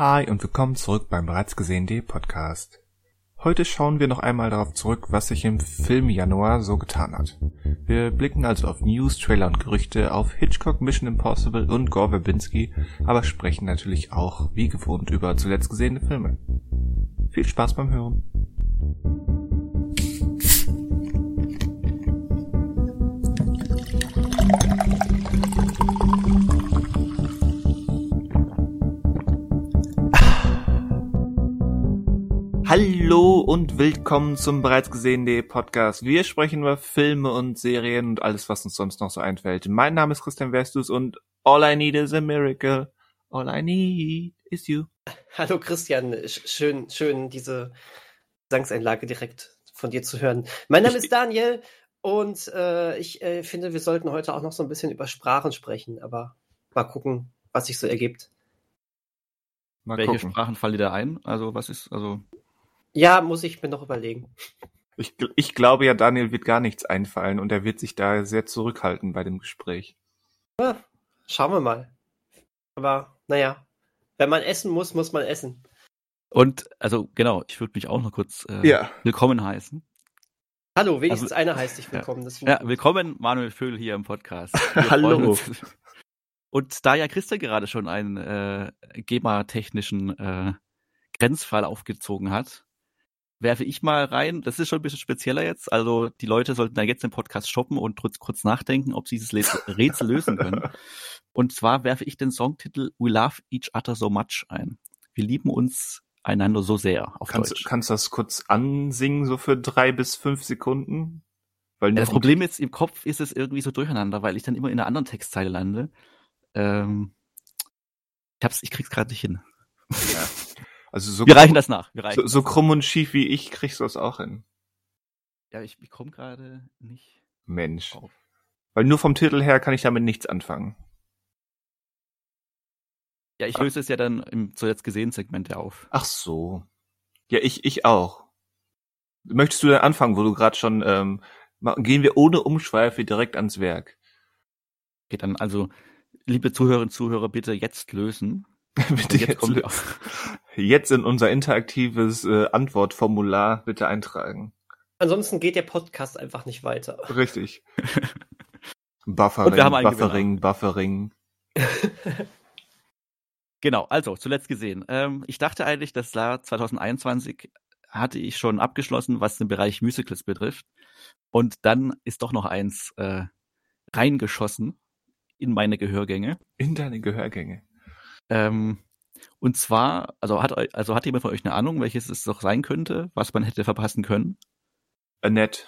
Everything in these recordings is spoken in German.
Hi und willkommen zurück beim bereits gesehenen Podcast. Heute schauen wir noch einmal darauf zurück, was sich im Film Januar so getan hat. Wir blicken also auf News, Trailer und Gerüchte, auf Hitchcock, Mission Impossible und Gore Verbinski, aber sprechen natürlich auch, wie gewohnt, über zuletzt gesehene Filme. Viel Spaß beim Hören. Und willkommen zum bereits gesehenen Podcast. Wir sprechen über Filme und Serien und alles, was uns sonst noch so einfällt. Mein Name ist Christian Vestus und all I need is a miracle. All I need is you. Hallo Christian, schön, schön diese Gesangseinlage direkt von dir zu hören. Mein Name ist Daniel und äh, ich äh, finde, wir sollten heute auch noch so ein bisschen über Sprachen sprechen, aber mal gucken, was sich so ergibt. Mal Welche gucken. Sprachen fallen dir da ein? Also was ist, also ja, muss ich mir noch überlegen. Ich, ich glaube ja, Daniel wird gar nichts einfallen und er wird sich da sehr zurückhalten bei dem Gespräch. Ja, schauen wir mal. Aber naja, wenn man essen muss, muss man essen. Und also genau, ich würde mich auch noch kurz äh, ja. willkommen heißen. Hallo, wenigstens also, einer heißt dich willkommen. Ja, ja willkommen Manuel Vöhl hier im Podcast. Hallo. Und da ja Christa gerade schon einen äh, GEMA-technischen äh, Grenzfall aufgezogen hat, werfe ich mal rein. Das ist schon ein bisschen spezieller jetzt. Also die Leute sollten da jetzt den Podcast shoppen und kurz, kurz nachdenken, ob sie dieses Rätsel lösen können. Und zwar werfe ich den Songtitel We Love Each Other So Much ein. Wir lieben uns einander so sehr auf kannst, Deutsch. Kannst du das kurz ansingen, so für drei bis fünf Sekunden? Weil das Problem jetzt im Kopf ist es irgendwie so durcheinander, weil ich dann immer in einer anderen Textzeile lande. Ähm, ich, hab's, ich krieg's gerade nicht hin. Ja. Also so wir reichen das nach. Wir reichen so, so krumm und schief wie ich kriegst du das auch hin. Ja, ich, ich komme gerade nicht. Mensch. Auf. Weil nur vom Titel her kann ich damit nichts anfangen. Ja, ich löse es ja dann im zuletzt gesehen Segment auf. Ach so. Ja, ich, ich auch. Möchtest du dann anfangen, wo du gerade schon, ähm, gehen wir ohne Umschweife direkt ans Werk. Okay, dann also, liebe Zuhörerinnen und Zuhörer, bitte jetzt lösen. bitte jetzt, jetzt, jetzt, in unser interaktives äh, Antwortformular bitte eintragen. Ansonsten geht der Podcast einfach nicht weiter. Richtig. Buffering, Buffering, Buffering. genau, also zuletzt gesehen. Ähm, ich dachte eigentlich, das Jahr 2021 hatte ich schon abgeschlossen, was den Bereich Musicals betrifft. Und dann ist doch noch eins äh, reingeschossen in meine Gehörgänge. In deine Gehörgänge. Ähm, und zwar, also hat, also hat jemand von euch eine Ahnung, welches es doch sein könnte, was man hätte verpassen können? Annette.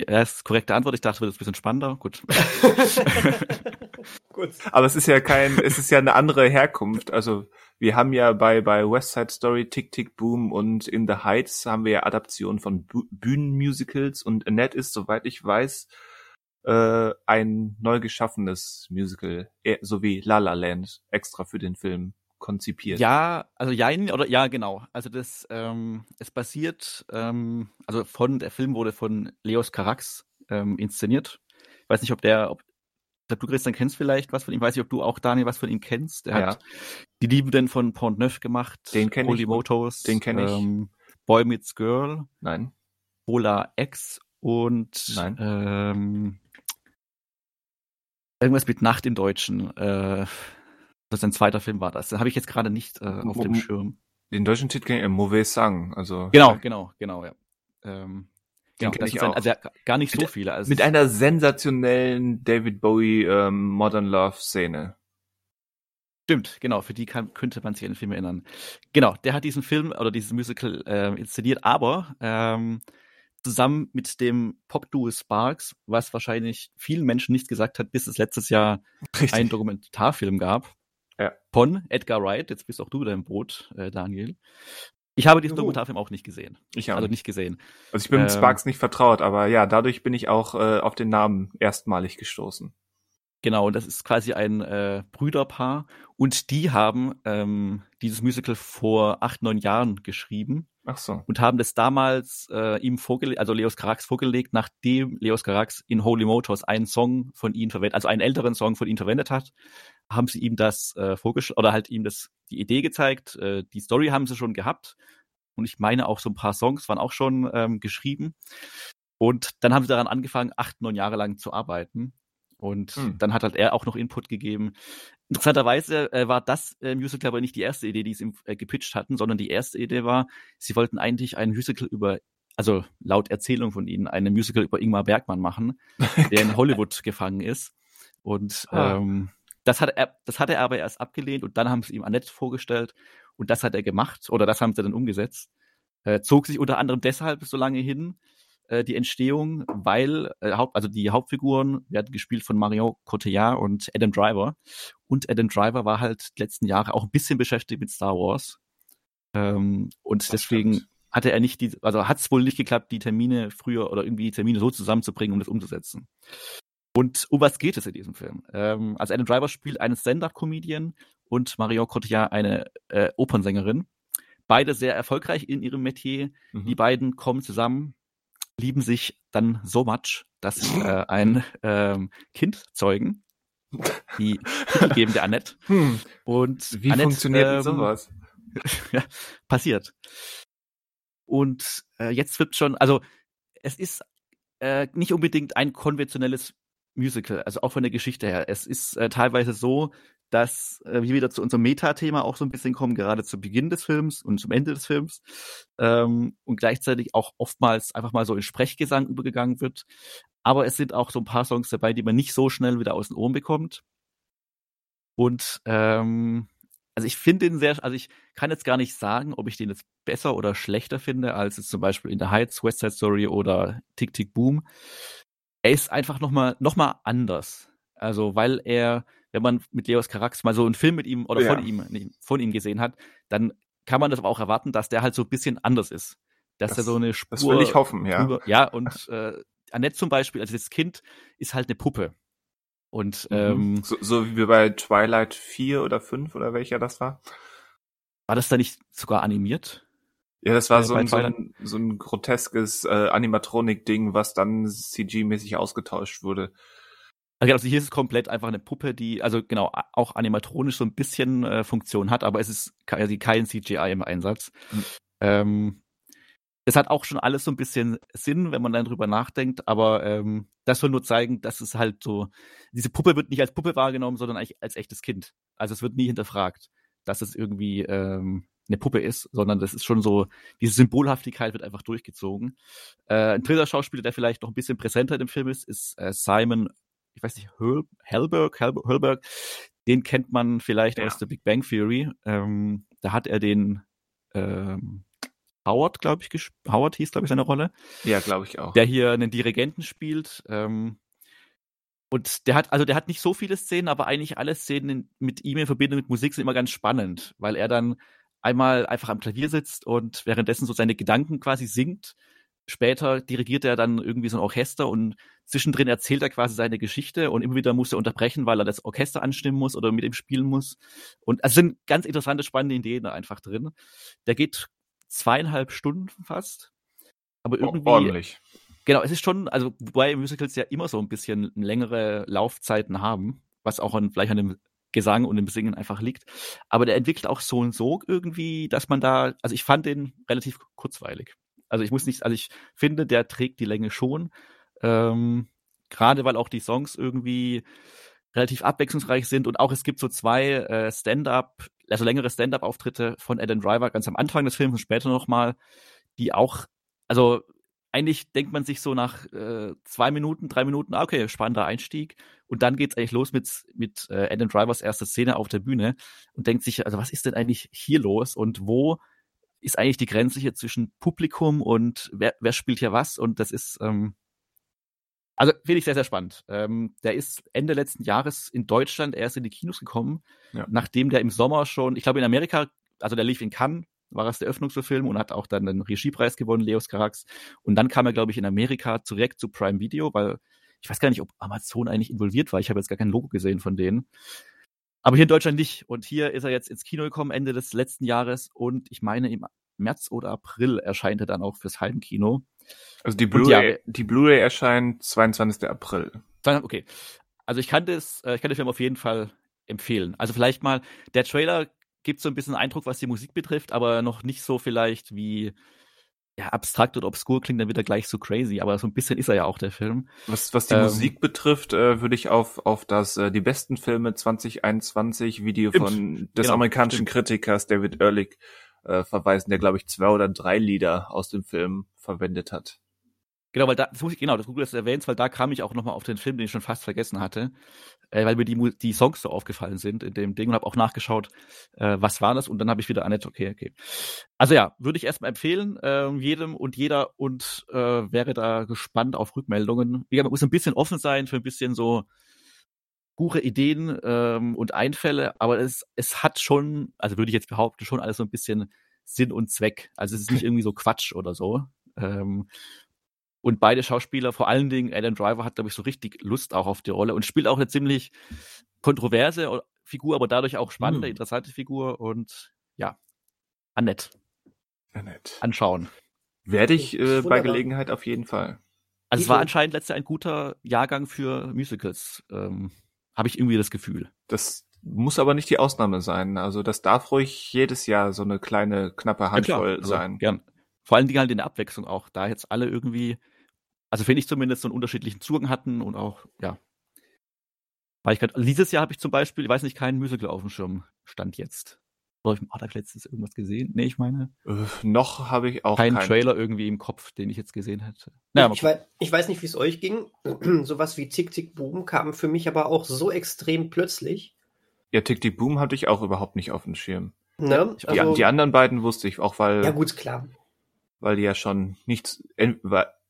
Ja, das ist korrekte Antwort. Ich dachte, es wird ein bisschen spannender. Gut. Gut. Aber es ist ja kein, es ist ja eine andere Herkunft. Also wir haben ja bei bei West Side Story, Tick Tick Boom und In the Heights haben wir ja Adaptionen von Bühnenmusicals und Annette ist, soweit ich weiß, äh, ein neu geschaffenes Musical, so wie La La Land, extra für den Film konzipiert. Ja, also ja, oder ja, genau. Also das, ähm, es basiert, ähm, also von, der Film wurde von Leos Carax ähm, inszeniert. Ich weiß nicht, ob der, ob du Christian kennst vielleicht was von ihm, weiß nicht, ob du auch Daniel was von ihm kennst. Der ja. hat die Liebenden von Pont Neuf gemacht. Den kenne ich. Motos. Den kenne ich. Ähm, Boy Meets Girl. Nein. Bola X und Nein. Ähm, Irgendwas mit Nacht im Deutschen. Äh, das ein zweiter Film war das. Den habe ich jetzt gerade nicht äh, auf Mo dem Schirm. Den deutschen Titel äh, Mauvais Sang. Also, genau, genau, genau, ja. Ähm, genau, ich auch. Ein, also gar nicht so mit, viele. Also mit einer sensationellen David Bowie ähm, Modern Love Szene. Stimmt, genau, für die kann, könnte man sich an den Film erinnern. Genau, der hat diesen Film oder dieses Musical äh, inszeniert, aber ähm, zusammen mit dem Pop-Duo Sparks, was wahrscheinlich vielen Menschen nicht gesagt hat, bis es letztes Jahr Richtig. einen Dokumentarfilm gab. Ja. Von Edgar Wright. Jetzt bist auch du dein Boot, äh, Daniel. Ich habe diesen Dokumentarfilm auch nicht gesehen. Ich auch. Also nicht gesehen. Also ich bin mit ähm, Sparks nicht vertraut, aber ja, dadurch bin ich auch äh, auf den Namen erstmalig gestoßen. Genau, das ist quasi ein äh, Brüderpaar und die haben ähm, dieses Musical vor acht, neun Jahren geschrieben Ach so. Und haben das damals äh, ihm vorgelegt, also Leos Carax vorgelegt, nachdem Leos Carax in Holy Motors einen Song von ihm verwendet, also einen älteren Song von ihm verwendet hat. haben sie ihm das äh, vorgeschlagen oder halt ihm das die Idee gezeigt. Äh, die Story haben sie schon gehabt und ich meine auch so ein paar Songs waren auch schon ähm, geschrieben. Und dann haben sie daran angefangen, acht, neun Jahre lang zu arbeiten. Und hm. dann hat halt er auch noch Input gegeben. Interessanterweise äh, war das äh, Musical aber nicht die erste Idee, die sie ihm äh, gepitcht hatten, sondern die erste Idee war, sie wollten eigentlich ein Musical über, also laut Erzählung von ihnen, eine Musical über Ingmar Bergmann machen, der in Hollywood gefangen ist. Und ah. ähm, das hat er, das hat er aber erst abgelehnt und dann haben sie ihm Annette vorgestellt und das hat er gemacht oder das haben sie dann umgesetzt. Äh, zog sich unter anderem deshalb so lange hin, äh, die Entstehung, weil äh, Haupt, also die Hauptfiguren werden gespielt von Marion Cotillard und Adam Driver. Und Adam Driver war halt die letzten Jahre auch ein bisschen beschäftigt mit Star Wars. Ähm, und das deswegen stimmt. hatte er nicht die, also hat es wohl nicht geklappt, die Termine früher oder irgendwie die Termine so zusammenzubringen, um das umzusetzen. Und um was geht es in diesem Film? Ähm, also Adam Driver spielt einen Stand-up-Comedian und Marion Cotillard eine äh, Opernsängerin. Beide sehr erfolgreich in ihrem Metier. Mhm. Die beiden kommen zusammen, lieben sich dann so much, dass sie äh, ein ähm, Kind zeugen. Die titelgebende Annette. Hm. Und wie Annette, funktioniert ähm, sowas? ja, passiert. Und äh, jetzt wird schon, also es ist äh, nicht unbedingt ein konventionelles Musical, also auch von der Geschichte her. Es ist äh, teilweise so, dass äh, wir wieder zu unserem Meta-Thema auch so ein bisschen kommen, gerade zu Beginn des Films und zum Ende des Films. Ähm, und gleichzeitig auch oftmals einfach mal so in Sprechgesang übergegangen wird. Aber es sind auch so ein paar Songs dabei, die man nicht so schnell wieder aus den Ohren bekommt. Und ähm, also ich finde den sehr, also ich kann jetzt gar nicht sagen, ob ich den jetzt besser oder schlechter finde, als jetzt zum Beispiel in The Heights, West Side Story oder Tick Tick Boom. Er ist einfach nochmal noch mal anders. Also, weil er wenn man mit Leos Carax mal so einen Film mit ihm oder ja. von ihm, nicht, von ihm gesehen hat, dann kann man das aber auch erwarten, dass der halt so ein bisschen anders ist. Dass das, er so eine Spur. Das will ich hoffen, ja. Über, ja, und äh, Annette zum Beispiel, also das Kind ist halt eine Puppe. Und mhm. ähm, so, so wie bei Twilight 4 oder 5 oder welcher das war. War das da nicht sogar animiert? Ja, das war so ein, so ein, so ein groteskes äh, Animatronik-Ding, was dann CG-mäßig ausgetauscht wurde. Also hier ist es komplett einfach eine Puppe, die, also genau, auch animatronisch so ein bisschen äh, Funktion hat, aber es ist quasi kein CGI im Einsatz. Mhm. Ähm, es hat auch schon alles so ein bisschen Sinn, wenn man dann drüber nachdenkt, aber ähm, das soll nur zeigen, dass es halt so, diese Puppe wird nicht als Puppe wahrgenommen, sondern eigentlich als echtes Kind. Also es wird nie hinterfragt, dass es irgendwie ähm, eine Puppe ist, sondern das ist schon so, diese Symbolhaftigkeit wird einfach durchgezogen. Äh, ein dritter Schauspieler, der vielleicht noch ein bisschen präsenter im Film ist, ist äh, Simon ich weiß nicht, Hellberg, Hellberg, den kennt man vielleicht ja. aus der Big Bang Theory. Ähm, da hat er den ähm, Howard, glaube ich, Howard hieß, glaube ich, seine Rolle. Ja, glaube ich auch. Der hier einen Dirigenten spielt. Ähm, und der hat, also der hat nicht so viele Szenen, aber eigentlich alle Szenen mit ihm in Verbindung mit Musik sind immer ganz spannend, weil er dann einmal einfach am Klavier sitzt und währenddessen so seine Gedanken quasi singt später dirigiert er dann irgendwie so ein Orchester und zwischendrin erzählt er quasi seine Geschichte und immer wieder muss er unterbrechen, weil er das Orchester anstimmen muss oder mit ihm spielen muss. Und es sind ganz interessante, spannende Ideen da einfach drin. Der geht zweieinhalb Stunden fast. Aber irgendwie. Ordentlich. Genau, es ist schon, also wobei Musicals ja immer so ein bisschen längere Laufzeiten haben, was auch an, vielleicht an dem Gesang und dem Singen einfach liegt. Aber der entwickelt auch so und so irgendwie, dass man da, also ich fand den relativ kurzweilig. Also ich muss nicht, also ich finde, der trägt die Länge schon. Ähm, Gerade weil auch die Songs irgendwie relativ abwechslungsreich sind und auch es gibt so zwei äh, Stand-up, also längere Stand-up-Auftritte von Adam Driver ganz am Anfang des Films und später nochmal, die auch, also eigentlich denkt man sich so nach äh, zwei Minuten, drei Minuten, ah, okay, spannender Einstieg. Und dann geht's eigentlich los mit, mit äh, Adam Drivers erster Szene auf der Bühne und denkt sich, also was ist denn eigentlich hier los und wo ist eigentlich die Grenze hier zwischen Publikum und wer, wer spielt hier was? Und das ist, ähm, also finde ich sehr, sehr spannend. Ähm, der ist Ende letzten Jahres in Deutschland erst in die Kinos gekommen, ja. nachdem der im Sommer schon, ich glaube in Amerika, also der lief in Cannes, war es der Öffnungsfilm und hat auch dann den Regiepreis gewonnen, Leos Carax. Und dann kam er, glaube ich, in Amerika direkt zu Prime Video, weil ich weiß gar nicht, ob Amazon eigentlich involviert war. Ich habe jetzt gar kein Logo gesehen von denen. Aber hier in Deutschland nicht. Und hier ist er jetzt ins Kino gekommen, Ende des letzten Jahres. Und ich meine, im März oder April erscheint er dann auch fürs Heimkino. Also die Blu-ray, ja, die Blu-ray erscheint 22. April. Okay. Also ich kann das, äh, ich kann den Film auf jeden Fall empfehlen. Also vielleicht mal, der Trailer gibt so ein bisschen Eindruck, was die Musik betrifft, aber noch nicht so vielleicht wie ja, abstrakt oder obskur klingt dann wieder gleich so crazy, aber so ein bisschen ist er ja auch der Film. Was, was die ähm, Musik betrifft, äh, würde ich auf, auf das äh, die besten Filme 2021 Video stimmt. von des genau, amerikanischen stimmt. Kritikers David Ehrlich äh, verweisen, der glaube ich zwei oder drei Lieder aus dem Film verwendet hat. Genau, weil da, das muss ich, genau, das gut, dass du erwähnst, weil da kam ich auch nochmal auf den Film, den ich schon fast vergessen hatte, äh, weil mir die, die Songs so aufgefallen sind in dem Ding und habe auch nachgeschaut, äh, was war das und dann habe ich wieder Annette, okay, okay. Also ja, würde ich erstmal empfehlen, äh, jedem und jeder und äh, wäre da gespannt auf Rückmeldungen. Ja, man muss ein bisschen offen sein für ein bisschen so gute Ideen ähm, und Einfälle, aber es, es hat schon, also würde ich jetzt behaupten, schon alles so ein bisschen Sinn und Zweck. Also es ist nicht irgendwie so Quatsch oder so. Ähm, und beide Schauspieler, vor allen Dingen Adam Driver, hat, glaube ich, so richtig Lust auch auf die Rolle und spielt auch eine ziemlich kontroverse Figur, aber dadurch auch spannende, mhm. interessante Figur und ja, Annette. Annette. Anschauen. Werde ich äh, bei Gelegenheit auf jeden Fall. Also es war anscheinend letztes Jahr ein guter Jahrgang für Musicals, ähm, habe ich irgendwie das Gefühl. Das muss aber nicht die Ausnahme sein. Also das darf ruhig jedes Jahr so eine kleine, knappe Handvoll ja, also, sein. Gern. Vor allen Dingen halt in der Abwechslung auch, da jetzt alle irgendwie, also finde ich zumindest so einen unterschiedlichen Zugang hatten und auch, ja. Weil ich grad, dieses Jahr habe ich zum Beispiel, ich weiß nicht, keinen Musical auf dem Schirm stand jetzt. Oder ich habe letztens irgendwas gesehen? Nee, ich meine. Äh, noch habe ich auch keinen kein Trailer irgendwie im Kopf, den ich jetzt gesehen hätte. Naja, ich, weiß, ich weiß nicht, wie es euch ging. Sowas wie Tick Tick Boom kam für mich aber auch so extrem plötzlich. Ja, Tick Tick Boom hatte ich auch überhaupt nicht auf dem Schirm. Ne? Also, die, die, anderen beiden wusste ich auch, weil. Ja, gut, klar weil die ja schon nicht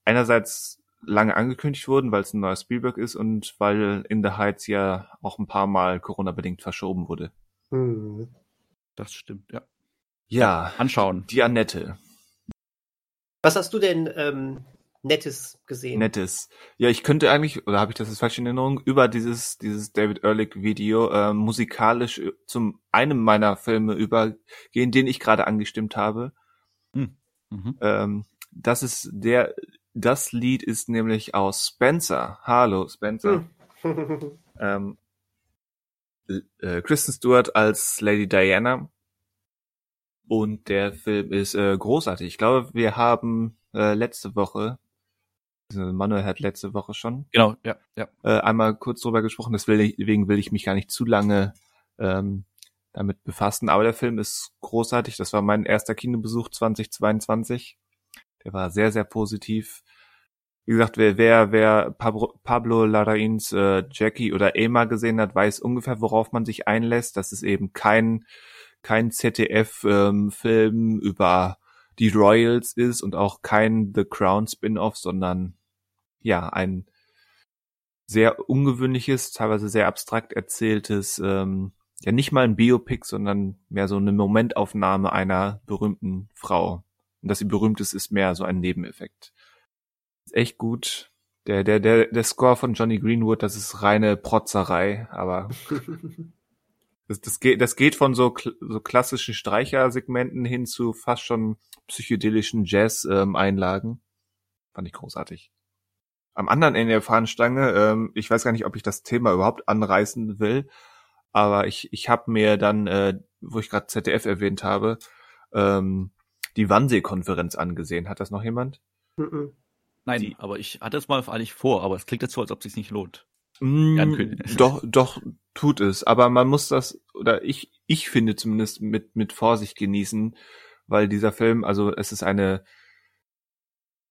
einerseits lange angekündigt wurden, weil es ein neuer Spielberg ist und weil In the Heights ja auch ein paar Mal Corona-bedingt verschoben wurde. Hm. Das stimmt, ja. Ja. Anschauen. Die Annette. Was hast du denn ähm, Nettes gesehen? Nettes. Ja, ich könnte eigentlich, oder habe ich das jetzt falsch in Erinnerung, über dieses, dieses David Ehrlich Video äh, musikalisch zum einem meiner Filme übergehen, den ich gerade angestimmt habe. Hm. Mhm. Ähm, das ist der, das Lied ist nämlich aus Spencer. Hallo, Spencer. Hm. ähm, äh, Kristen Stewart als Lady Diana. Und der Film ist äh, großartig. Ich glaube, wir haben äh, letzte Woche, also Manuel hat letzte Woche schon. Genau, ja, ja. Äh, einmal kurz drüber gesprochen, deswegen will ich mich gar nicht zu lange ähm, damit befassen. Aber der Film ist großartig. Das war mein erster Kinobesuch 2022. Der war sehr, sehr positiv. Wie gesagt, wer, wer, wer Pablo Larraíns äh, Jackie oder Emma gesehen hat, weiß ungefähr, worauf man sich einlässt. Das ist eben kein, kein ZDF-Film ähm, über die Royals ist und auch kein The Crown Spin-off, sondern ja, ein sehr ungewöhnliches, teilweise sehr abstrakt erzähltes ähm, ja nicht mal ein Biopic, sondern mehr so eine Momentaufnahme einer berühmten Frau. Und dass sie berühmt ist, ist mehr so ein Nebeneffekt. Echt gut. Der, der, der, der Score von Johnny Greenwood, das ist reine Protzerei, aber das, das geht, das geht von so, so klassischen Streichersegmenten hin zu fast schon psychedelischen Jazz-Einlagen. Ähm, Fand ich großartig. Am anderen Ende der Fahnenstange, ähm, ich weiß gar nicht, ob ich das Thema überhaupt anreißen will, aber ich, ich habe mir dann, äh, wo ich gerade ZDF erwähnt habe, ähm, die Wannsee-Konferenz angesehen. Hat das noch jemand? Mhm. Nein, die, aber ich hatte es mal eigentlich vor, aber es klingt jetzt so, als ob es sich nicht lohnt. Mm, doch, doch, tut es. Aber man muss das, oder ich, ich finde zumindest mit, mit Vorsicht genießen, weil dieser Film, also es ist eine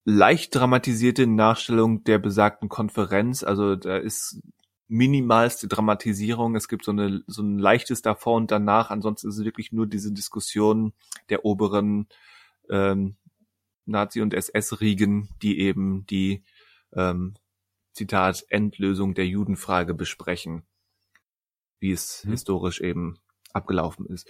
leicht dramatisierte Nachstellung der besagten Konferenz. Also da ist minimalste Dramatisierung. Es gibt so eine so ein leichtes davor und danach. Ansonsten ist es wirklich nur diese Diskussion der oberen ähm, Nazi- und SS-Riegen, die eben die ähm, Zitat Endlösung der Judenfrage besprechen, wie es mhm. historisch eben abgelaufen ist.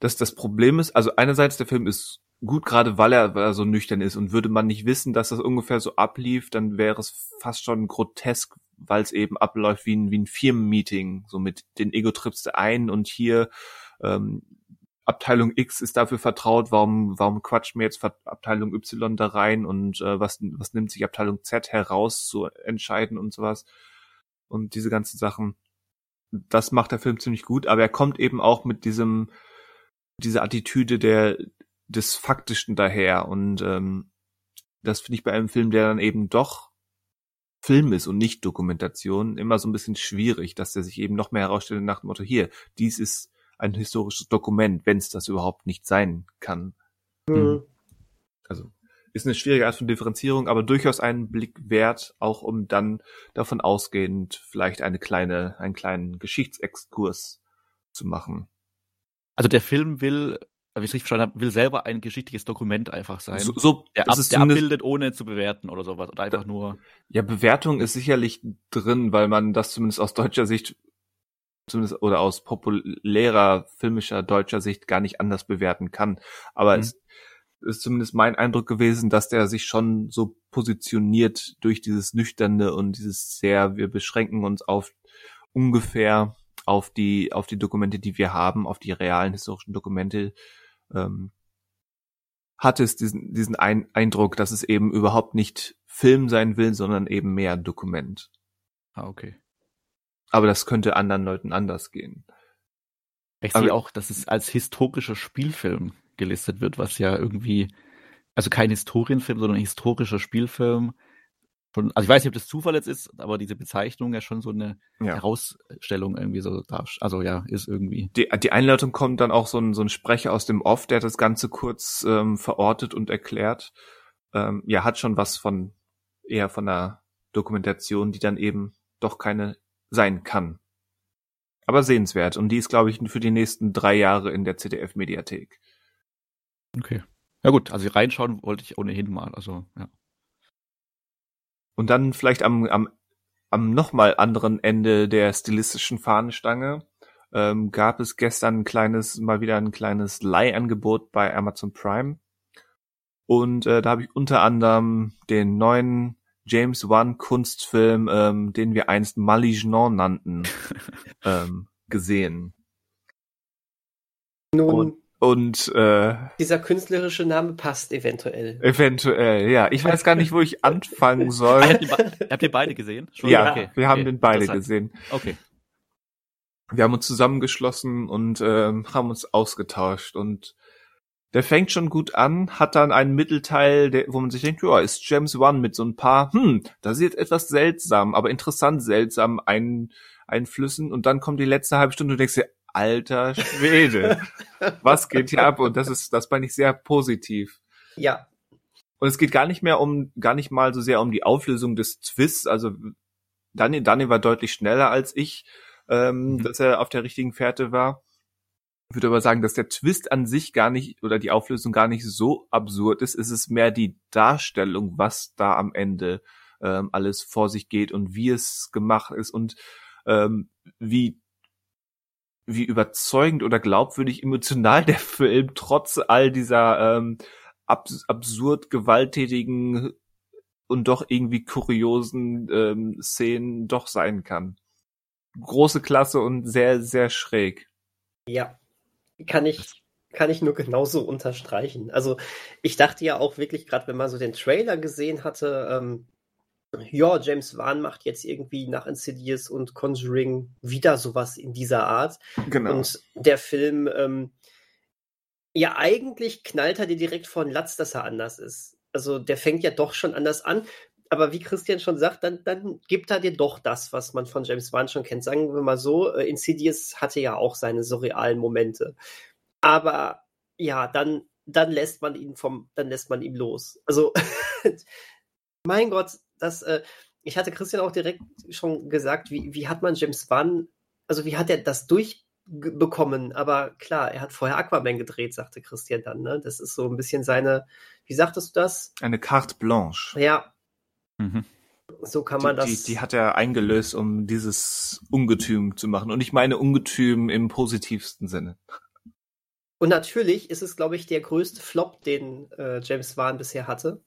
Dass das Problem ist, also einerseits der Film ist gut, gerade weil er, weil er so nüchtern ist und würde man nicht wissen, dass das ungefähr so ablief, dann wäre es fast schon grotesk, weil es eben abläuft wie ein, wie ein Firmenmeeting, so mit den Ego-Trips der einen und hier ähm, Abteilung X ist dafür vertraut, warum, warum quatscht mir jetzt Abteilung Y da rein und äh, was, was nimmt sich Abteilung Z heraus zu entscheiden und sowas. Und diese ganzen Sachen. das macht der Film ziemlich gut, aber er kommt eben auch mit diesem, dieser Attitüde der, des Faktischen daher und ähm, das finde ich bei einem Film, der dann eben doch Film ist und nicht Dokumentation, immer so ein bisschen schwierig, dass der sich eben noch mehr herausstellt nach dem Motto, hier, dies ist ein historisches Dokument, wenn es das überhaupt nicht sein kann. Mhm. Also ist eine schwierige Art von Differenzierung, aber durchaus einen Blick wert, auch um dann davon ausgehend vielleicht eine kleine, einen kleinen Geschichtsexkurs zu machen. Also der Film will, wie ich es richtig verstanden habe, will selber ein geschichtliches Dokument einfach sein. So, so der, ab, der abbildet, ohne zu bewerten oder sowas. Oder einfach nur. Ja, Bewertung ist sicherlich drin, weil man das zumindest aus deutscher Sicht zumindest oder aus populärer filmischer deutscher Sicht gar nicht anders bewerten kann. Aber mhm. es ist zumindest mein Eindruck gewesen, dass der sich schon so positioniert durch dieses Nüchterne und dieses sehr, wir beschränken uns auf ungefähr auf die, auf die Dokumente, die wir haben, auf die realen historischen Dokumente, ähm, hat es diesen, diesen Ein Eindruck, dass es eben überhaupt nicht Film sein will, sondern eben mehr Dokument. Ah, okay. Aber das könnte anderen Leuten anders gehen. Ich sehe auch, dass es als historischer Spielfilm gelistet wird, was ja irgendwie, also kein Historienfilm, sondern ein historischer Spielfilm. Schon, also ich weiß nicht, ob das Zufall jetzt ist, aber diese Bezeichnung ja schon so eine ja. Herausstellung irgendwie so da, also ja, ist irgendwie. Die, die Einleitung kommt dann auch so ein, so ein Sprecher aus dem Off, der das Ganze kurz ähm, verortet und erklärt. Ähm, ja, hat schon was von eher von einer Dokumentation, die dann eben doch keine sein kann. Aber sehenswert. Und die ist, glaube ich, für die nächsten drei Jahre in der ZDF-Mediathek. Okay. Ja gut, also reinschauen wollte ich ohnehin mal, also ja. Und dann vielleicht am, am, am nochmal anderen Ende der stilistischen Fahnenstange ähm, gab es gestern ein kleines, mal wieder ein kleines Leihangebot bei Amazon Prime. Und äh, da habe ich unter anderem den neuen James Wan Kunstfilm, ähm, den wir einst Malignon nannten, ähm, gesehen. Nun, und, und äh, dieser künstlerische Name passt eventuell. Eventuell, ja. Ich weiß gar nicht, wo ich anfangen soll. Habt ihr beide gesehen? Schon? Ja, okay. wir haben okay. den beide gesehen. Okay. Wir haben uns zusammengeschlossen und ähm, haben uns ausgetauscht und der fängt schon gut an, hat dann einen Mittelteil, der, wo man sich denkt, ja, ist James One mit so ein paar, hm, das ist jetzt etwas seltsam, aber interessant seltsam ein, Einflüssen und dann kommt die letzte halbe Stunde und du denkst dir, alter Schwede, was geht hier ab? Und das ist, das fand ich sehr positiv. Ja. Und es geht gar nicht mehr um, gar nicht mal so sehr um die Auflösung des Twists, also Daniel, Daniel war deutlich schneller als ich, ähm, mhm. dass er auf der richtigen Fährte war würde aber sagen, dass der Twist an sich gar nicht oder die Auflösung gar nicht so absurd ist. Es ist mehr die Darstellung, was da am Ende ähm, alles vor sich geht und wie es gemacht ist und ähm, wie wie überzeugend oder glaubwürdig emotional der Film trotz all dieser ähm, abs absurd gewalttätigen und doch irgendwie kuriosen ähm, Szenen doch sein kann. Große Klasse und sehr, sehr schräg. Ja, kann ich, kann ich nur genauso unterstreichen. Also ich dachte ja auch wirklich, gerade wenn man so den Trailer gesehen hatte, ähm, ja, James Wan macht jetzt irgendwie nach Insidious und Conjuring wieder sowas in dieser Art. Genau. Und der Film, ähm, ja, eigentlich knallt er dir direkt von Latz, dass er anders ist. Also der fängt ja doch schon anders an. Aber wie Christian schon sagt, dann, dann gibt er dir doch das, was man von James Wan schon kennt. Sagen wir mal so, äh, Insidious hatte ja auch seine surrealen Momente. Aber ja, dann, dann lässt man ihn vom, dann lässt man ihn los. Also, mein Gott, das, äh, ich hatte Christian auch direkt schon gesagt, wie, wie hat man James Wan, also wie hat er das durchbekommen? Aber klar, er hat vorher Aquaman gedreht, sagte Christian dann, ne? Das ist so ein bisschen seine, wie sagtest du das? Eine carte blanche. Ja, Mhm. So kann man die, das. Die, die hat er eingelöst, um dieses Ungetüm zu machen. Und ich meine Ungetüm im positivsten Sinne. Und natürlich ist es, glaube ich, der größte Flop, den äh, James Wan bisher hatte.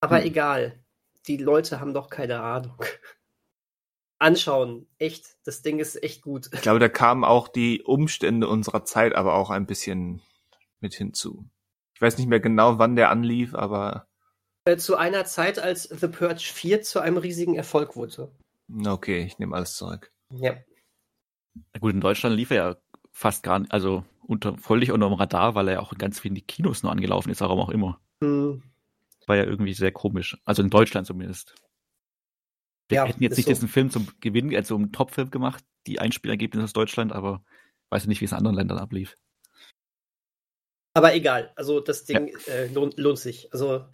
Aber hm. egal. Die Leute haben doch keine Ahnung. Anschauen, echt. Das Ding ist echt gut. Ich glaube, da kamen auch die Umstände unserer Zeit aber auch ein bisschen mit hinzu. Ich weiß nicht mehr genau, wann der anlief, aber zu einer Zeit, als The Purge 4 zu einem riesigen Erfolg wurde. Okay, ich nehme alles zurück. Ja. Na gut, in Deutschland lief er ja fast gar nicht, also unter, völlig unter dem Radar, weil er ja auch in ganz vielen Kinos nur angelaufen ist, warum auch immer. Hm. War ja irgendwie sehr komisch. Also in Deutschland zumindest. Wir Ja, hätten jetzt nicht so. diesen Film zum Gewinn, also um Topfilm gemacht, die Einspielergebnisse aus Deutschland, aber weiß nicht, wie es in anderen Ländern ablief. Aber egal, also das Ding äh, lohnt, lohnt sich. Also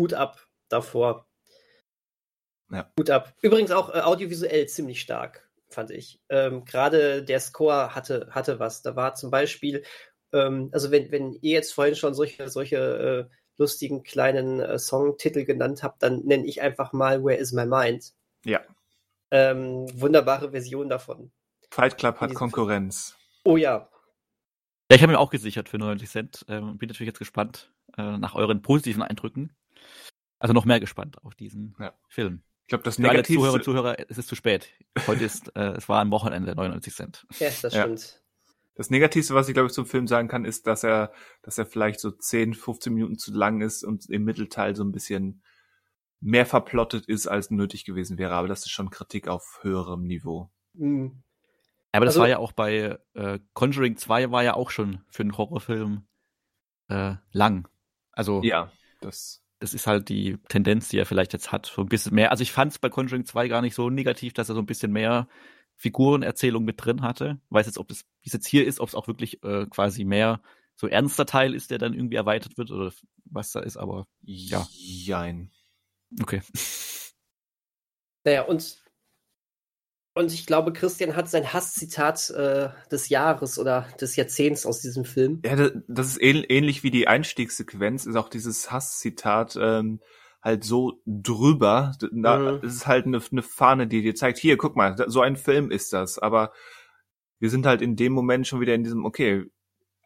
Hut ab davor. Ja. Hut ab. Übrigens auch äh, audiovisuell ziemlich stark, fand ich. Ähm, Gerade der Score hatte, hatte was. Da war zum Beispiel, ähm, also wenn, wenn ihr jetzt vorhin schon solche, solche äh, lustigen kleinen äh, Songtitel genannt habt, dann nenne ich einfach mal Where is my mind? Ja. Ähm, wunderbare Version davon. Fight Club hat Konkurrenz. Oh ja, Ja, ich habe mir auch gesichert für 99 Cent. Ähm, bin natürlich jetzt gespannt äh, nach euren positiven Eindrücken. Also noch mehr gespannt auf diesen Ja. Film. Ich glaube, das Für alle Negativste, Zuhörer Zuhörer, es ist zu spät. Heute ist, äh, es war am Wochenende 99 Cent. ja, das Ja. stimmt. das Negativste, was ich glaube ich zum Film sagen kann, ist, dass er, dass er vielleicht so 10, 15 Minuten zu lang ist und im Mittelteil so ein bisschen mehr verplottet ist, als nötig gewesen wäre. Aber das ist schon Kritik auf höherem Niveau. Hm. Aber das Also- war ja auch bei äh, Conjuring 2 war ja auch schon für einen Horrorfilm äh, lang. Also Ja, das. Das ist halt die Tendenz, die er vielleicht jetzt hat, so ein bisschen mehr. Also ich fand es bei Conjuring 2 gar nicht so negativ, dass er so ein bisschen mehr Figurenerzählung mit drin hatte. Weiß jetzt, ob das, wie es jetzt hier ist, ob es auch wirklich äh, quasi mehr so ernster Teil ist, der dann irgendwie erweitert wird oder was da ist, aber Ja. Jein. okay. Naja, und, und ich glaube, Christian hat sein Hasszitat äh, des Jahres oder des Jahrzehnts aus diesem Film. Ja, da- das ist ähn- ähnlich wie die Einstiegssequenz, ist auch dieses Hasszitat ähm, halt so drüber. Da, Mhm. Es ist halt eine, eine Fahne, die dir zeigt, hier, guck mal, so ein Film ist das. Aber wir sind halt in dem Moment schon wieder in diesem, okay,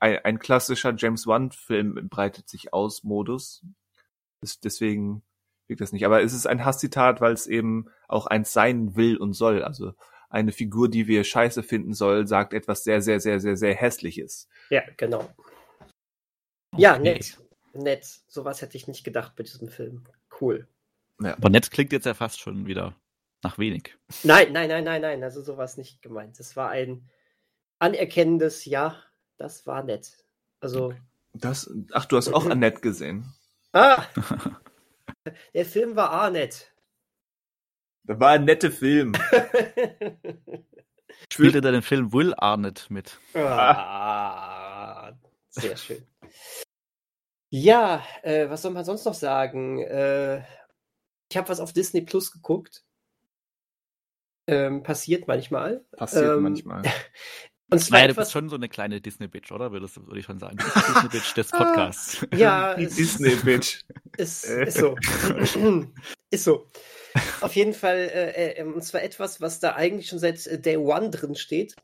ein, ein klassischer James Wan-Film breitet sich aus Modus. Deswegen wirkt das nicht. Aber es ist ein Hasszitat, weil es eben auch eins sein will und soll. Also eine Figur, die wir scheiße finden soll, sagt etwas sehr, sehr, sehr, sehr, sehr hässliches. Ja, genau. Ja, Okay. nett. Nett. Sowas hätte ich nicht gedacht bei diesem Film. Cool. Aber nett klingt jetzt ja fast schon wieder nach wenig. Nein, nein, nein, nein, nein. Also sowas nicht gemeint. Es war ein anerkennendes Ja, das war nett. Also, Das, ach, du hast auch Annette gesehen. ah! Der Film war auch nett. Das war ein netter Film. Spielt er den Film Will Arnett mit? Ah, sehr schön. Ja, äh, was soll man sonst noch sagen? Äh, ich habe was auf Disney Plus geguckt. Ähm, passiert manchmal. Passiert Ähm, manchmal. Und zwar Naja, du etwas, bist schon so eine kleine Disney-Bitch, oder? Würdest du, würde ich schon sagen. Disney-Bitch des Podcasts. ja, Disney-Bitch. Ist, ist so. ist so. Auf jeden Fall, äh, äh, und zwar etwas, was da eigentlich schon seit äh, Day One drin steht.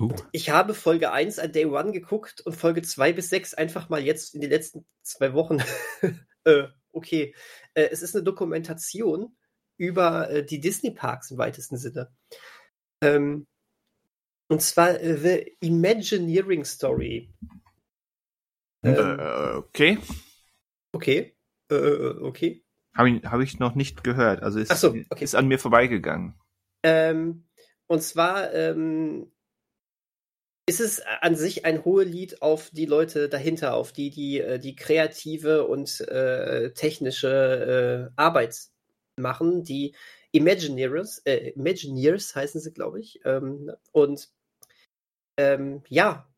Uh. Ich habe Folge 1 an Day One geguckt und Folge 2 bis 6 einfach mal jetzt in den letzten zwei Wochen. äh, okay. Äh, es ist eine Dokumentation über äh, die Disney-Parks im weitesten Sinne. Ähm, und zwar äh, The Imagineering Story. Ähm, Äh, okay. okay. Äh, okay. Habe ich, hab ich noch nicht gehört. Also ist, so, okay. ist an mir vorbeigegangen. Ähm, und zwar ähm, ist es an sich ein Hohelied auf die Leute dahinter, auf die, die äh, die kreative und äh, technische äh, Arbeit machen, die Imagineers, äh, Imagineers heißen sie, glaube ich. Ähm, und ähm, ja,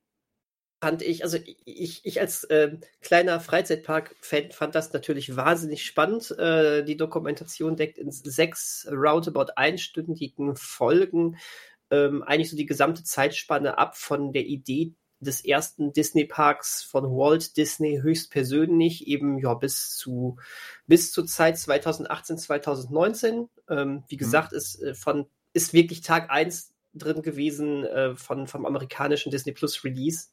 fand ich, also ich, ich als ähm, kleiner Freizeitpark-Fan fand das natürlich wahnsinnig spannend. Äh, die Dokumentation deckt in sechs roundabout einstündigen Folgen ähm, eigentlich so die gesamte Zeitspanne ab von der Idee des ersten Disney-Parks von Walt Disney höchstpersönlich eben ja bis zu bis zur Zeit 2018 2019 ähm, wie gesagt ist äh, von ist wirklich Tag eins drin gewesen äh, von vom amerikanischen Disney Plus Release.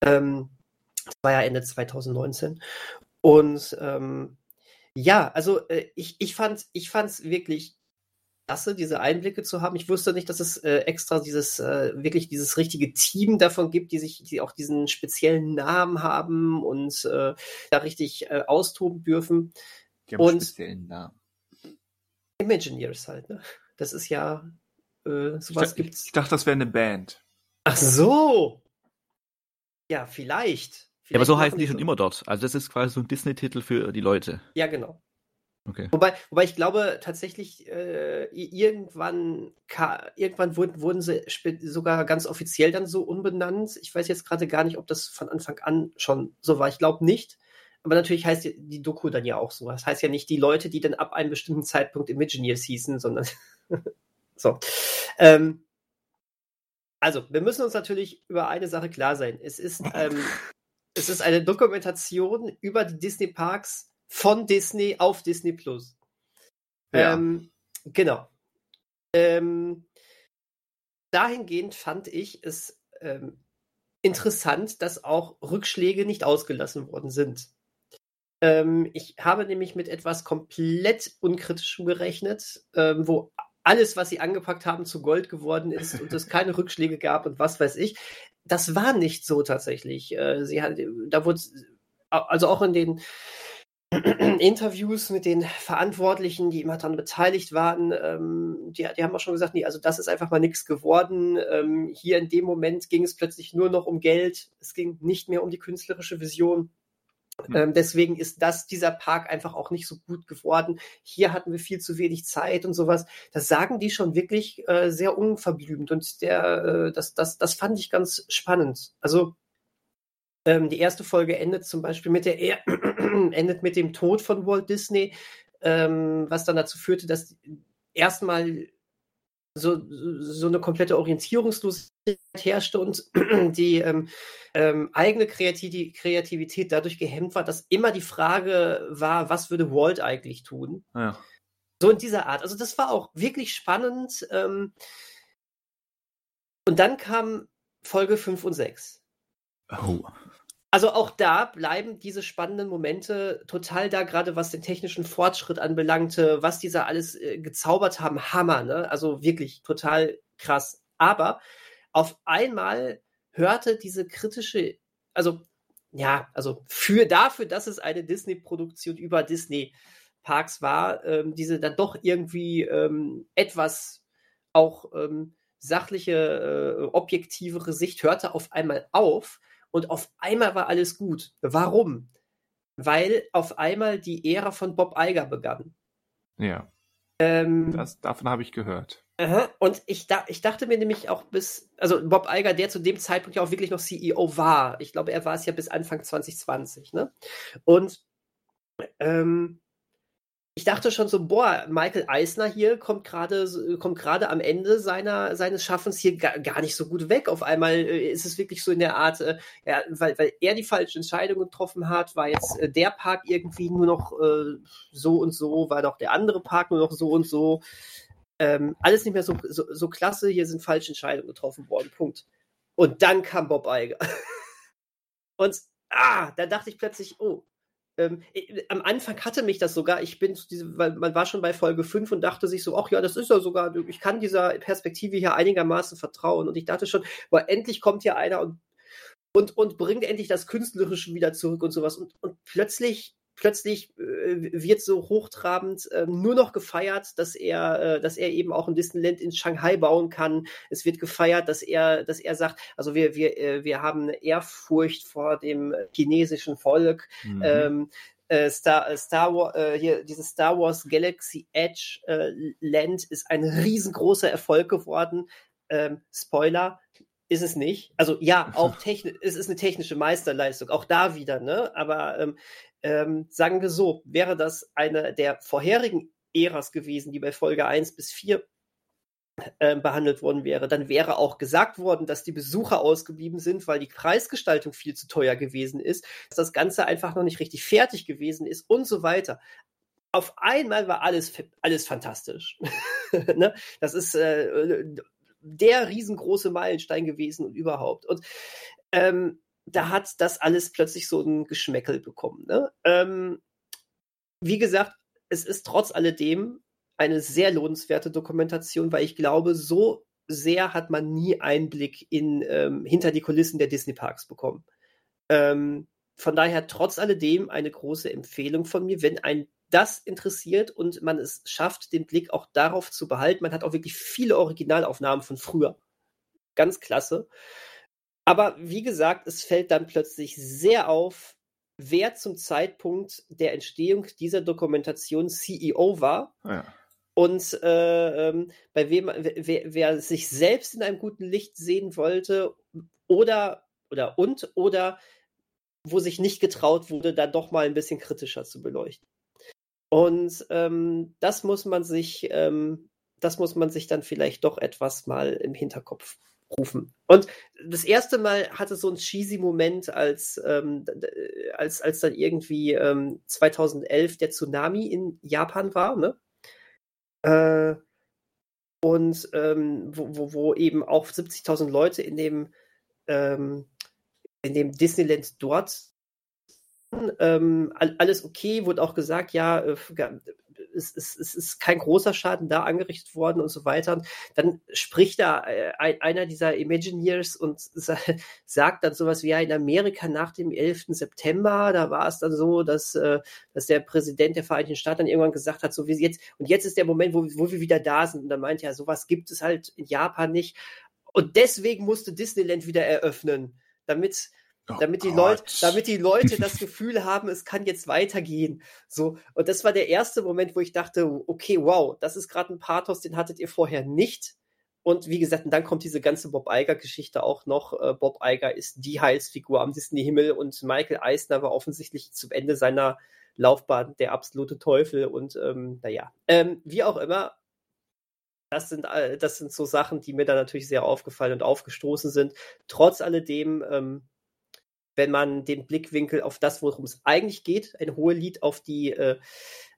Ähm, das war ja Ende 2019 und ähm, ja also äh, ich ich fand ich fand's wirklich klasse, diese Einblicke zu haben. Ich wusste nicht, dass es äh, extra dieses, äh, wirklich dieses richtige Team davon gibt, die sich, die auch diesen speziellen Namen haben und äh, da richtig äh, austoben dürfen. Die haben einen Und- speziellen Namen. Imagineers halt, ne? Das ist ja, äh, sowas ich, gibt's. Ich dachte, das wäre eine Band. Ach so! Ja, vielleicht. Ja, aber so Vielleicht heißen die schon immer dort. Also das ist quasi so ein Disney-Titel für die Leute. Ja, genau. Okay. Wobei, wobei ich glaube tatsächlich, äh, irgendwann, irgendwann wurden, wurden sie sogar ganz offiziell dann so umbenannt. Ich weiß jetzt gerade gar nicht, ob das von Anfang an schon so war. Ich glaube nicht. Aber natürlich heißt die, die Doku dann ja auch so. Das heißt ja nicht die Leute, die dann ab einem bestimmten Zeitpunkt Imagineers hießen, sondern so. Ähm, also, wir müssen uns natürlich über eine Sache klar sein. Es ist, ähm, es ist eine Dokumentation über die Disney Parks von Disney auf Disney Plus. Ja. Ähm, genau. Ähm, dahingehend fand ich es ähm, interessant, dass auch Rückschläge nicht ausgelassen worden sind. Ähm, ich habe nämlich mit etwas komplett Unkritischem gerechnet, ähm, wo alles, was sie angepackt haben, zu Gold geworden ist und es keine Rückschläge gab und was weiß ich. Das war nicht so tatsächlich. Äh, sie hat, da wurde, also auch in den Interviews mit den Verantwortlichen, die immer daran beteiligt waren, ähm, die, die haben auch schon gesagt, nee, also das ist einfach mal nichts geworden. Ähm, hier in dem Moment ging es plötzlich nur noch um Geld. Es ging nicht mehr um die künstlerische Vision. Hm. Ähm, deswegen ist das, dieser Park einfach auch nicht so gut geworden. Hier hatten wir viel zu wenig Zeit und sowas. Das sagen die schon wirklich äh, sehr unverblümt und der, äh, das, das, das fand ich ganz spannend. Also ähm, die erste Folge endet zum Beispiel mit der er endet mit dem Tod von Walt Disney, ähm, was dann dazu führte, dass erstmal so, so eine komplette Orientierungslosigkeit herrschte und die ähm, ähm, eigene Kreativ Kreativität dadurch gehemmt war, dass immer die Frage war, was würde Walt eigentlich tun? Ja. So in dieser Art. Also das war auch wirklich spannend. Ähm, und dann kam Folge 5 und 6. Oh. Also auch da bleiben diese spannenden Momente total da, gerade was den technischen Fortschritt anbelangte, was die da alles äh, gezaubert haben, Hammer, ne? Also wirklich total krass. Aber auf einmal hörte diese kritische, also ja, also für dafür, dass es eine Disney-Produktion über Disney Parks war, ähm, diese dann doch irgendwie ähm, etwas auch ähm, sachliche, äh, objektivere Sicht hörte auf einmal auf und auf einmal war alles gut. Warum? Weil auf einmal die Ära von Bob Iger begann. Ja. Ähm, Das, davon habe ich gehört. aha, und ich, da, ich dachte mir nämlich auch bis, also Bob Iger, der zu dem Zeitpunkt ja auch wirklich noch CEO war. Ich glaube, er war es ja bis Anfang 2020, ne? Und ähm, ich dachte schon so, boah, Michael Eisner hier kommt gerade kommt gerade am Ende seiner seines Schaffens hier gar, gar nicht so gut weg. Auf einmal äh, ist es wirklich so in der Art, äh, ja, weil, weil er die falsche Entscheidung getroffen hat, war jetzt äh, der Park irgendwie nur noch äh, so und so, war doch der andere Park nur noch so und so. Ähm, alles nicht mehr so, so, so klasse, hier sind falsche Entscheidungen getroffen worden. Punkt. Und dann kam Bob Iger. und ah, da dachte ich plötzlich, oh, ähm, äh, am Anfang hatte mich das sogar, ich bin zu diese, weil man war schon bei Folge 5 und dachte sich so, ach ja, das ist ja sogar, ich kann dieser Perspektive hier einigermaßen vertrauen. Und ich dachte schon, boah, endlich kommt hier einer und, und, und bringt endlich das Künstlerische wieder zurück und sowas. Und, und plötzlich, plötzlich äh, wird so hochtrabend äh, nur noch gefeiert, dass er, äh, dass er eben auch ein Disneyland in Shanghai bauen kann. Es wird gefeiert, dass er, dass er sagt, also wir, wir, äh, wir haben eine Ehrfurcht vor dem chinesischen Volk. Mhm. Ähm, äh, Star, äh, Star Wars, äh, hier, dieses Star Wars Galaxy Edge äh, Land ist ein riesengroßer Erfolg geworden. Ähm, Spoiler, ist es nicht. Also ja, auch technisch, es ist eine technische Meisterleistung, auch da wieder, ne? Aber ähm, ähm, sagen wir so, wäre das eine der vorherigen Äras gewesen, die bei Folge 1 bis 4 äh, behandelt worden wäre, dann wäre auch gesagt worden, dass die Besucher ausgeblieben sind, weil die Preisgestaltung viel zu teuer gewesen ist, dass das Ganze einfach noch nicht richtig fertig gewesen ist und so weiter. Auf einmal war alles, alles fantastisch. ne? Das ist äh, der riesengroße Meilenstein gewesen und überhaupt. Und ähm, da hat das alles plötzlich so ein Geschmäckel bekommen. Ne? Ähm, wie gesagt, es ist trotz alledem eine sehr lohnenswerte Dokumentation, weil ich glaube, so sehr hat man nie Einblick in ähm, hinter die Kulissen der Disney Parks bekommen. Ähm, von daher trotz alledem eine große Empfehlung von mir, wenn ein das interessiert und man es schafft, den Blick auch darauf zu behalten. Man hat auch wirklich viele Originalaufnahmen von früher. Ganz klasse. Aber wie gesagt, es fällt dann plötzlich sehr auf, wer zum Zeitpunkt der Entstehung dieser Dokumentation CEO war. Ja. Und äh, ähm, bei wem, wer, wer sich selbst in einem guten Licht sehen wollte oder oder und oder wo sich nicht getraut wurde, da doch mal ein bisschen kritischer zu beleuchten. Und ähm, das muss man sich, ähm, das muss man sich dann vielleicht doch etwas mal im Hinterkopf rufen. Und das erste Mal hatte so ein cheesy Moment, als, ähm, als, als dann irgendwie ähm, 2011 der Tsunami in Japan war, ne? Äh, und ähm, wo, wo, wo eben auch 70.000 Leute in dem, ähm, in dem Disneyland dort ähm, alles okay, wurde auch gesagt, ja, äh, es, es, es, ist kein großer Schaden da angerichtet worden und so weiter. Dann spricht da äh, einer dieser Imagineers und sa sagt dann sowas wie, ja, in Amerika nach dem 11. September, da war es dann so, dass, äh, dass der Präsident der Vereinigten Staaten dann irgendwann gesagt hat, so wie jetzt, und jetzt ist der Moment, wo, wo wir wieder da sind. Und dann meint er, sowas gibt es halt in Japan nicht. Und deswegen musste Disneyland wieder eröffnen, damit Oh damit die Leute, damit die Leute das Gefühl haben, es kann jetzt weitergehen. So. Und das war der erste Moment, wo ich dachte, okay, wow, das ist gerade ein Pathos, den hattet ihr vorher nicht. Und wie gesagt, und dann kommt diese ganze Bob Iger-Geschichte auch noch. Äh, Bob Iger ist die Heilsfigur am Disney-Himmel und Michael Eisner war offensichtlich zum Ende seiner Laufbahn der absolute Teufel. Und ähm, naja, ähm, wie auch immer, das sind, das sind so Sachen, die mir da natürlich sehr aufgefallen und aufgestoßen sind. Trotz alledem, ähm, wenn man den Blickwinkel auf das, worum es eigentlich geht, ein hohes Lied auf die, äh,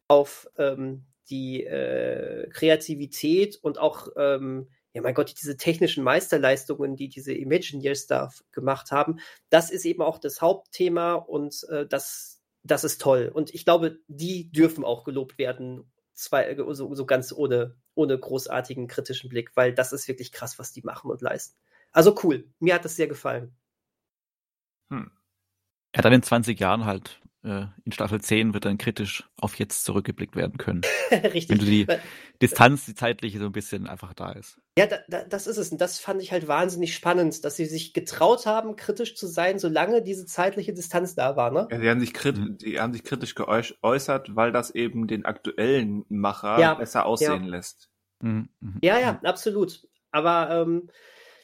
auf ähm, die äh, Kreativität und auch, ähm, ja mein Gott, diese technischen Meisterleistungen, die diese Imagineers da gemacht haben, das ist eben auch das Hauptthema und äh, das, das ist toll. Und ich glaube, die dürfen auch gelobt werden, zwei, so, so ganz ohne, ohne großartigen kritischen Blick, weil das ist wirklich krass, was die machen und leisten. Also cool, mir hat das sehr gefallen. Hm. Ja, dann in 20 Jahren halt, äh, in Staffel 10 wird dann kritisch auf jetzt zurückgeblickt werden können. Richtig. Wenn du die Distanz, die zeitliche so ein bisschen einfach da ist. Ja, da, da, das ist es. Und das fand ich halt wahnsinnig spannend, dass sie sich getraut haben, kritisch zu sein, solange diese zeitliche Distanz da war. Ne? Ja, die haben sich, kritisch, mhm. die haben sich kritisch geäußert, weil das eben den aktuellen Macher ja, besser aussehen ja. lässt. Mhm. Mhm. Ja, ja, absolut. Aber ähm,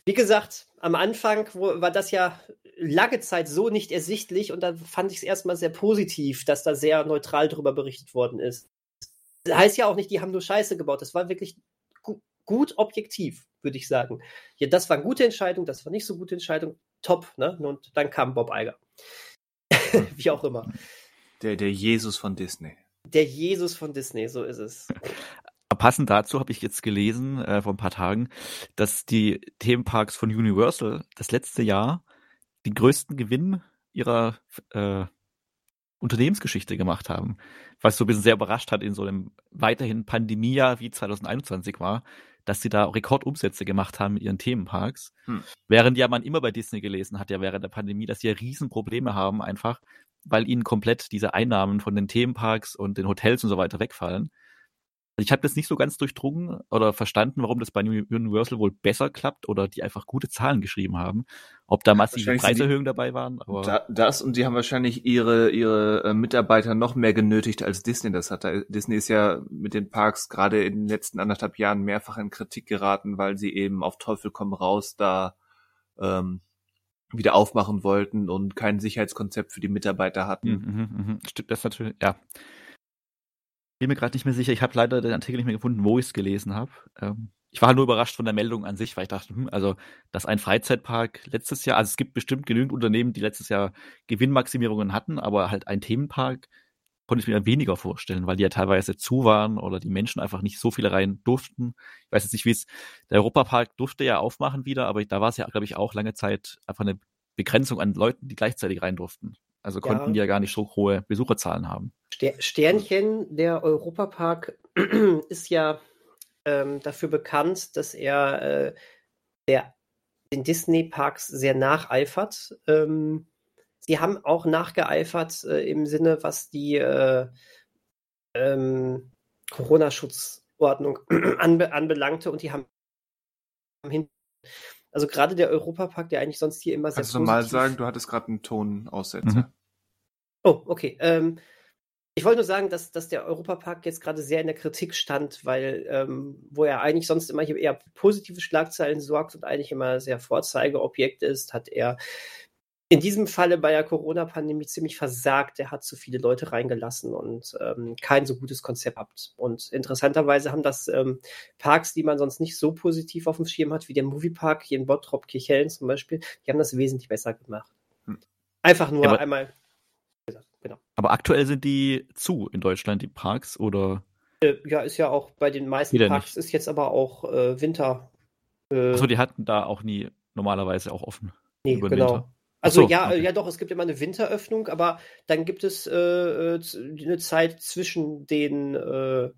wie gesagt, am Anfang wo, war das ja lange Zeit so nicht ersichtlich und da fand ich es erstmal sehr positiv, dass da sehr neutral darüber berichtet worden ist. Das heißt ja auch nicht, die haben nur Scheiße gebaut. Das war wirklich gu gut objektiv, würde ich sagen. Ja, das war eine gute Entscheidung, das war nicht so gute Entscheidung. Top, ne? Und dann kam Bob Iger. Wie auch immer. Der, der Jesus von Disney. Der Jesus von Disney, so ist es. Passend dazu habe ich jetzt gelesen äh, vor ein paar Tagen, dass die Themenparks von Universal das letzte Jahr den größten Gewinn ihrer äh, Unternehmensgeschichte gemacht haben. Was so ein bisschen sehr überrascht hat in so einem weiterhin Pandemiejahr wie 2021 war, dass sie da Rekordumsätze gemacht haben mit ihren Themenparks. Hm. Während ja man immer bei Disney gelesen hat, ja während der Pandemie, dass sie ja Riesenprobleme haben einfach, weil ihnen komplett diese Einnahmen von den Themenparks und den Hotels und so weiter wegfallen. Ich habe das nicht so ganz durchdrungen oder verstanden, warum das bei Universal wohl besser klappt oder die einfach gute Zahlen geschrieben haben. Ob da massive Preiserhöhungen dabei waren. Aber da, das und die haben wahrscheinlich ihre ihre äh, Mitarbeiter noch mehr genötigt als Disney das hat. Disney ist ja mit den Parks gerade in den letzten anderthalb Jahren mehrfach in Kritik geraten, weil sie eben auf Teufel komm raus da ähm, wieder aufmachen wollten und kein Sicherheitskonzept für die Mitarbeiter hatten. Mhm, mh, mh. Stimmt, das natürlich, ja bin mir gerade nicht mehr sicher. Ich habe leider den Artikel nicht mehr gefunden, wo ich es gelesen habe. Ähm, ich war halt nur überrascht von der Meldung an sich, weil ich dachte, hm, also, dass ein Freizeitpark letztes Jahr, also es gibt bestimmt genügend Unternehmen, die letztes Jahr Gewinnmaximierungen hatten, aber halt ein Themenpark konnte ich mir weniger vorstellen, weil die ja teilweise zu waren oder die Menschen einfach nicht so viele rein durften. Ich weiß jetzt nicht, wie es, der Europapark durfte ja aufmachen wieder, aber da war es ja, glaube ich, auch lange Zeit einfach eine Begrenzung an Leuten, die gleichzeitig rein durften. Also konnten ja. die ja gar nicht so hohe Besucherzahlen haben. Sternchen, der Europapark ist ja ähm, dafür bekannt, dass er äh, der, den Disney-Parks sehr nacheifert. Ähm, sie haben auch nachgeeifert äh, im Sinne, was die, äh, ähm, Corona-Schutzordnung anbe anbelangte und die haben. Also gerade der Europapark, der eigentlich sonst hier immer sehr Kannst du mal sagen, du hattest gerade einen Tonaussetzer. Mhm. Oh, okay. Ähm, ich wollte nur sagen, dass, dass der Europapark jetzt gerade sehr in der Kritik stand, weil ähm, wo er eigentlich sonst immer eher positive Schlagzeilen sorgt und eigentlich immer sehr Vorzeigeobjekt ist, hat er in diesem Falle bei der Corona-Pandemie ziemlich versagt. Er hat zu viele Leute reingelassen und ähm, kein so gutes Konzept gehabt. Und interessanterweise haben das ähm, Parks, die man sonst nicht so positiv auf dem Schirm hat, wie der Moviepark hier in Bottrop, Kirchhellen zum Beispiel, die haben das wesentlich besser gemacht. Hm. Einfach nur Ja, einmal. Genau. Aber aktuell sind die zu in Deutschland, die Parks, oder? Äh, Ja, ist ja auch bei den meisten Wieder Parks ist jetzt aber auch äh, Winter. Äh, Achso, die hatten da auch nie normalerweise auch offen. nee, genau. Winter. Also so, ja, okay. ja doch, es gibt immer eine Winteröffnung, aber dann gibt es äh, äh, eine Zeit zwischen den äh,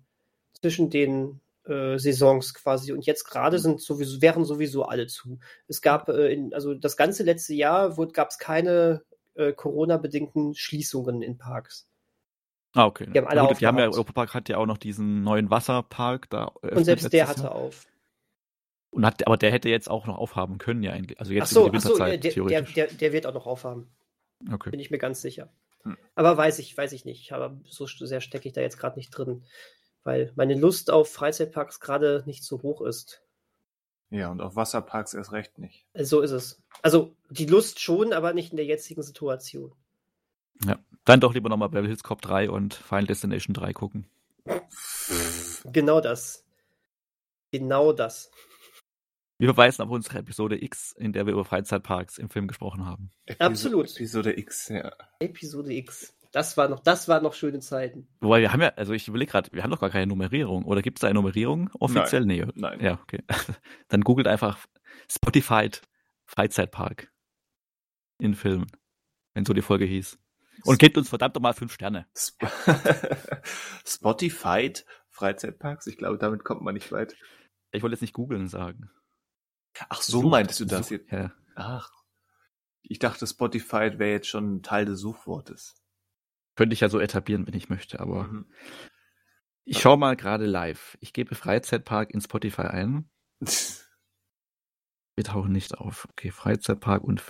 zwischen den äh, Saisons quasi. Und jetzt Mhm. gerade sind sowieso wären sowieso alle zu. Es gab äh, in, also das ganze letzte Jahr gab es keine äh, Corona-bedingten Schließungen in Parks. Ah, okay. Die haben alle Ja, gut, die haben ja. Europapark hat ja auch noch diesen neuen Wasserpark da. Und eröffnet selbst der hatte Jahr. auf. Und hat, aber der hätte jetzt auch noch aufhaben können, ja eigentlich. Also Ach jetzt so, über ach die so äh, der, der, theoretisch. der, der wird auch noch aufhaben. okay. Bin ich mir ganz sicher. Hm. Aber weiß ich, weiß ich nicht. Aber so sehr stecke ich da jetzt gerade nicht drin. Weil meine Lust auf Freizeitparks gerade nicht so hoch ist. Ja, und auf Wasserparks erst recht nicht. So ist es. Also die Lust schon, aber nicht in der jetzigen Situation. Dann doch lieber nochmal Beverly Hills Cop 3 und Final Destination 3 gucken. Genau das. Genau das. Wir verweisen auf unsere Episode X, in der wir über Freizeitparks im Film gesprochen haben. Absolut. Episode X, ja. Episode X. Das war noch, das waren noch schöne Zeiten. Wobei wir haben ja, also ich überlege gerade, wir haben doch gar keine Nummerierung. Oder gibt es da eine Nummerierung? Offiziell? Nee. Nein. Ja, okay. Dann googelt einfach Spotify Freizeitpark in Filmen, wenn so die Folge hieß. Und gebt uns verdammt nochmal fünf Sterne. Sp Spotified Freizeitparks? Ich glaube, damit kommt man nicht weit. Ich wollte jetzt nicht googeln sagen. Ach, so Sucht- meintest du das sucht- jetzt? Ja. Ach. Ich dachte, Spotify wäre jetzt schon ein Teil des Suchwortes. Könnte ich ja so etablieren, wenn ich möchte, aber Mhm. ich schaue mal gerade live. Ich gebe Freizeitpark in Spotify ein. Wir tauchen nicht auf. Okay, Freizeitpark und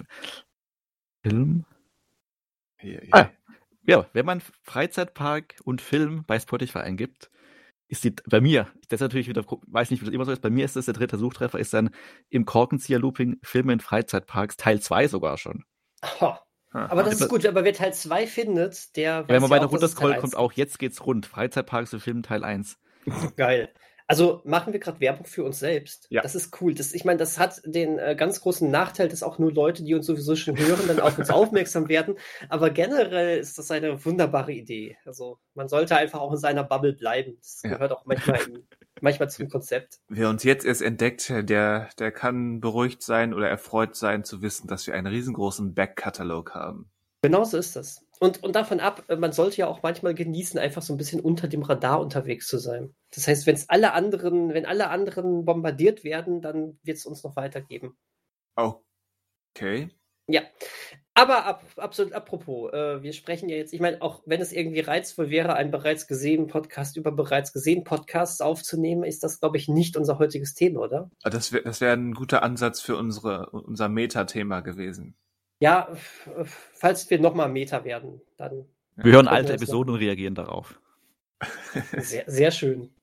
Film. Hier, hier. Ah. Ja, wenn man Freizeitpark und Film bei Spotify eingibt, ist die bei mir, das ist natürlich wieder, weiß nicht, wie das immer so ist, bei mir ist das der dritte Suchtreffer, ist dann im Korkenzieher Looping Filme in Freizeitparks, Teil 2 sogar schon. Ha. Aber das ist gut, aber wer Teil 2 findet, der Wenn man ja weiter runterscrollt, 1 kommt auch jetzt geht's rund. Freizeitparks und Film Teil 1. Geil. Also machen wir gerade Werbung für uns selbst. Ja. Das ist cool. Das, ich meine, das hat den äh, ganz großen Nachteil, dass auch nur Leute, die uns sowieso schon hören, dann auf uns aufmerksam werden. Aber generell ist das eine wunderbare Idee. Also man sollte einfach auch in seiner Bubble bleiben. Das Ja. gehört auch manchmal, in, manchmal zum Konzept. Wer uns jetzt erst entdeckt, der, der kann beruhigt sein oder erfreut sein zu wissen, dass wir einen riesengroßen Backkatalog haben. Genauso ist das. Und, und davon ab, äh, man sollte ja auch manchmal genießen, einfach so ein bisschen unter dem Radar unterwegs zu sein. Das heißt, wenn es alle anderen, wenn alle anderen bombardiert werden, dann wird es uns noch weitergeben. Okay. Ja. Aber ab, absolut apropos, äh, wir sprechen ja jetzt, ich meine, auch wenn es irgendwie reizvoll wäre, einen bereits gesehenen Podcast über bereits gesehenen Podcasts aufzunehmen, ist das, glaube ich, nicht unser heutiges Thema, oder? Aber Das wäre das wär ein guter Ansatz für unsere, unser Meta-Thema gewesen. Ja, falls wir nochmal Meta werden, dann Wir hören alte wir Episoden und reagieren darauf. sehr, sehr schön.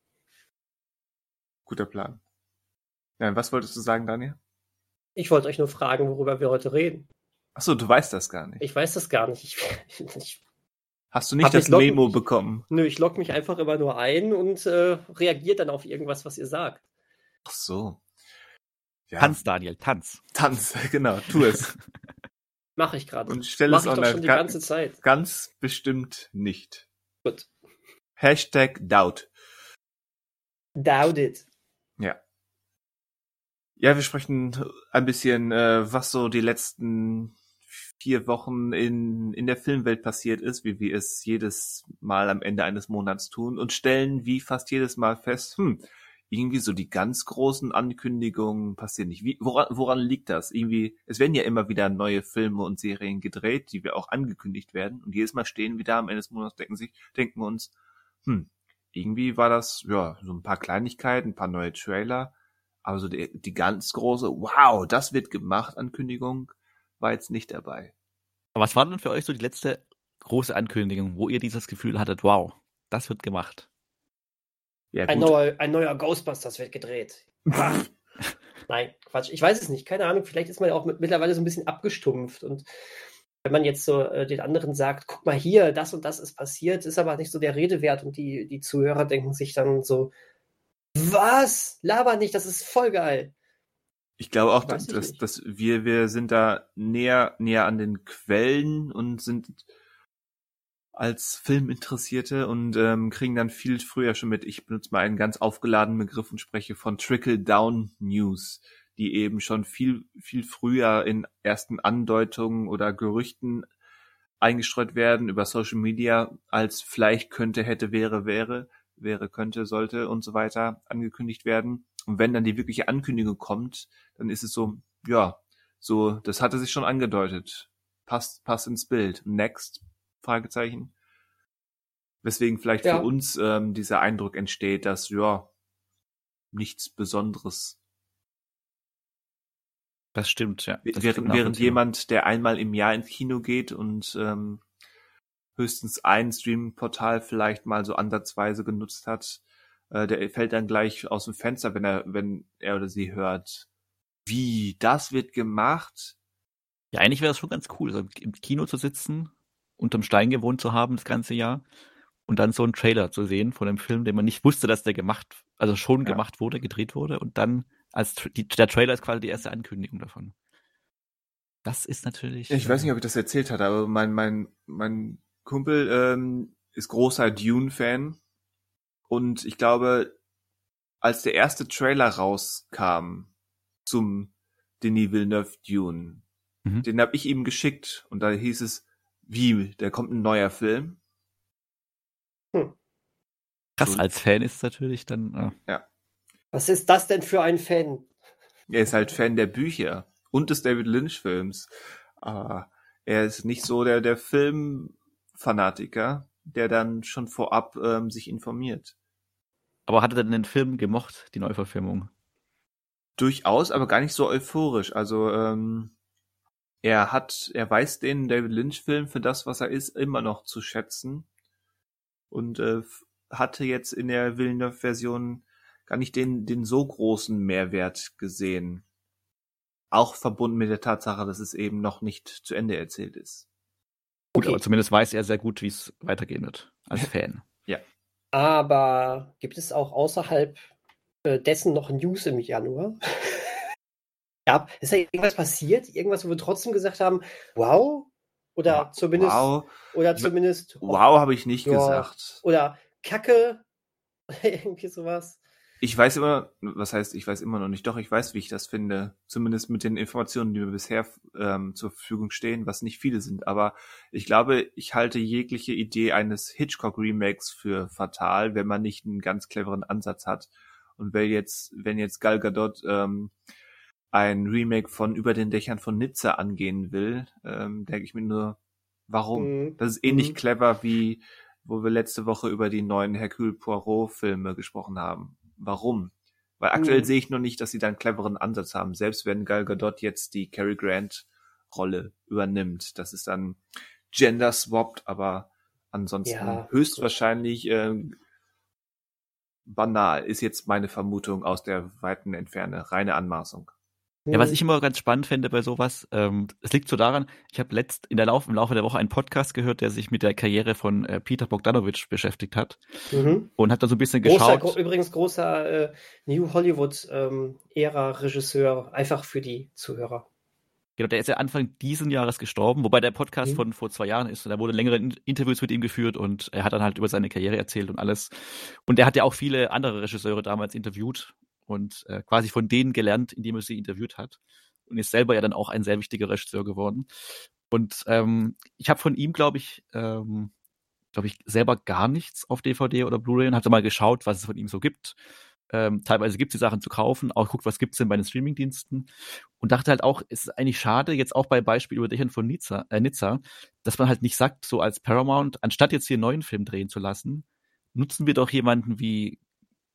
Guter Plan. Ja, was wolltest du sagen, Daniel? Ich wollte euch nur fragen, worüber wir heute reden. Ach so, du weißt das gar nicht. Ich weiß das gar nicht. Ich, ich, Hast du nicht das Memo bekommen? nö, ich logge mich einfach immer nur ein und äh, reagiere dann auf irgendwas, was ihr sagt. Ach so. Ja, Tanz, Daniel, tanz. Tanz, genau, tu es. Mache ich gerade. Und stell Mach es ich doch online. schon die Ga- ganze Zeit. Ganz bestimmt nicht. Gut. Hashtag Doubt. Doubt it. Ja. Ja, wir sprechen ein bisschen, äh, was so die letzten vier Wochen in, in der Filmwelt passiert ist, wie wir es jedes Mal am Ende eines Monats tun und stellen wie fast jedes Mal fest, hm, irgendwie so die ganz großen Ankündigungen passieren nicht. Wie, woran, woran liegt das? Irgendwie, es werden ja immer wieder neue Filme und Serien gedreht, die wir auch angekündigt werden und jedes Mal stehen wir da am Ende des Monats, denken sich, denken uns, hm, irgendwie war das, ja, so ein paar Kleinigkeiten, ein paar neue Trailer, aber so die, die ganz große, wow, das wird gemacht, Ankündigung, war jetzt nicht dabei. Aber was war denn für euch so die letzte große Ankündigung, wo ihr dieses Gefühl hattet, wow, das wird gemacht? Ja, ein, neuer, ein neuer Ghostbusters wird gedreht. Nein, Quatsch. Ich weiß es nicht. Keine Ahnung. Vielleicht ist man ja auch mit, mittlerweile so ein bisschen abgestumpft. Und wenn man jetzt so äh, den anderen sagt, guck mal hier, das und das ist passiert, ist aber nicht so der Rede wert. Und die, die Zuhörer denken sich dann so, was? Laber nicht, das ist voll geil. Ich glaube auch, dass, dass, dass, wir, wir sind da näher, näher an den Quellen und sind als Filminteressierte und ähm, kriegen dann viel früher schon mit. Ich benutze mal einen ganz aufgeladenen Begriff und spreche von Trickle-Down-News, die eben schon viel, viel früher in ersten Andeutungen oder Gerüchten eingestreut werden über Social Media, als vielleicht könnte, hätte, wäre, wäre, wäre, könnte, sollte und so weiter angekündigt werden. Und wenn dann die wirkliche Ankündigung kommt, dann ist es so, ja, so, das hatte sich schon angedeutet. Passt, passt ins Bild. Next, Fragezeichen. Weswegen vielleicht ja. für uns ähm, dieser Eindruck entsteht, dass ja nichts Besonderes. Das stimmt, ja. Das während, stimmt während jemand, der einmal im Jahr ins Kino geht und ähm, höchstens ein Streaming-Portal vielleicht mal so ansatzweise genutzt hat, äh, der fällt dann gleich aus dem Fenster, wenn er, wenn er oder sie hört, wie, das wird gemacht? Ja, eigentlich wäre das schon ganz cool, so im Kino zu sitzen unterm Stein gewohnt zu haben das ganze Jahr und dann so einen Trailer zu sehen von einem Film, den man nicht wusste, dass der gemacht, also schon ja. gemacht wurde, gedreht wurde und dann als die, der Trailer ist quasi die erste Ankündigung davon. Das ist natürlich. Ich weiß nicht, ob ich das erzählt hatte, aber mein mein mein Kumpel ähm, ist großer Dune-Fan und ich glaube, als der erste Trailer rauskam zum Denis Villeneuve Dune, mhm. den habe ich ihm geschickt und da hieß es, wie, da kommt ein neuer Film? Hm. Krass, als Fan ist es natürlich dann. Ja. ja. Was ist das denn für ein Fan? Er ist halt Fan der Bücher und des David Lynch-Films. Aber er ist nicht so der, der Filmfanatiker, der dann schon vorab ähm, sich informiert. Aber hat er denn den Film gemocht, die Neuverfilmung? Durchaus, aber gar nicht so euphorisch. Also ähm, er hat, er weiß den David Lynch-Film für das, was er ist, immer noch zu schätzen. Und äh, hatte jetzt in der Villeneuve-Version gar nicht den, den so großen Mehrwert gesehen. Auch verbunden mit der Tatsache, dass es eben noch nicht zu Ende erzählt ist. Gut, okay. aber zumindest weiß er sehr gut, wie es weitergehen wird, als Fan. Aber gibt es auch außerhalb äh, dessen noch News im Januar? Ja, ist da irgendwas passiert? Irgendwas, wo wir trotzdem gesagt haben, wow? Oder ja, zumindest. Wow. Oder zumindest. Wow, habe ich nicht ja, gesagt. Oder Kacke. irgendwie sowas. Ich weiß immer, was heißt, ich weiß immer noch nicht, doch, ich weiß, wie ich das finde. Zumindest mit den Informationen, die mir bisher ähm, zur Verfügung stehen, was nicht viele sind. Aber ich glaube, ich halte jegliche Idee eines Hitchcock-Remakes für fatal, wenn man nicht einen ganz cleveren Ansatz hat. Und wenn jetzt, wenn jetzt Gal Gadot ähm, ein Remake von Über den Dächern von Nizza angehen will, ähm, denke ich mir nur, warum? Mhm. Das ist ähnlich mhm. clever wie, wo wir letzte Woche über die neuen Hercule Poirot Filme gesprochen haben. Warum? Weil aktuell mhm. sehe ich noch nicht, dass sie da einen cleveren Ansatz haben. Selbst wenn Gal Gadot jetzt die Cary Grant Rolle übernimmt. Das ist dann gender swapped, aber ansonsten ja, höchstwahrscheinlich äh, banal, ist jetzt meine Vermutung aus der weiten Entferne, reine Anmaßung. Ja, was mhm. ich immer ganz spannend finde bei sowas, ähm, es liegt so daran, ich habe letzt in der Lauf, im Laufe der Woche einen Podcast gehört, der sich mit der Karriere von äh, Peter Bogdanovich beschäftigt hat mhm. und hat da so ein bisschen großer, geschaut. Gro übrigens großer äh, New Hollywood ähm, Ära Regisseur, einfach für die Zuhörer. Genau, der ist ja Anfang diesen Jahres gestorben, wobei der Podcast mhm. von vor zwei Jahren ist. Da wurde längere Interviews mit ihm geführt und er hat dann halt über seine Karriere erzählt und alles. Und er hat ja auch viele andere Regisseure damals interviewt und äh, quasi von denen gelernt, indem er sie interviewt hat. Und ist selber ja dann auch ein sehr wichtiger Regisseur geworden. Und ähm, ich habe von ihm, glaube ich, ähm, glaube ich, selber gar nichts auf DVD oder Blu-ray und habe mal geschaut, was es von ihm so gibt. Ähm, teilweise gibt es die Sachen zu kaufen, auch guckt, was gibt's denn bei den Streamingdiensten und dachte halt auch, es ist eigentlich schade, jetzt auch bei Beispiel über Dächern von Nizza, äh, Nizza, dass man halt nicht sagt, so als Paramount, anstatt jetzt hier einen neuen Film drehen zu lassen, nutzen wir doch jemanden wie,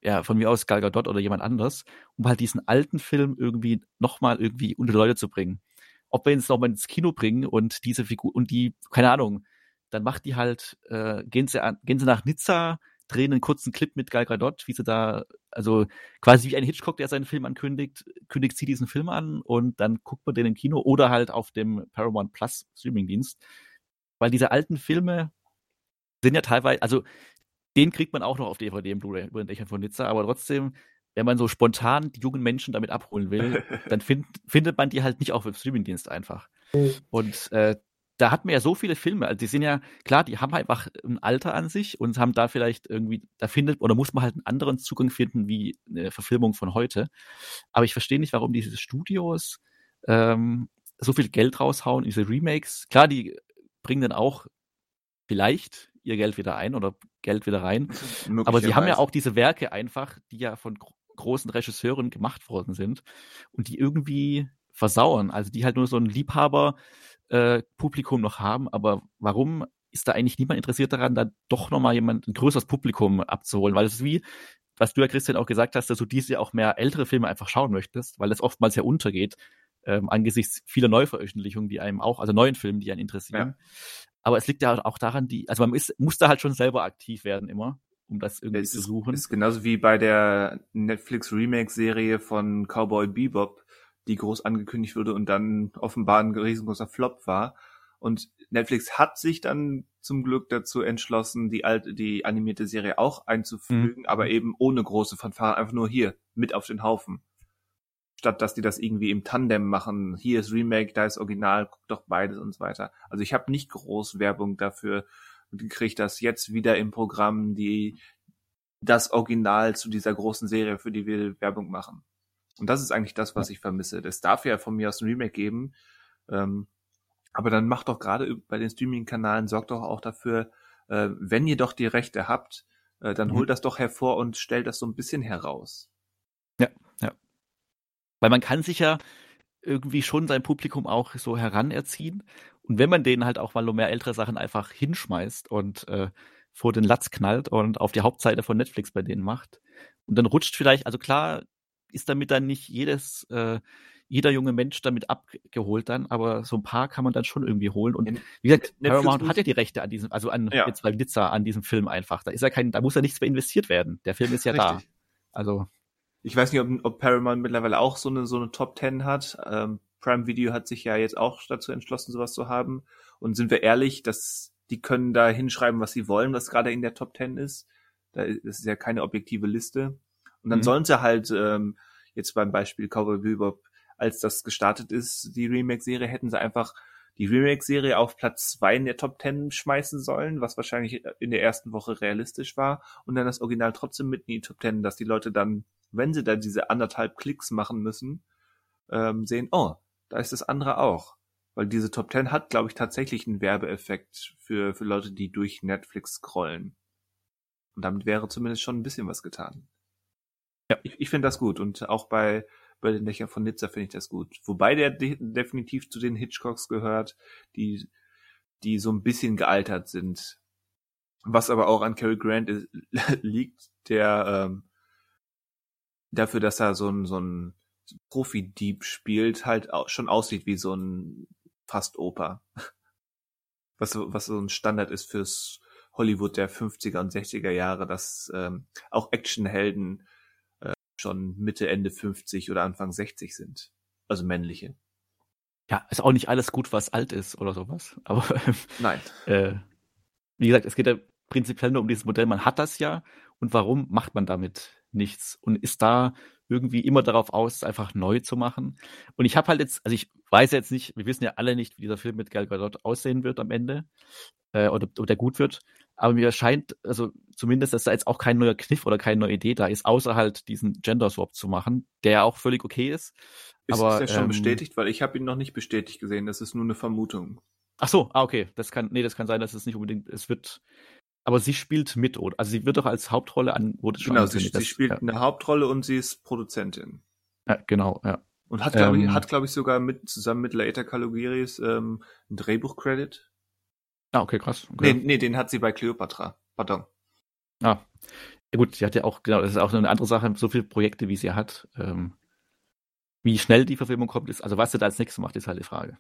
ja, von mir aus Gal Gadot oder jemand anders, um halt diesen alten Film irgendwie nochmal irgendwie unter Leute zu bringen. Ob wir jetzt nochmal ins Kino bringen und diese Figur, und die, keine Ahnung, dann macht die halt, äh, gehen sie an, gehen sie nach Nizza, drehen einen kurzen Clip mit Gal Gadot, wie sie da, also quasi wie ein Hitchcock, der seinen Film ankündigt, kündigt sie diesen Film an und dann guckt man den im Kino oder halt auf dem Paramount Plus Streamingdienst. Weil diese alten Filme sind ja teilweise, also den kriegt man auch noch auf DVD und Blu-ray über den Dächern von Nizza, aber trotzdem, wenn man so spontan die jungen Menschen damit abholen will, dann find, findet man die halt nicht auf dem Streamingdienst einfach. Und äh, da hat man ja so viele Filme, also die sind ja, klar, die haben einfach ein Alter an sich und haben da vielleicht irgendwie, da findet, oder muss man halt einen anderen Zugang finden wie eine Verfilmung von heute. Aber ich verstehe nicht, warum diese Studios ähm, so viel Geld raushauen, diese Remakes. Klar, die bringen dann auch vielleicht ihr Geld wieder ein oder Geld wieder rein. Aber sie haben ja auch diese Werke einfach, die ja von gro großen Regisseuren gemacht worden sind und die irgendwie versauern. Also die halt nur so ein Liebhaber äh, noch haben, aber warum ist da eigentlich niemand interessiert daran, da doch nochmal jemand, ein größeres Publikum abzuholen? Weil es ist wie, was du ja Christian auch gesagt hast, dass du diese auch mehr ältere Filme einfach schauen möchtest, weil es oftmals ja untergeht, ähm, angesichts vieler Neuveröffentlichungen, die einem auch, also neuen Filmen, die einen interessieren. Aber es liegt ja auch daran, die, also man ist, muss da halt schon selber aktiv werden immer, um das irgendwie es zu suchen. Ist, ist genauso wie bei der Netflix Remake-Serie von Cowboy Bebop, die groß angekündigt wurde und dann offenbar ein riesengroßer Flop war. Und Netflix hat sich dann zum Glück dazu entschlossen, die alte, die animierte Serie auch einzufügen, mhm. aber eben ohne große Fanfare, einfach nur hier, mit auf den Haufen. Statt dass die das irgendwie im Tandem machen, hier ist Remake, da ist Original, guck doch beides und so weiter. Also ich habe nicht groß Werbung dafür gekriegt, dass jetzt wieder im Programm die das Original zu dieser großen Serie, für die wir Werbung machen. Und das ist eigentlich das, was ich vermisse. Das darf ja von mir aus ein Remake geben. Ähm, aber dann macht doch gerade bei den Streaming-Kanalen, sorgt doch auch dafür, äh, wenn ihr doch die Rechte habt, äh, dann mhm. holt das doch hervor und stellt das so ein bisschen heraus. Weil man kann sich ja irgendwie schon sein Publikum auch so heranerziehen. Und wenn man denen halt auch mal nur mehr ältere Sachen einfach hinschmeißt und äh, vor den Latz knallt und auf die Hauptseite von Netflix bei denen macht. Und dann rutscht vielleicht, also klar, ist damit dann nicht jedes, äh, jeder junge Mensch damit abgeholt dann, aber so ein paar kann man dann schon irgendwie holen. Und wie gesagt, Netflix Paramount hat ja die Rechte an diesem, also an ja. jetzt bei Nizza an diesem Film einfach. Da ist ja kein, da muss ja nichts mehr investiert werden. Der Film ist ja Richtig. da. Also. Ich weiß nicht, ob, ob Paramount mittlerweile auch so eine, so eine Top Ten hat. Ähm, Prime Video hat sich ja jetzt auch dazu entschlossen, sowas zu haben. Und sind wir ehrlich, dass die können da hinschreiben, was sie wollen, was gerade in der Top Ten ist. Da ist, das ist ja keine objektive Liste. Und dann mhm. sollen sie halt ähm, jetzt beim Beispiel Cowboy Bebop, als das gestartet ist, die Remake-Serie, hätten sie einfach die Remake-Serie auf Platz zwei in der Top Ten schmeißen sollen, was wahrscheinlich in der ersten Woche realistisch war, und dann das Original trotzdem mit in die Top Ten, dass die Leute dann, wenn sie da diese anderthalb Klicks machen müssen, ähm, sehen, oh, da ist das andere auch. Weil diese Top Ten hat, glaube ich, tatsächlich einen Werbeeffekt für, für Leute, die durch Netflix scrollen. Und damit wäre zumindest schon ein bisschen was getan. Ja. Ich, ich finde das gut und auch bei, bei den Dächern von Nizza finde ich das gut. Wobei der de definitiv zu den Hitchcocks gehört, die, die so ein bisschen gealtert sind. Was aber auch an Cary Grant ist, liegt, der ähm, dafür, dass er so ein, so ein Profi-Dieb spielt, halt auch schon aussieht wie so ein fast Oper. Was, was so ein Standard ist fürs Hollywood der 50er und 60er Jahre, dass ähm, auch Actionhelden schon Mitte, Ende 50 oder Anfang 60 sind. Also männliche. Ja, ist auch nicht alles gut, was alt ist oder sowas. Aber nein. Äh, wie gesagt, es geht ja prinzipiell nur um dieses Modell. Man hat das ja und warum macht man damit nichts und ist da irgendwie immer darauf aus, es einfach neu zu machen. Und ich habe halt jetzt, also ich weiß jetzt nicht, wir wissen ja alle nicht, wie dieser Film mit Gal Gadot aussehen wird am Ende äh, oder, oder gut wird. Aber mir scheint, also zumindest, dass da jetzt auch kein neuer Kniff oder keine neue Idee da ist, außer halt diesen Gender Swap zu machen, der ja auch völlig okay ist. Ist aber, der schon ähm, bestätigt? Weil ich habe ihn noch nicht bestätigt gesehen. Das ist nur eine Vermutung. Ach so, ah, okay. Das kann, nee, das kann sein, dass es nicht unbedingt, es wird, aber sie spielt mit, oder? Also sie wird doch als Hauptrolle an, wurde schon Genau, sie, sie spielt ja. eine Hauptrolle und sie ist Produzentin. Ja, genau, ja. Und hat, glaube ähm, ich, hat, glaube ich, sogar mit, zusammen mit Later Calogiris ähm, ein Drehbuch-Credit. Ah, okay, krass. Okay. Nee, nee, den hat sie bei Cleopatra. Pardon. Ah, ja gut, sie hat ja auch, genau, das ist auch eine andere Sache, so viele Projekte, wie sie hat. Ähm, wie schnell die Verfilmung kommt, ist, also was sie da als nächstes macht, ist halt die Frage.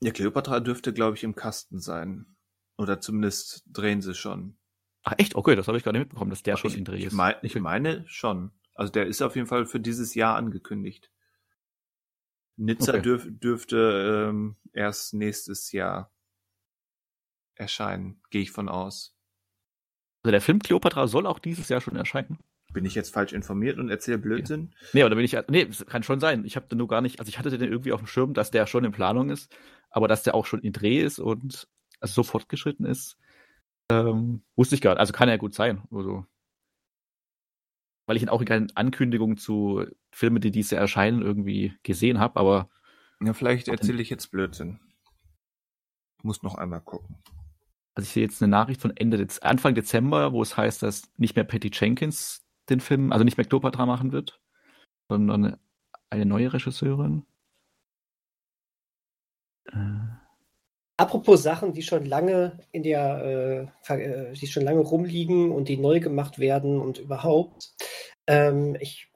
Ja, Cleopatra dürfte, glaube ich, im Kasten sein. Oder zumindest drehen sie schon. Ach echt? Okay, das habe ich gar nicht mitbekommen, dass der Aber schon ich, in Dreh ich, ist. mein, ich meine schon. Also der ist auf jeden Fall für dieses Jahr angekündigt. Nizza Okay. dürf, dürfte ähm, erst nächstes Jahr erscheinen, gehe ich von aus. Also der Film Cleopatra soll auch dieses Jahr schon erscheinen. Bin ich jetzt falsch informiert und erzähle Blödsinn? Nee, oder bin ich, nee, kann schon sein. Ich habe den nur gar nicht, also ich hatte den irgendwie auf dem Schirm, dass der schon in Planung ist, aber dass der auch schon in Dreh ist und also so fortgeschritten ist, ähm, wusste ich gar nicht. Also kann ja gut sein. Also, weil ich ihn auch in keinen Ankündigungen zu Filmen, die diese erscheinen, irgendwie gesehen habe, aber Ja, vielleicht erzähle ich jetzt Blödsinn. Muss noch einmal gucken. Also ich sehe jetzt eine Nachricht von Ende Dez Anfang Dezember, wo es heißt, dass nicht mehr Patty Jenkins den Film, also nicht mehr Cleopatra machen wird, sondern eine neue Regisseurin. Äh, Apropos Sachen, die schon lange in der, äh, äh, die schon lange rumliegen und die neu gemacht werden und überhaupt. Ähm, ich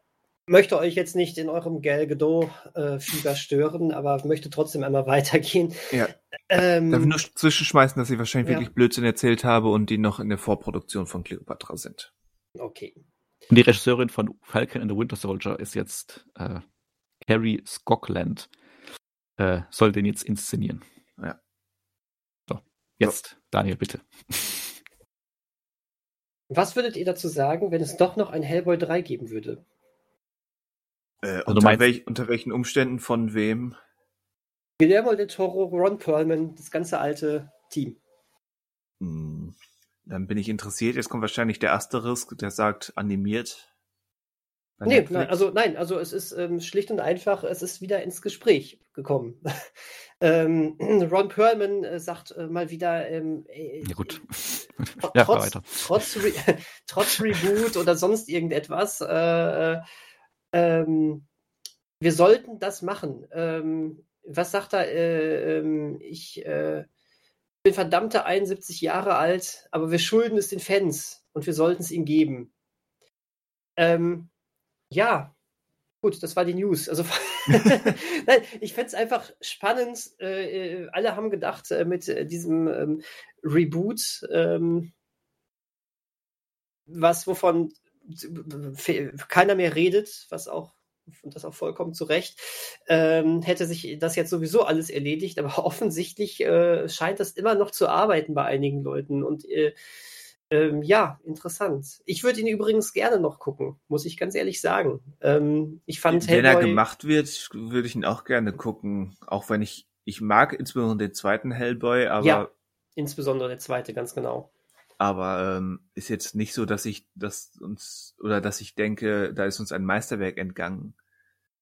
möchte euch jetzt nicht in eurem Gal Gadot-Fieber stören, aber möchte trotzdem einmal weitergehen. Ja, Ähm, darf ich nur zwischenschmeißen, dass ich wahrscheinlich Ja. wirklich Blödsinn erzählt habe und die noch in der Vorproduktion von Cleopatra sind. okay. Und die Regisseurin von Falcon and the Winter Soldier ist jetzt äh, Carrie Skockland. Äh, soll den jetzt inszenieren. Ja. So, jetzt, Daniel, bitte. Was würdet ihr dazu sagen, wenn es doch noch ein Hellboy 3 geben würde? Äh, Also unter, meinst- welch, unter welchen Umständen von wem? Guillermo del Toro, Ron Perlman, das ganze alte Team. Hm, dann bin ich interessiert. Jetzt kommt wahrscheinlich der Asterisk, der sagt animiert. Nee, nein, also nein, also es ist ähm, schlicht und einfach, es ist wieder ins Gespräch gekommen. ähm, Ron Perlman äh, sagt äh, mal wieder, ähm, äh, Ja, gut. tr- Ja, trotz, weiter. trotz, Re trotz Reboot oder sonst irgendetwas, äh, äh, ähm, wir sollten das machen. Was sagt er? Äh, ähm, ich äh, bin verdammte 71 Jahre alt, aber wir schulden es den Fans und wir sollten es ihnen geben. Ähm, ja, gut, das war die News. Also, Nein, ich fände es einfach spannend. Äh, äh, alle haben gedacht, äh, mit äh, diesem ähm, Reboot, ähm, was wovon keiner mehr redet, was auch und das auch vollkommen zu Recht, ähm, hätte sich das jetzt sowieso alles erledigt, aber offensichtlich äh, scheint das immer noch zu arbeiten bei einigen Leuten und äh, ähm, ja, interessant. Ich würde ihn übrigens gerne noch gucken, muss ich ganz ehrlich sagen. Ähm, ich fand Wenn er Hellboy- gemacht wird, würde ich ihn auch gerne gucken. Auch wenn ich, ich mag insbesondere den zweiten Hellboy, aber, Ja. insbesondere der zweite, ganz genau. Aber ähm, ist jetzt nicht so, dass ich das uns oder dass ich denke, da ist uns ein Meisterwerk entgangen.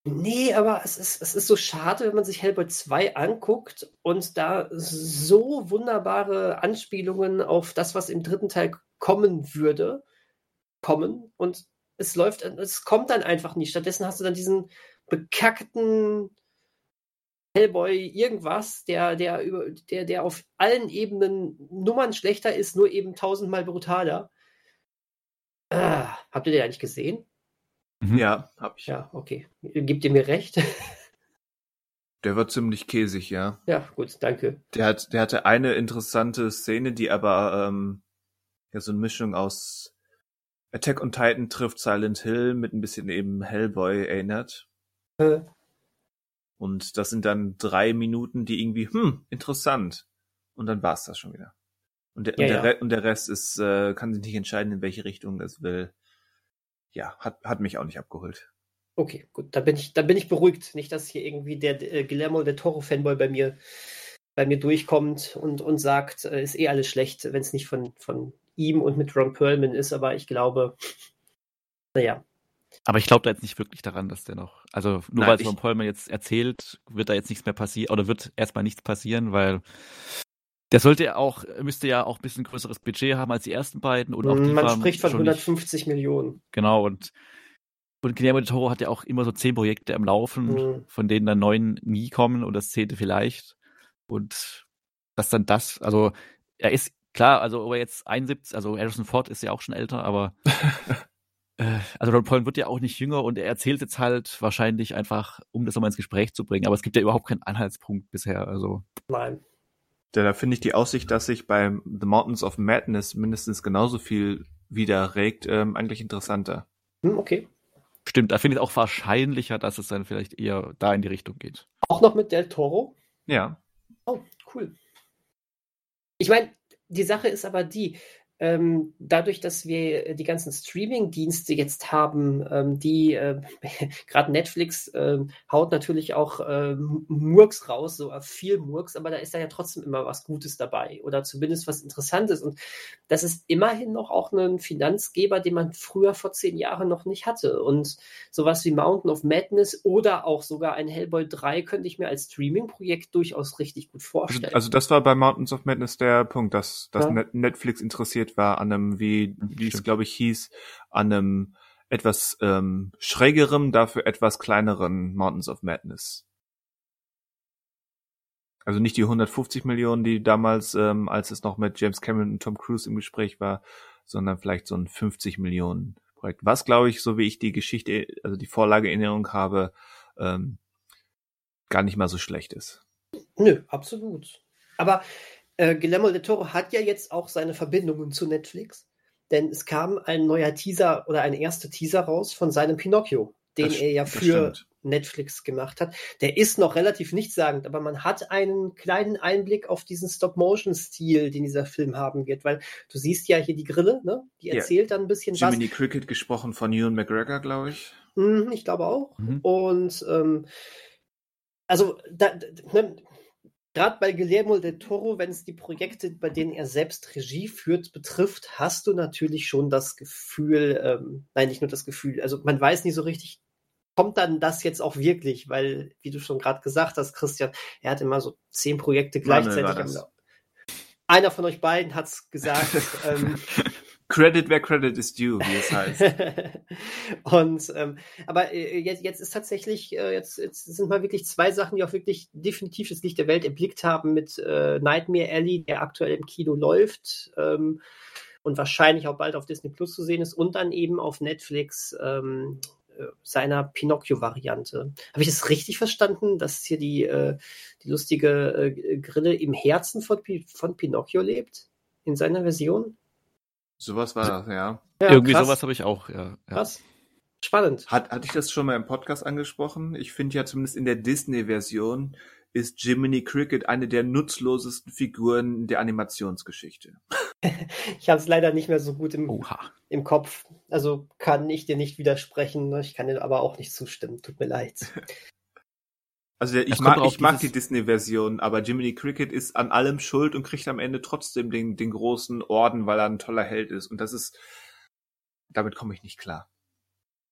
Nee, aber es ist, es ist so schade, wenn man sich Hellboy 2 anguckt und da so wunderbare Anspielungen auf das, was im dritten Teil kommen würde, kommen und es läuft, es kommt dann einfach nicht. Stattdessen hast du dann diesen bekackten Hellboy irgendwas, der, der, über, der, der auf allen Ebenen Nummern schlechter ist, nur eben tausendmal brutaler. Ah, habt ihr den eigentlich gesehen? Mhm. Ja, hab ich. Ja, okay. Gebt ihr mir recht? Der war ziemlich käsig, ja. ja, gut, danke. Der hat, der hatte eine interessante Szene, die aber ähm, ja so eine Mischung aus Attack on Titan trifft Silent Hill mit ein bisschen eben Hellboy erinnert. Äh, Und das sind dann drei Minuten, die irgendwie, hm, interessant. Und dann war's das schon wieder. Und der, Ja, und der, ja. Und der Rest ist, äh, kann sich nicht entscheiden, in welche Richtung es will. Ja, hat, hat mich auch nicht abgeholt. Okay, gut, da bin ich, da bin ich beruhigt. Nicht, dass hier irgendwie der äh, Guillermo del Toro Fanboy bei mir, bei mir durchkommt und, und sagt, äh, ist eh alles schlecht, wenn es nicht von, von ihm und mit Ron Perlman ist, aber ich glaube, naja, Aber ich glaube da jetzt nicht wirklich daran, dass der noch, also nur Nein, weil es von Pollmann jetzt erzählt, wird da jetzt nichts mehr passieren oder wird erstmal nichts passieren, weil der sollte ja auch, müsste ja auch ein bisschen größeres Budget haben als die ersten beiden und auch die man spricht von schon nicht- 150 Millionen. Genau, und, und Guillermo del Toro hat ja auch immer so zehn Projekte am Laufen, Mhm. von denen dann neun nie kommen und das zehnte vielleicht. Und dass dann das, also er ist Klar, also aber jetzt 71, also Harrison Ford ist ja auch schon älter, aber also Ron Perlman wird ja auch nicht jünger und er erzählt jetzt halt wahrscheinlich einfach, um das nochmal ins Gespräch zu bringen. Aber es gibt ja überhaupt keinen Anhaltspunkt bisher. Also Nein. Da, da finde ich die Aussicht, dass sich beim The Mountains of Madness mindestens genauso viel widerregt, ähm, eigentlich interessanter. Hm, okay. stimmt, da finde ich es auch wahrscheinlicher, dass es dann vielleicht eher da in die Richtung geht. Auch noch mit Del Toro? Ja. Oh, cool. Ich meine, die Sache ist aber die, ähm, dadurch, dass wir die ganzen Streaming-Dienste jetzt haben, ähm, die äh, gerade Netflix äh, haut natürlich auch äh, Murks raus, so viel Murks, aber da ist da ja trotzdem immer was Gutes dabei oder zumindest was Interessantes. Und das ist immerhin noch auch ein Finanzgeber, den man früher vor zehn Jahren noch nicht hatte. Und sowas wie Mountain of Madness oder auch sogar ein Hellboy 3 könnte ich mir als Streaming-Projekt durchaus richtig gut Also, vorstellen. also das war bei Mountains of Madness der Punkt, dass, dass Ja. Net Netflix interessiert war an einem, wie, wie es glaube ich hieß, an einem etwas ähm, schrägerem, dafür etwas kleineren Mountains of Madness. Also nicht die 150 Millionen, die damals, ähm, als es noch mit James Cameron und Tom Cruise im Gespräch war, sondern vielleicht so ein 50 Millionen Projekt. Was glaube ich, so wie ich die Geschichte, also die Vorlage in Erinnerung habe, ähm, gar nicht mal so schlecht ist. Nö, absolut. Aber äh, Guillermo del Toro hat ja jetzt auch seine Verbindungen zu Netflix, denn es kam ein neuer Teaser oder ein erster Teaser raus von seinem Pinocchio, den Das- er ja für. Netflix gemacht hat. Der ist noch relativ nichtssagend, aber man hat einen kleinen Einblick auf diesen Stop-Motion-Stil, den dieser Film haben wird, weil du siehst ja hier die Grille, ne? Die erzählt dann ein bisschen Jiminy Cricket gesprochen von Ewan McGregor, glaube ich. was. Mhm, ich glaube auch. Mhm. Und ähm, also da, da, ne, gerade bei Guillermo del Toro, wenn es die Projekte, bei denen er selbst Regie führt, betrifft, hast du natürlich schon das Gefühl, ähm, nein, nicht nur das Gefühl, also man weiß nie so richtig, kommt dann das jetzt auch wirklich, weil, wie du schon gerade gesagt hast, Christian, er hat immer so zehn Projekte Manuel gleichzeitig war das. Laufen. Einer von euch beiden hat es gesagt. ähm, Credit where credit is due, wie es heißt. und ähm, aber äh, jetzt, jetzt ist tatsächlich, äh, jetzt, jetzt sind mal wirklich zwei Sachen, die auch wirklich definitiv das Licht der Welt erblickt haben mit äh, Nightmare Alley, der aktuell im Kino läuft ähm, und wahrscheinlich auch bald auf Disney Plus zu sehen ist und dann eben auf Netflix ähm, äh, seiner Pinocchio-Variante. Habe ich das richtig verstanden, dass hier die, äh, die lustige äh, Grille im Herzen von, von Pinocchio lebt? In seiner Version? Sowas war das, ja. Ja, Irgendwie krass, sowas habe ich auch, ja. ja. Krass. Spannend. Hat, hatte ich das schon mal im Podcast angesprochen? Ich finde ja zumindest in der Disney-Version ist Jiminy Cricket eine der nutzlosesten Figuren der Animationsgeschichte. Ich habe es leider nicht mehr so gut im, Oha. im Kopf. Also kann ich dir nicht widersprechen. Ich kann dir aber auch nicht zustimmen. Tut mir leid. Also der, ich mag, ich mag die Disney-Version, aber Jiminy Cricket ist an allem schuld und kriegt am Ende trotzdem den, den großen Orden, weil er ein toller Held ist. Und das ist, damit komme ich nicht klar.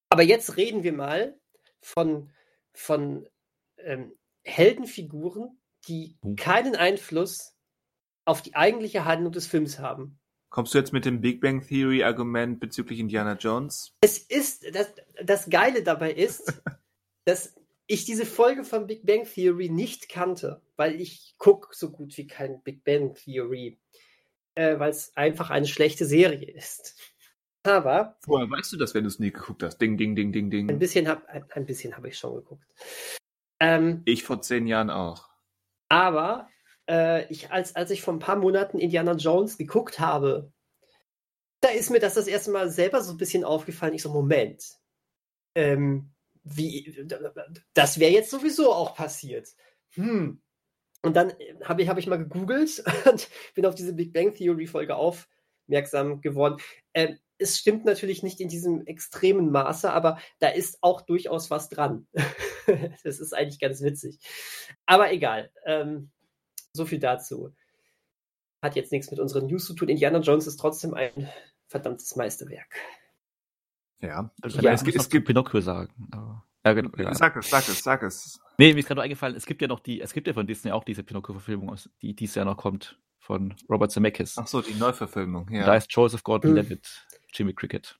Aber jetzt reden wir mal von, von ähm, Heldenfiguren, die keinen Einfluss auf die eigentliche Handlung des Films haben. Kommst du jetzt mit dem Big Bang Theory Argument bezüglich Indiana Jones? Es ist, das, das Geile dabei ist, dass ich diese Folge von Big Bang Theory nicht kannte, weil ich gucke so gut wie kein Big Bang Theory, äh, weil es einfach eine schlechte Serie ist. Aber Woher weißt du das, wenn du es nie geguckt hast? Ding, ding, ding, ding, ein ding. bisschen habe ein, ein bisschen habe ich schon geguckt. Ähm, Ich vor zehn Jahren auch. aber äh, ich, als, als ich vor ein paar Monaten Indiana Jones geguckt habe, da ist mir das das erste Mal selber so ein bisschen aufgefallen. Ich so, Moment, ähm, wie, das wäre jetzt sowieso auch passiert. Hm. Und dann habe ich, hab ich mal gegoogelt und bin auf diese Big Bang Theory Folge aufmerksam geworden. Ähm, es stimmt natürlich nicht in diesem extremen Maße, aber da ist auch durchaus was dran. das ist eigentlich ganz witzig. Aber egal. Ähm, so viel dazu. Hat jetzt nichts mit unseren News zu tun. Indiana Jones ist trotzdem ein verdammtes Meisterwerk. Ja. Also, Ja, es gibt, es gibt Pinocchio sagen. Aber, ja, genau. Ja. Sag es, sag es, sag es. Nee, mir ist gerade nur eingefallen, es gibt ja noch die, es gibt ja von Disney auch diese Pinocchio-Verfilmung, die dieses Jahr noch kommt, von Robert Zemeckis. Ach so, die Neuverfilmung, ja. Da ist Joseph Hm. Gordon-Levitt, Jimmy Cricket.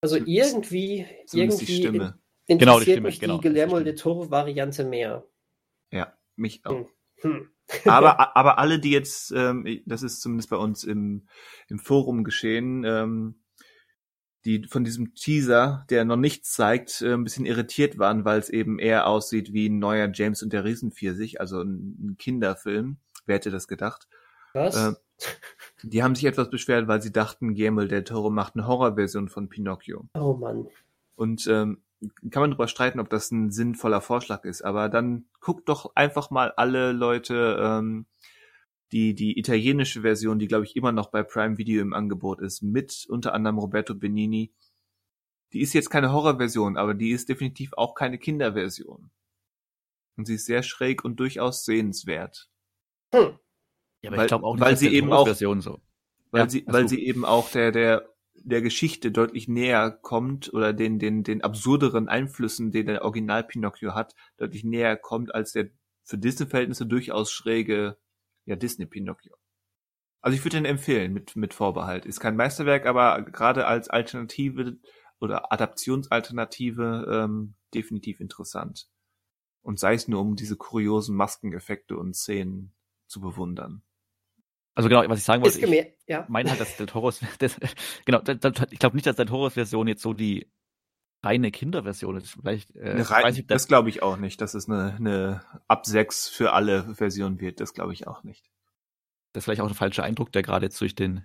Also Zumindest- irgendwie, Zumindest die irgendwie Stimme. interessiert Genau, die Stimme, mich genau, die Guillermo die del Toro-Variante mehr. Ja, mich auch. Hm. Hm. aber, aber alle, die jetzt, ähm, das ist zumindest bei uns im, im Forum geschehen, ähm, die von diesem Teaser, der noch nichts zeigt, äh, ein bisschen irritiert waren, weil es eben eher aussieht wie ein neuer James und der Riesenpfirsich, also ein, ein Kinderfilm. Wer hätte das gedacht? Was? Äh, die haben sich etwas beschwert, weil sie dachten, Guillermo del Toro macht eine Horrorversion von Pinocchio. oh Mann. Und ähm, kann man darüber streiten, ob das ein sinnvoller Vorschlag ist, aber dann guckt doch einfach mal alle Leute ähm, die, die italienische Version, die glaube ich immer noch bei Prime Video im Angebot ist, mit unter anderem Roberto Benini. Die ist jetzt keine Horrorversion, aber die ist definitiv auch keine Kinderversion. Und sie ist sehr schräg und durchaus sehenswert. Hm. Ja, aber Weil- ich glaube auch nicht, weil dass sie eben auch- Version so. Weil Ja, sie, weil du. sie eben auch der, der, der Geschichte deutlich näher kommt oder den, den, den absurderen Einflüssen, den der Original Pinocchio hat, deutlich näher kommt als der für Disney-Verhältnisse durchaus schräge, ja, Disney Pinocchio. Also ich würde den empfehlen mit, mit Vorbehalt. Ist kein Meisterwerk, aber gerade als Alternative oder Adaptionsalternative ähm, definitiv interessant. Und sei es nur, um diese kuriosen Maskeneffekte und Szenen zu bewundern. Also genau, was ich sagen wollte, Ist ich ja. meine halt, dass Del Toros, das, genau, das, das, ich glaube nicht, dass Del Toros Version jetzt so die reine Kinderversion ist. Vielleicht, äh, ich rein, weiß nicht, das glaube ich auch nicht, dass es eine, eine ab sechs für alle Version wird. Das glaube ich auch nicht. das ist vielleicht auch ein falscher Eindruck, der gerade jetzt durch den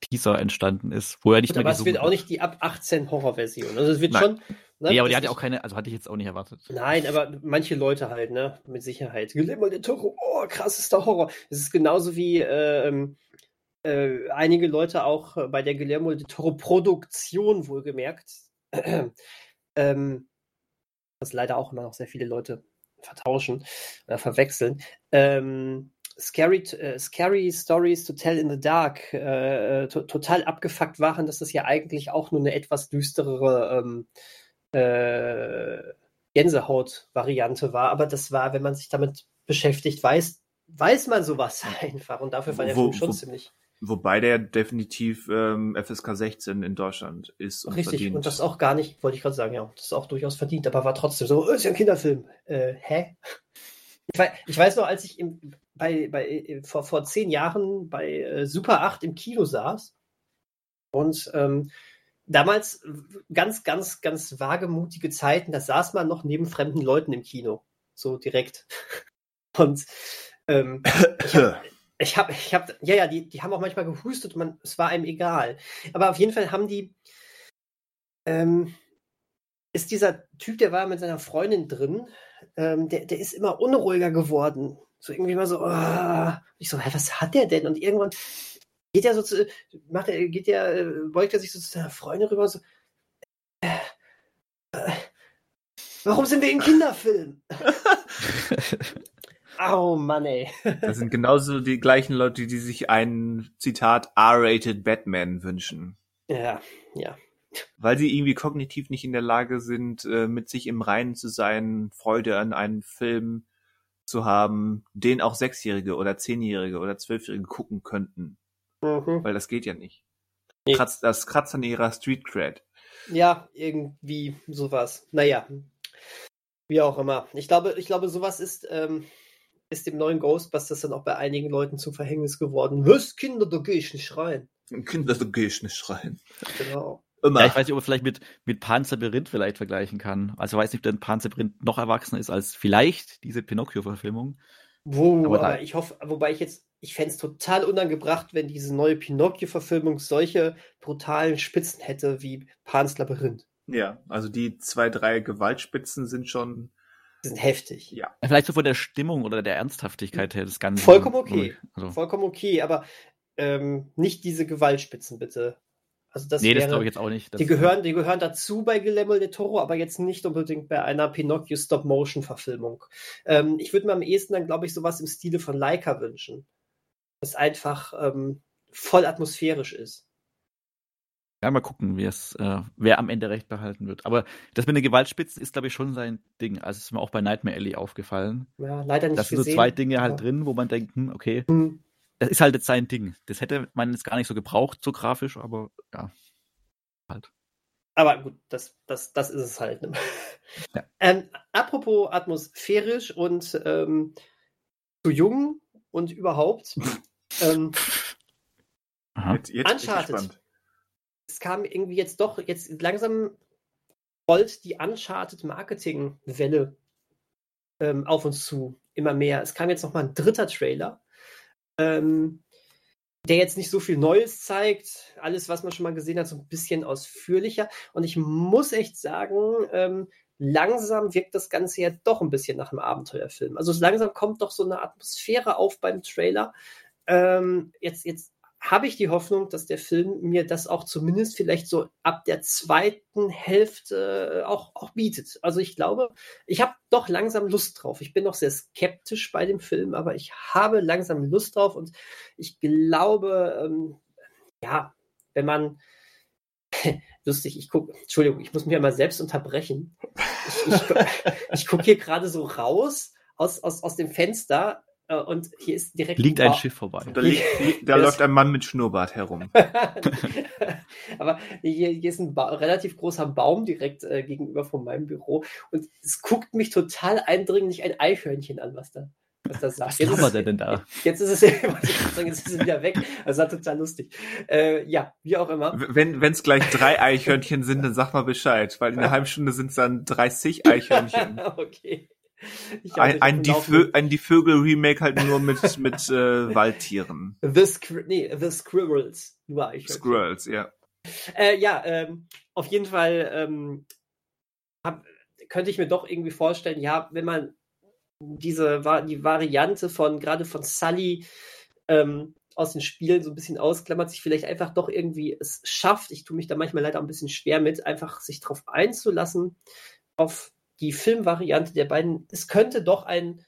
Teaser entstanden ist, wo er nicht Gut, mehr aber es wird auch nicht die ab 18 Horrorversion. Also es wird Nein. schon. Ne, Nee, aber die hat ja auch keine, also hatte ich jetzt auch nicht erwartet. Nein, aber manche Leute halt, ne? Mit Sicherheit. Guillermo del Toro, oh, krassester Horror. Es ist genauso wie ähm, äh, einige Leute auch äh, bei der Guillermo del Toro Produktion wohlgemerkt. ähm, was leider auch immer noch sehr viele Leute vertauschen oder verwechseln. Ähm, Scary, äh, Scary Stories to Tell in the Dark äh, to total abgefuckt waren, dass das ja eigentlich auch nur eine etwas düsterere ähm, äh, Gänsehaut-Variante war. Aber das war, wenn man sich damit beschäftigt, weiß, weiß man sowas einfach. Und dafür war der Wo- Film schon wo- ziemlich Wobei der definitiv ähm, FSK 16 in Deutschland ist und richtig. verdient. Und das auch gar nicht, wollte ich gerade sagen, ja, das ist auch durchaus verdient, aber war trotzdem so, "Oh, ist ja ein Kinderfilm. Äh, hä? Ich weiß, ich weiß noch, als ich im, bei, bei, äh, vor, vor zehn Jahren bei äh, Super 8 im Kino saß und ähm, damals ganz, ganz, ganz wagemutige Zeiten, da saß man noch neben fremden Leuten im Kino. So direkt. Und ähm, ich hab, ich habe, ich hab, ja, ja, die, die haben auch manchmal gehustet und man, es war einem egal. Aber auf jeden Fall haben die, ähm, ist dieser Typ, der war mit seiner Freundin drin, ähm, der, der ist immer unruhiger geworden. So irgendwie mal so, ah. ich so, hä, was hat der denn? Und irgendwann geht er so zu, macht er, geht er, äh, beugt er sich so zu seiner Freundin rüber und so, äh, äh, warum sind wir im Kinderfilm? Au, Mann, ey. Das sind genauso die gleichen Leute, die sich einen, Zitat, R-rated Batman wünschen. Ja, ja. Weil sie irgendwie kognitiv nicht in der Lage sind, äh, mit sich im Reinen zu sein, Freude an einem Film zu haben, den auch Sechsjährige oder Zehnjährige oder Zwölfjährige gucken könnten. Mhm. Weil das geht ja nicht. Nee. Kratzt, das kratzt an ihrer Street Cred. Ja, irgendwie sowas. Naja, wie auch immer. Ich glaube, ich glaube, sowas ist, ähm, ist dem neuen Ghostbusters dann auch bei einigen Leuten zum Verhängnis geworden. Was, Kinder, da gehe ich nicht rein. Kinder, du gehst nicht schreien. Genau. Immer. Ja, ich weiß nicht, ob man vielleicht mit, mit Panzerberint vielleicht vergleichen kann. Also ich weiß nicht, ob der Panzerberint noch erwachsener ist als vielleicht diese Pinocchio-Verfilmung. Wo, Aber aber, da- ich hoffe, wobei ich jetzt, ich fände es total unangebracht, wenn diese neue Pinocchio-Verfilmung solche brutalen Spitzen hätte wie Pans Labyrinth. ja, also die zwei, drei Gewaltspitzen sind schon, Die sind heftig. ja. Vielleicht so von der Stimmung oder der Ernsthaftigkeit her des Ganzen. Vollkommen okay. Also, Vollkommen okay, aber ähm, nicht diese Gewaltspitzen, bitte. Also das nee, das wäre, glaube ich jetzt auch nicht. Das, Die gehören, die gehören dazu bei Guillermo del Toro, aber jetzt nicht unbedingt bei einer Pinocchio Stop-Motion-Verfilmung. Ähm, ich würde mir am ehesten dann, glaube ich, sowas im Stile von Leica wünschen. Das einfach ähm, voll atmosphärisch ist. Ja, mal gucken, äh, wer am Ende recht behalten wird. Aber das mit den Gewaltspitzen ist, glaube ich, schon sein Ding. Also es ist mir auch bei Nightmare Alley aufgefallen. Ja, leider nicht Das sind so zwei Dinge halt aber- drin, wo man denkt, hm, okay, Hm. das ist halt jetzt sein Ding. Das hätte man jetzt gar nicht so gebraucht, so grafisch, aber ja. Halt. Aber gut, das, das, das ist es halt. Ne? Ja. Ähm, apropos atmosphärisch und ähm, zu jung und überhaupt. ähm, Jetzt, jetzt bin ich Uncharted. Es kam irgendwie jetzt doch, jetzt langsam rollt die Uncharted Marketing-Welle ähm, auf uns zu, immer mehr. Es kam jetzt noch mal ein dritter Trailer, ähm, der jetzt nicht so viel Neues zeigt. Alles, was man schon mal gesehen hat, so ein bisschen ausführlicher. Und ich muss echt sagen, ähm, langsam wirkt das Ganze ja doch ein bisschen nach einem Abenteuerfilm. Also langsam kommt doch so eine Atmosphäre auf beim Trailer. Ähm, jetzt, jetzt habe ich die Hoffnung, dass der Film mir das auch zumindest vielleicht so ab der zweiten Hälfte äh, auch, auch bietet. Also ich glaube, ich habe doch langsam Lust drauf. Ich bin noch sehr skeptisch bei dem Film, aber ich habe langsam Lust drauf und ich glaube, ähm, ja, wenn man lustig, ich gucke, Entschuldigung, ich muss mich ja mal selbst unterbrechen. Ich, ich, ich gucke hier gerade so raus aus, aus, aus dem Fenster und hier ist direkt Liegt ein ein Schiff vorbei. Da, liegt, da läuft ein Mann mit Schnurrbart herum. Aber hier, hier ist ein ba relativ großer Baum direkt äh, gegenüber von meinem Büro und es guckt mich total eindringlich ein Eichhörnchen an, was da, was da sagt. Was Jetzt ist- denn da? Jetzt ist es, jetzt ist es wieder weg. Das war total lustig. Äh, ja, wie auch immer. Wenn es gleich drei Eichhörnchen sind, dann sag mal Bescheid, weil in einer halben Stunde sind es dann 30 Eichhörnchen. okay. Ich Ein, ein, die Vö ein die Vögel-Remake halt nur mit, mit äh, Waldtieren. The, nee, The Squirrels. Nur Eichhörnchen. Squirrels, ja. Äh, ja, ähm, auf jeden Fall ähm, hab, könnte ich mir doch irgendwie vorstellen, ja, wenn man diese die Variante von gerade von Sully ähm, aus den Spielen so ein bisschen ausklammert, sich vielleicht einfach doch irgendwie es schafft, ich tue mich da manchmal leider ein bisschen schwer mit, einfach sich darauf einzulassen, auf die Filmvariante der beiden. Es könnte doch ein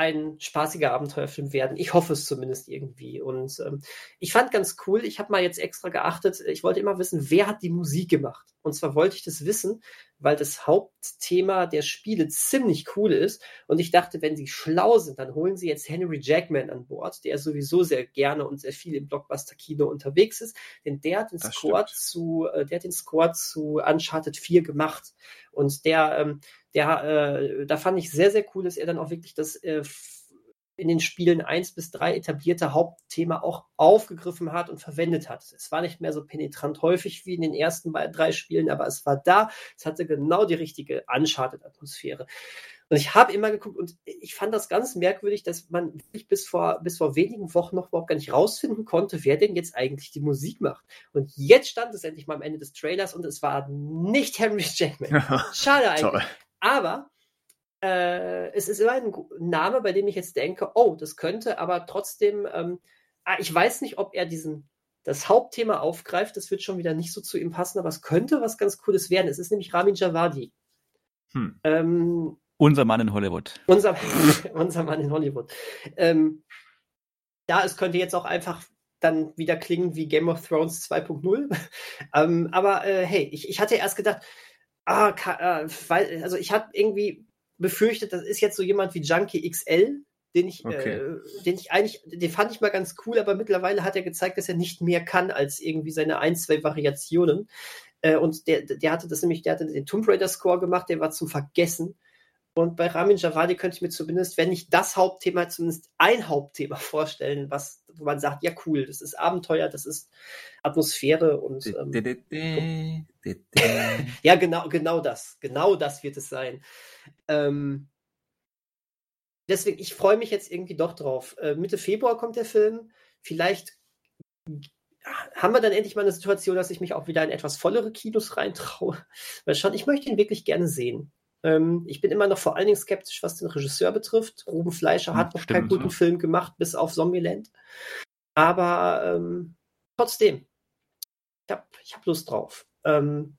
ein spaßiger Abenteuerfilm werden. Ich hoffe es zumindest irgendwie. Und ähm, ich fand ganz cool, ich habe mal jetzt extra geachtet, ich wollte immer wissen, wer hat die Musik gemacht. Und zwar wollte ich das wissen, weil das Hauptthema der Spiele ziemlich cool ist. Und ich dachte, wenn sie schlau sind, dann holen sie jetzt Henry Jackman an Bord, der sowieso sehr gerne und sehr viel im Blockbuster-Kino unterwegs ist. Denn der hat den Das Score stimmt. zu, äh, der hat den Score zu Uncharted 4 gemacht. Und der, ähm, der, äh, da fand ich sehr, sehr cool, dass er dann auch wirklich das äh, in den Spielen 1 bis 3 etablierte Hauptthema auch aufgegriffen hat und verwendet hat. Es war nicht mehr so penetrant häufig wie in den ersten drei Spielen, aber es war da. Es hatte genau die richtige Uncharted-Atmosphäre. Und ich habe immer geguckt und ich fand das ganz merkwürdig, dass man wirklich bis vor, bis vor wenigen Wochen noch überhaupt gar nicht rausfinden konnte, wer denn jetzt eigentlich die Musik macht. Und jetzt stand es endlich mal am Ende des Trailers und es war nicht Henry Jackman. Schade eigentlich. Toll. Aber äh, es ist immer ein Name, bei dem ich jetzt denke, oh, das könnte, aber trotzdem, ähm, ah, ich weiß nicht, ob er diesen das Hauptthema aufgreift, das wird schon wieder nicht so zu ihm passen, aber es könnte was ganz Cooles werden. Es ist nämlich Ramin Javadi. Hm. Ähm, Unser Mann in Hollywood. unser, unser Mann in Hollywood. Ähm, ja, es könnte jetzt auch einfach dann wieder klingen wie Game of Thrones 2.0. ähm, aber äh, hey, ich, ich hatte erst gedacht, ah, äh, weil, also ich hatte irgendwie befürchtet, das ist jetzt so jemand wie Junkie XL, den ich, Okay. äh, den ich eigentlich, den fand ich mal ganz cool, aber mittlerweile hat er gezeigt, dass er nicht mehr kann als irgendwie seine ein, zwei Variationen. Äh, und der, der hatte das nämlich, der hatte den Tomb Raider Score gemacht, der war zum Vergessen. Und bei Ramin Javadi könnte ich mir zumindest, wenn nicht das Hauptthema, zumindest ein Hauptthema vorstellen, was, wo man sagt, ja cool, das ist Abenteuer, das ist Atmosphäre und ähm, ja, genau, genau das, genau das wird es sein. Ähm, deswegen, ich freue mich jetzt irgendwie doch drauf. Äh, Mitte Februar kommt der Film. Vielleicht haben wir dann endlich mal eine Situation, dass ich mich auch wieder in etwas vollere Kinos reintraue. Weil schon, ich möchte ihn wirklich gerne sehen. Ähm, ich bin immer noch vor allen Dingen skeptisch, was den Regisseur betrifft. Ruben Fleischer hat noch keinen guten ja. Film gemacht, bis auf Zombieland. Aber ähm, trotzdem, ich habe ich hab Lust drauf. Ähm,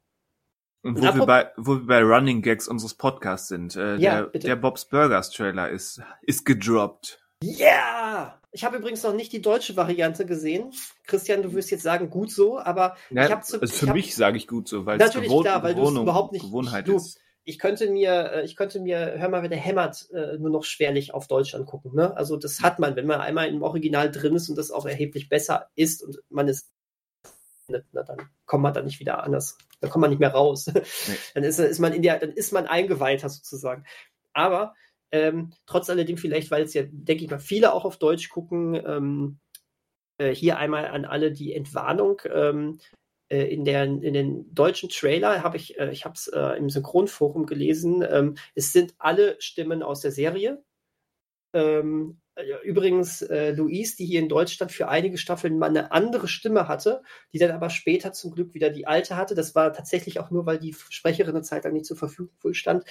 Und wo wir, bei, wo wir bei Running Gags unseres Podcasts sind, äh, Ja, der, bitte. der Bob's Burgers Trailer ist, ist gedroppt. Yeah! Ich habe übrigens noch nicht die deutsche Variante gesehen. Christian, du wirst jetzt sagen, gut so, aber Ja, ich habe zu, also für mich sage ich gut so, weil es gewohnt, klar, weil Gewohnung, überhaupt nicht- Gewohnheit du- ist. Ich könnte mir, äh, ich könnte mir, hör mal, wer der hämmert, äh, nur noch schwerlich auf Deutsch angucken. Ne? Also das hat man, wenn man einmal im Original drin ist und das auch erheblich besser ist und man ist, na, dann kommt man da nicht wieder anders, dann kommt man nicht mehr raus. Dann ist, ist man in der, dann ist man eingeweihter sozusagen. Aber Ähm, trotz alledem vielleicht, weil es ja, denke ich mal, viele auch auf Deutsch gucken. Ähm, äh, hier einmal an alle die Entwarnung. Ähm, äh, in, der, in den deutschen Trailer habe ich, äh, ich habe es äh, im Synchronforum gelesen, ähm, es sind alle Stimmen aus der Serie. Ähm, übrigens, äh, Louise, die hier in Deutschland für einige Staffeln mal eine andere Stimme hatte, die dann aber später zum Glück wieder die alte hatte. Das war tatsächlich auch nur, weil die Sprecherin eine Zeit lang nicht zur Verfügung stand.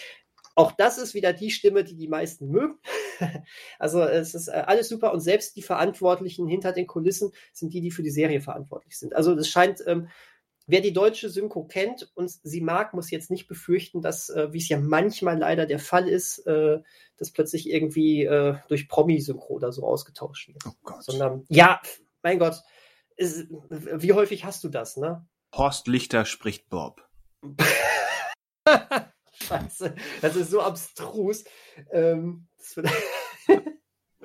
Auch das ist wieder die Stimme, die die meisten mögen. also es ist äh, alles super und selbst die Verantwortlichen hinter den Kulissen sind die, die für die Serie verantwortlich sind. Also es scheint ähm, Wer die deutsche Synchro kennt und sie mag, muss jetzt nicht befürchten, dass, äh, wie es ja manchmal leider der Fall ist, äh, dass plötzlich irgendwie äh, durch Promi-Synchro oder so ausgetauscht wird. Oh Gott. Sondern, ja, mein Gott, ist, wie häufig hast du das, ne? Horst Lichter spricht Bob. Scheiße, das ist so abstrus. Ähm,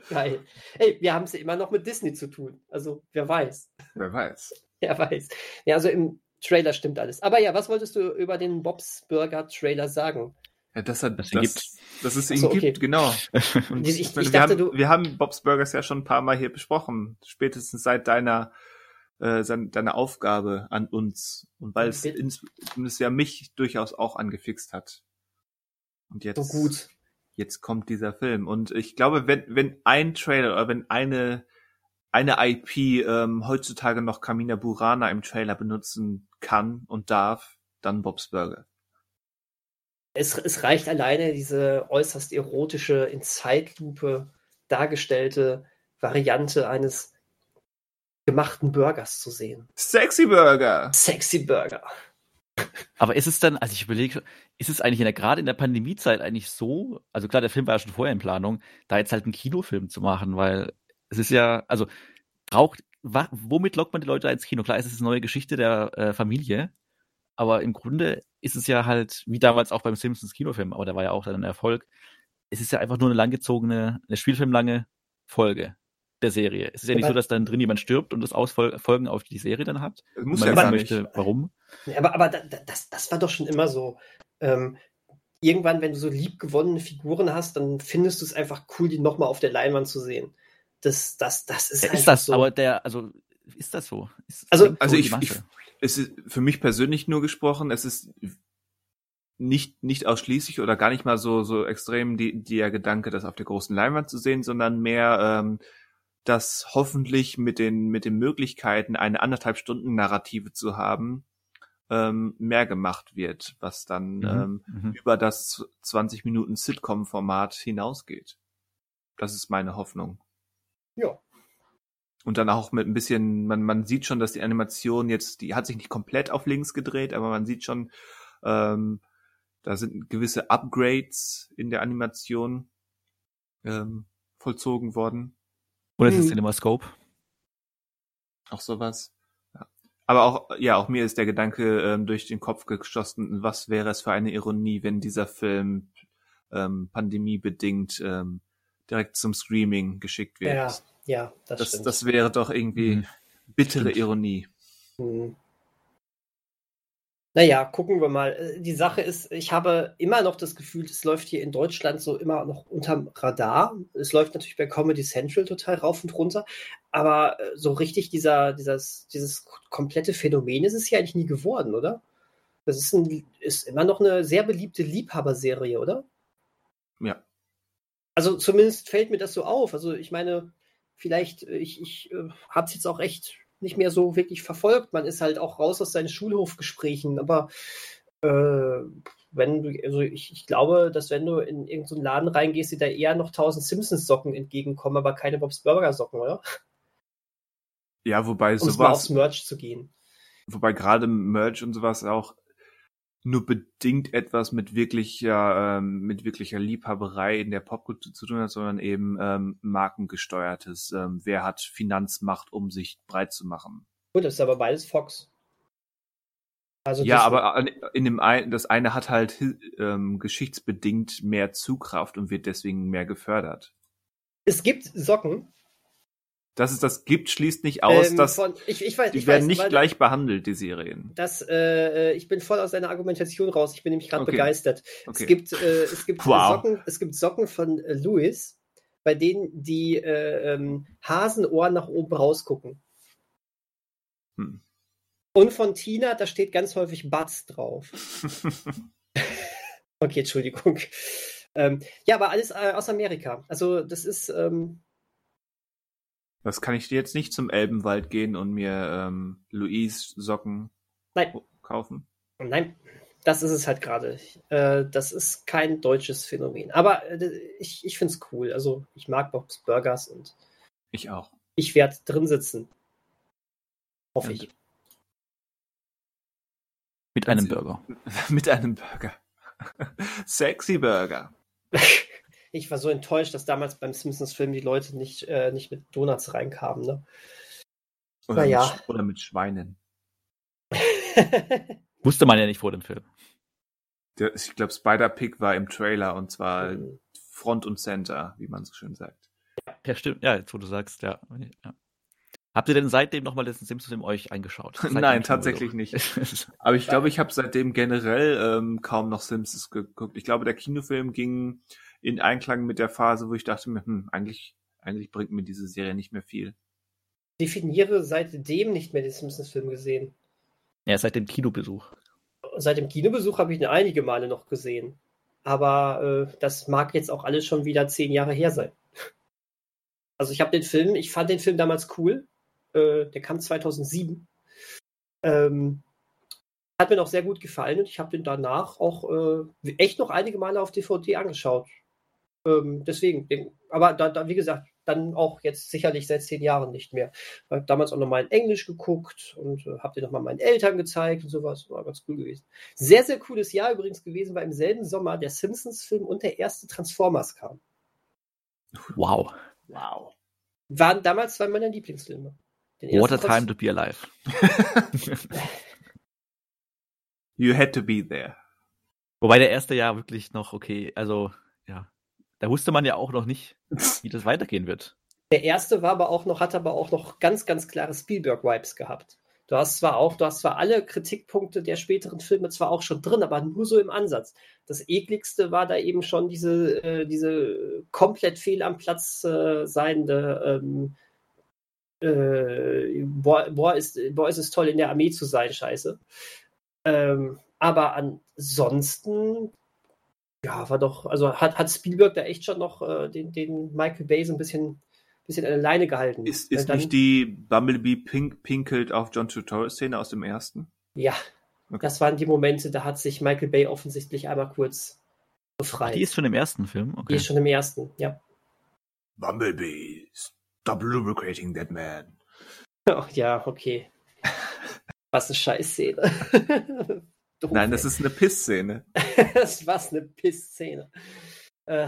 Geil. Ey, wir haben es ja immer noch mit Disney zu tun. Also, wer weiß. Wer weiß. Wer weiß. Ja, also im Trailer stimmt alles. Aber ja, was wolltest du über den Bobs Burger Trailer sagen? Ja, dass er das, das, gibt. dass es ihn so, okay. gibt, genau. Und ich, ich, ich wir, haben, wir haben Bobs Burgers ja schon ein paar Mal hier besprochen, spätestens seit deiner äh, deine Aufgabe an uns und weil es zumindest ja mich durchaus auch angefixt hat. Und jetzt, so gut. jetzt kommt dieser Film und ich glaube, wenn wenn ein Trailer oder wenn eine eine IP ähm, heutzutage noch Kamina Burana im Trailer benutzen kann und darf, dann Bob's Burger. Es, es reicht alleine diese äußerst erotische, in Zeitlupe dargestellte Variante eines gemachten Burgers zu sehen. Sexy Burger! Sexy Burger. Aber ist es dann, also ich überlege, ist es eigentlich in der, gerade in der Pandemiezeit eigentlich so, also klar, der Film war ja schon vorher in Planung, da jetzt halt einen Kinofilm zu machen, weil es ist ja, also braucht, womit lockt man die Leute ins Kino? Klar, es ist eine neue Geschichte der äh, Familie, aber im Grunde ist es ja halt, wie damals auch beim Simpsons Kinofilm, aber der war ja auch dann ein Erfolg. Es ist ja einfach nur eine langgezogene, eine spielfilmlange Folge der Serie. Es ist ja nicht aber, so, dass dann drin jemand stirbt und das Ausfolgen auf die Serie dann hat. Muss man ja wissen möchte, warum. Aber, aber das, das war doch schon immer so. Ähm, irgendwann, wenn du so liebgewonnene Figuren hast, dann findest du es einfach cool, die nochmal auf der Leinwand zu sehen das, das, das ist. Ja, ist das, so. aber der, also ist das so? Ist also, also ich, ich, es ist für mich persönlich nur gesprochen, es ist nicht, nicht ausschließlich oder gar nicht mal so, so extrem die, der Gedanke, das auf der großen Leinwand zu sehen, sondern mehr, ähm, dass hoffentlich mit den, mit den Möglichkeiten, eine anderthalb Stunden Narrative zu haben, ähm, mehr gemacht wird, was dann mhm, ähm, mhm. über das 20 Minuten Sitcom-Format hinausgeht. Das ist meine Hoffnung. Ja. Und dann auch mit ein bisschen, man, man sieht schon, dass die Animation jetzt, die hat sich nicht komplett auf links gedreht, aber man sieht schon, ähm, da sind gewisse Upgrades in der Animation ähm, vollzogen worden. Oder ist es hm. CinemaScope? Auch sowas. Ja. Aber auch, ja, auch mir ist der Gedanke ähm, durch den Kopf geschossen, was wäre es für eine Ironie, wenn dieser Film ähm, pandemiebedingt ähm, direkt zum Screaming geschickt wird. Ja, ja, das, das stimmt. Das wäre doch irgendwie mhm. bittere stimmt. Ironie. Mhm. Naja, gucken wir mal. Äh, die Sache ist, ich habe immer noch das Gefühl, es läuft hier in Deutschland so immer noch unterm Radar. Es läuft natürlich bei Comedy Central total rauf und runter, aber äh, so richtig dieser, dieses, dieses komplette Phänomen ist es ja eigentlich nie geworden, oder? Das ist, ein, ist immer noch eine sehr beliebte Liebhaberserie, oder? Ja, also zumindest fällt mir das so auf. Also ich meine, vielleicht, äh, ich, ich äh, habe es jetzt auch echt nicht mehr so wirklich verfolgt. Man ist halt auch raus aus seinen Schulhofgesprächen, aber äh, wenn du, also ich, ich glaube, dass wenn du in irgendeinen Laden reingehst, dir da eher noch 1000 Simpsons-Socken entgegenkommen, aber keine Bob's Burger-Socken, oder? Ja, wobei um sowas. Mal aufs Merch zu gehen. Wobei gerade Merch und sowas auch nur bedingt etwas mit wirklicher, ähm, mit wirklicher Liebhaberei in der Popkultur zu tun hat, sondern eben ähm, markengesteuertes. Ähm, wer hat Finanzmacht, um sich breit zu machen? Gut, das ist aber beides Fox. Also ja, aber in dem einen, das eine hat halt ähm, geschichtsbedingt mehr Zugkraft und wird deswegen mehr gefördert. Es gibt Socken, Dass es das gibt, schließt nicht aus, Ähm, dass von, ich, ich weiß, die ich werden weiß, nicht gleich behandelt, die Serien. Das, äh, ich bin voll aus deiner Argumentation raus. Ich bin nämlich gerade Okay. begeistert. Okay. Es gibt, äh, es gibt Wow. Socken, es gibt Socken von äh, Louis, bei denen die äh, ähm, Hasenohren nach oben rausgucken. Hm. Und von Tina, da steht ganz häufig Butts drauf. Okay, Entschuldigung. Ähm, ja, aber alles äh, aus Amerika. Also das ist, ähm, Das kann ich dir jetzt nicht zum Elbenwald gehen und mir ähm, Louise Socken nein, kaufen. nein, das ist es halt gerade. Äh, das ist kein deutsches Phänomen. Aber äh, ich, ich finde es cool. Also ich mag Bob's Burgers und Ich auch. ich werde drin sitzen. Hoffe ich. Mit einem Burger. Mit einem Burger. Sexy Burger. Ich war so enttäuscht, dass damals beim Simpsons-Film die Leute nicht, äh, nicht mit Donuts reinkamen. Ne? Oder, Na ja. mit, oder mit Schweinen. Wusste man ja nicht vor dem Film. Der, ich glaube, Spider-Pig war im Trailer und zwar Mhm. Front und Center, wie man so schön sagt. Ja, stimmt. Ja, jetzt wo du sagst, ja. ja. Habt ihr denn seitdem nochmal den Simpsons-Film euch angeschaut? Dem Nein, tatsächlich nicht. Aber ich glaube, ich habe seitdem generell ähm, kaum noch Simpsons geguckt. Ich glaube, der Kinofilm ging in Einklang mit der Phase, wo ich dachte mir, hm, eigentlich, eigentlich bringt mir diese Serie nicht mehr viel. Definiere seitdem nicht mehr den Simpsons-Film gesehen. ja, seit dem Kinobesuch. Seit dem Kinobesuch habe ich ihn einige Male noch gesehen. Aber äh, das mag jetzt auch alles schon wieder zehn Jahre her sein. Also ich habe den Film, ich fand den Film damals cool. Äh, der kam 2007. Ähm, hat mir noch sehr gut gefallen und ich habe den danach auch äh, echt noch einige Male auf DVD angeschaut. Ähm, deswegen, aber da, da, wie gesagt, dann auch jetzt sicherlich seit zehn Jahren nicht mehr. Ich habe damals auch nochmal in Englisch geguckt und äh, habe den nochmal meinen Eltern gezeigt und sowas. War ganz cool gewesen. Sehr, sehr cooles Jahr übrigens gewesen, weil im selben Sommer der Simpsons-Film und der erste Transformers kam. Wow. Wow. Waren damals zwei meiner Lieblingsfilme. What a time to be alive. You had to be there. Wobei der erste Jahr wirklich noch okay, also ja, da wusste man ja auch noch nicht, wie das weitergehen wird. Der erste war aber auch noch, hat aber auch noch ganz, ganz klare Spielberg-Vibes gehabt. Du hast zwar auch, du hast zwar alle Kritikpunkte der späteren Filme zwar auch schon drin, aber nur so im Ansatz. Das ekligste war da eben schon diese, äh, diese komplett fehl am Platz äh, seiende ähm, äh, boah, boah, ist, boah, ist es toll, in der Armee zu sein, scheiße. Ähm, aber ansonsten, ja, war doch, also hat, hat Spielberg da echt schon noch äh, den, den Michael Bay so ein bisschen, bisschen an der Leine gehalten. Ist, ist dann- nicht die Bumblebee pink, pinkelt auf John Turturro-Szene aus dem ersten? Ja, Okay. das waren die Momente, da hat sich Michael Bay offensichtlich einmal kurz befreit. Die ist schon im ersten Film, Die okay. ist schon im ersten, ja. Bumblebee, stop lubricating that man. Oh, ja, okay. Was eine Scheißszene. Doof, Nein, das ist eine Pissszene. das war eine Pissszene. Äh,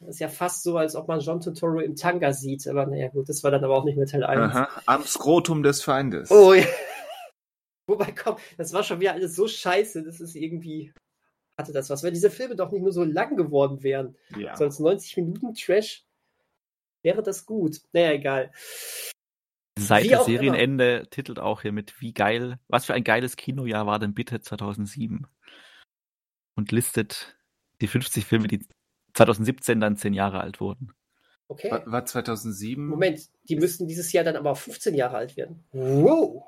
das ist ja fast so, als ob man John Turturro im Tanga sieht. Aber naja, gut, das war dann aber auch nicht mehr Teil 1. Aha. Am Skrotum des Feindes. Oh ja. Wobei, komm, das war schon wieder alles so scheiße, das ist irgendwie. Hatte das was? Wenn diese Filme doch nicht nur so lang geworden wären, ja. so als 90 Minuten Trash, wäre das gut. Naja, egal. Seit der auch immer. Serienende titelt auch hier mit, wie geil, was für ein geiles Kinojahr war denn bitte 2007? Und listet die 50 Filme, die 2017 dann 10 Jahre alt wurden. Okay. War, war 2007? Moment, die müssten dieses Jahr dann aber 15 Jahre alt werden. Wow.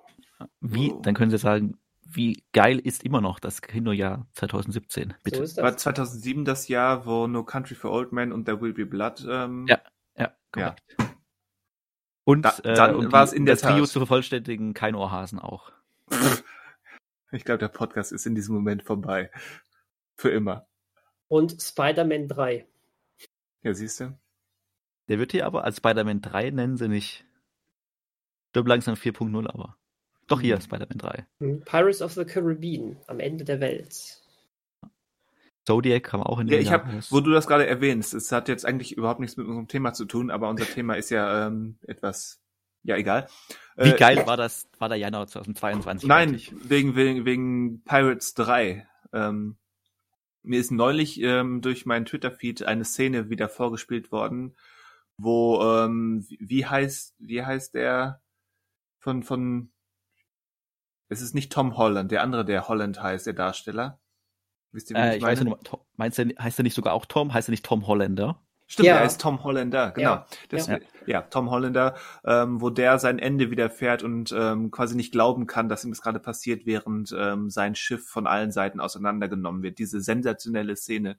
Wie, dann können Sie sagen, wie geil ist immer noch das Kinojahr 2017? Bitte. So ist War das. 2007 das Jahr, wo No Country for Old Men und There Will Be Blood ähm, Ja. Ja, korrekt. Und, Da- äh, dann um die- war's in der das Trio Tat. zu vervollständigen, kein Ohrhasen auch. Ich glaube, der Podcast ist in diesem Moment vorbei. Für immer. Und Spider-Man 3. Ja, siehst du? Der wird hier aber als Spider-Man 3 nennen sie nicht. Stirb langsam 4.0 aber. Doch hier, Mhm. Spider-Man 3. Hm, Pirates of the Caribbean. Am Ende der Welt. Zodiac kam auch in Ja, dem ich habe, raus. wo du das gerade erwähnst, es hat jetzt eigentlich überhaupt nichts mit unserem Thema zu tun, aber unser Thema ist ja ähm, etwas, ja egal. Wie Äh, geil war das, war der Januar 2022? Nein, eigentlich? wegen, wegen, wegen Pirates 3. Ähm, mir ist neulich ähm, durch meinen Twitter-Feed eine Szene wieder vorgespielt worden, wo, ähm, wie heißt, wie heißt der von, von, es ist nicht Tom Holland, der andere, der Holland heißt, der Darsteller. Wisst ihr, wie äh, ich, ich weiß nicht, meinst du, heißt er nicht sogar auch Tom? Heißt er nicht Tom Holländer? Stimmt, ja. er ist Tom Holländer, genau. Ja, das, ja. ja Tom Holländer, ähm, wo der sein Ende widerfährt und ähm, quasi nicht glauben kann, dass ihm das gerade passiert, während ähm, sein Schiff von allen Seiten auseinandergenommen wird. Diese sensationelle Szene.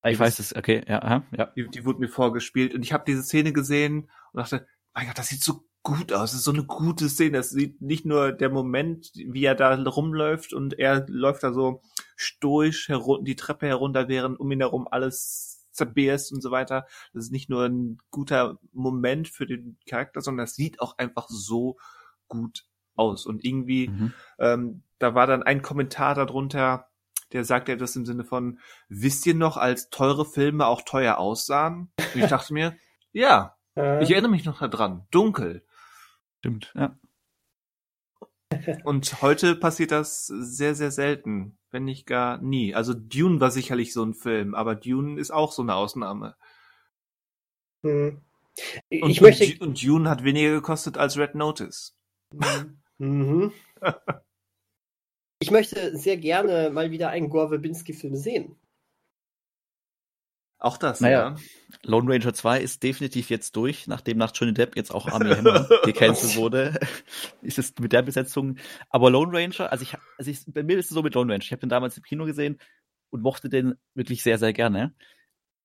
Ah, ich weiß es, okay, ja, ja. Die, die wurde mir vorgespielt und ich habe diese Szene gesehen und dachte, mein Gott, das sieht so gut aus. Das ist so eine gute Szene. Das sieht nicht nur der Moment, wie er da rumläuft und er läuft da so stoisch die Treppe herunter, während um ihn herum alles zerbeerst und so weiter. Das ist nicht nur ein guter Moment für den Charakter, sondern das sieht auch einfach so gut aus. Und irgendwie, mhm. ähm, da war dann ein Kommentar darunter, der sagt etwas im Sinne von, wisst ihr noch, als teure Filme auch teuer aussahen? Und ich dachte mir, ja, ich erinnere mich noch daran. Dunkel. Stimmt, ja. Und heute passiert das sehr, sehr selten, wenn nicht gar nie. Also Dune war sicherlich so ein Film, aber Dune ist auch so eine Ausnahme. Hm. Ich und, möchte... und Dune hat weniger gekostet als Red Notice. Mhm. ich möchte sehr gerne mal wieder einen Gore Verbinski-Film sehen. Auch das, naja, ja. Lone Ranger 2 ist definitiv jetzt durch, nachdem nach Johnny Depp jetzt auch Army Hammer gecancelt wurde. ist es mit der Besetzung. Aber Lone Ranger, also ich, also ich, bei mir ist es so mit Lone Ranger. Ich habe den damals im Kino gesehen und mochte den wirklich sehr, sehr gerne.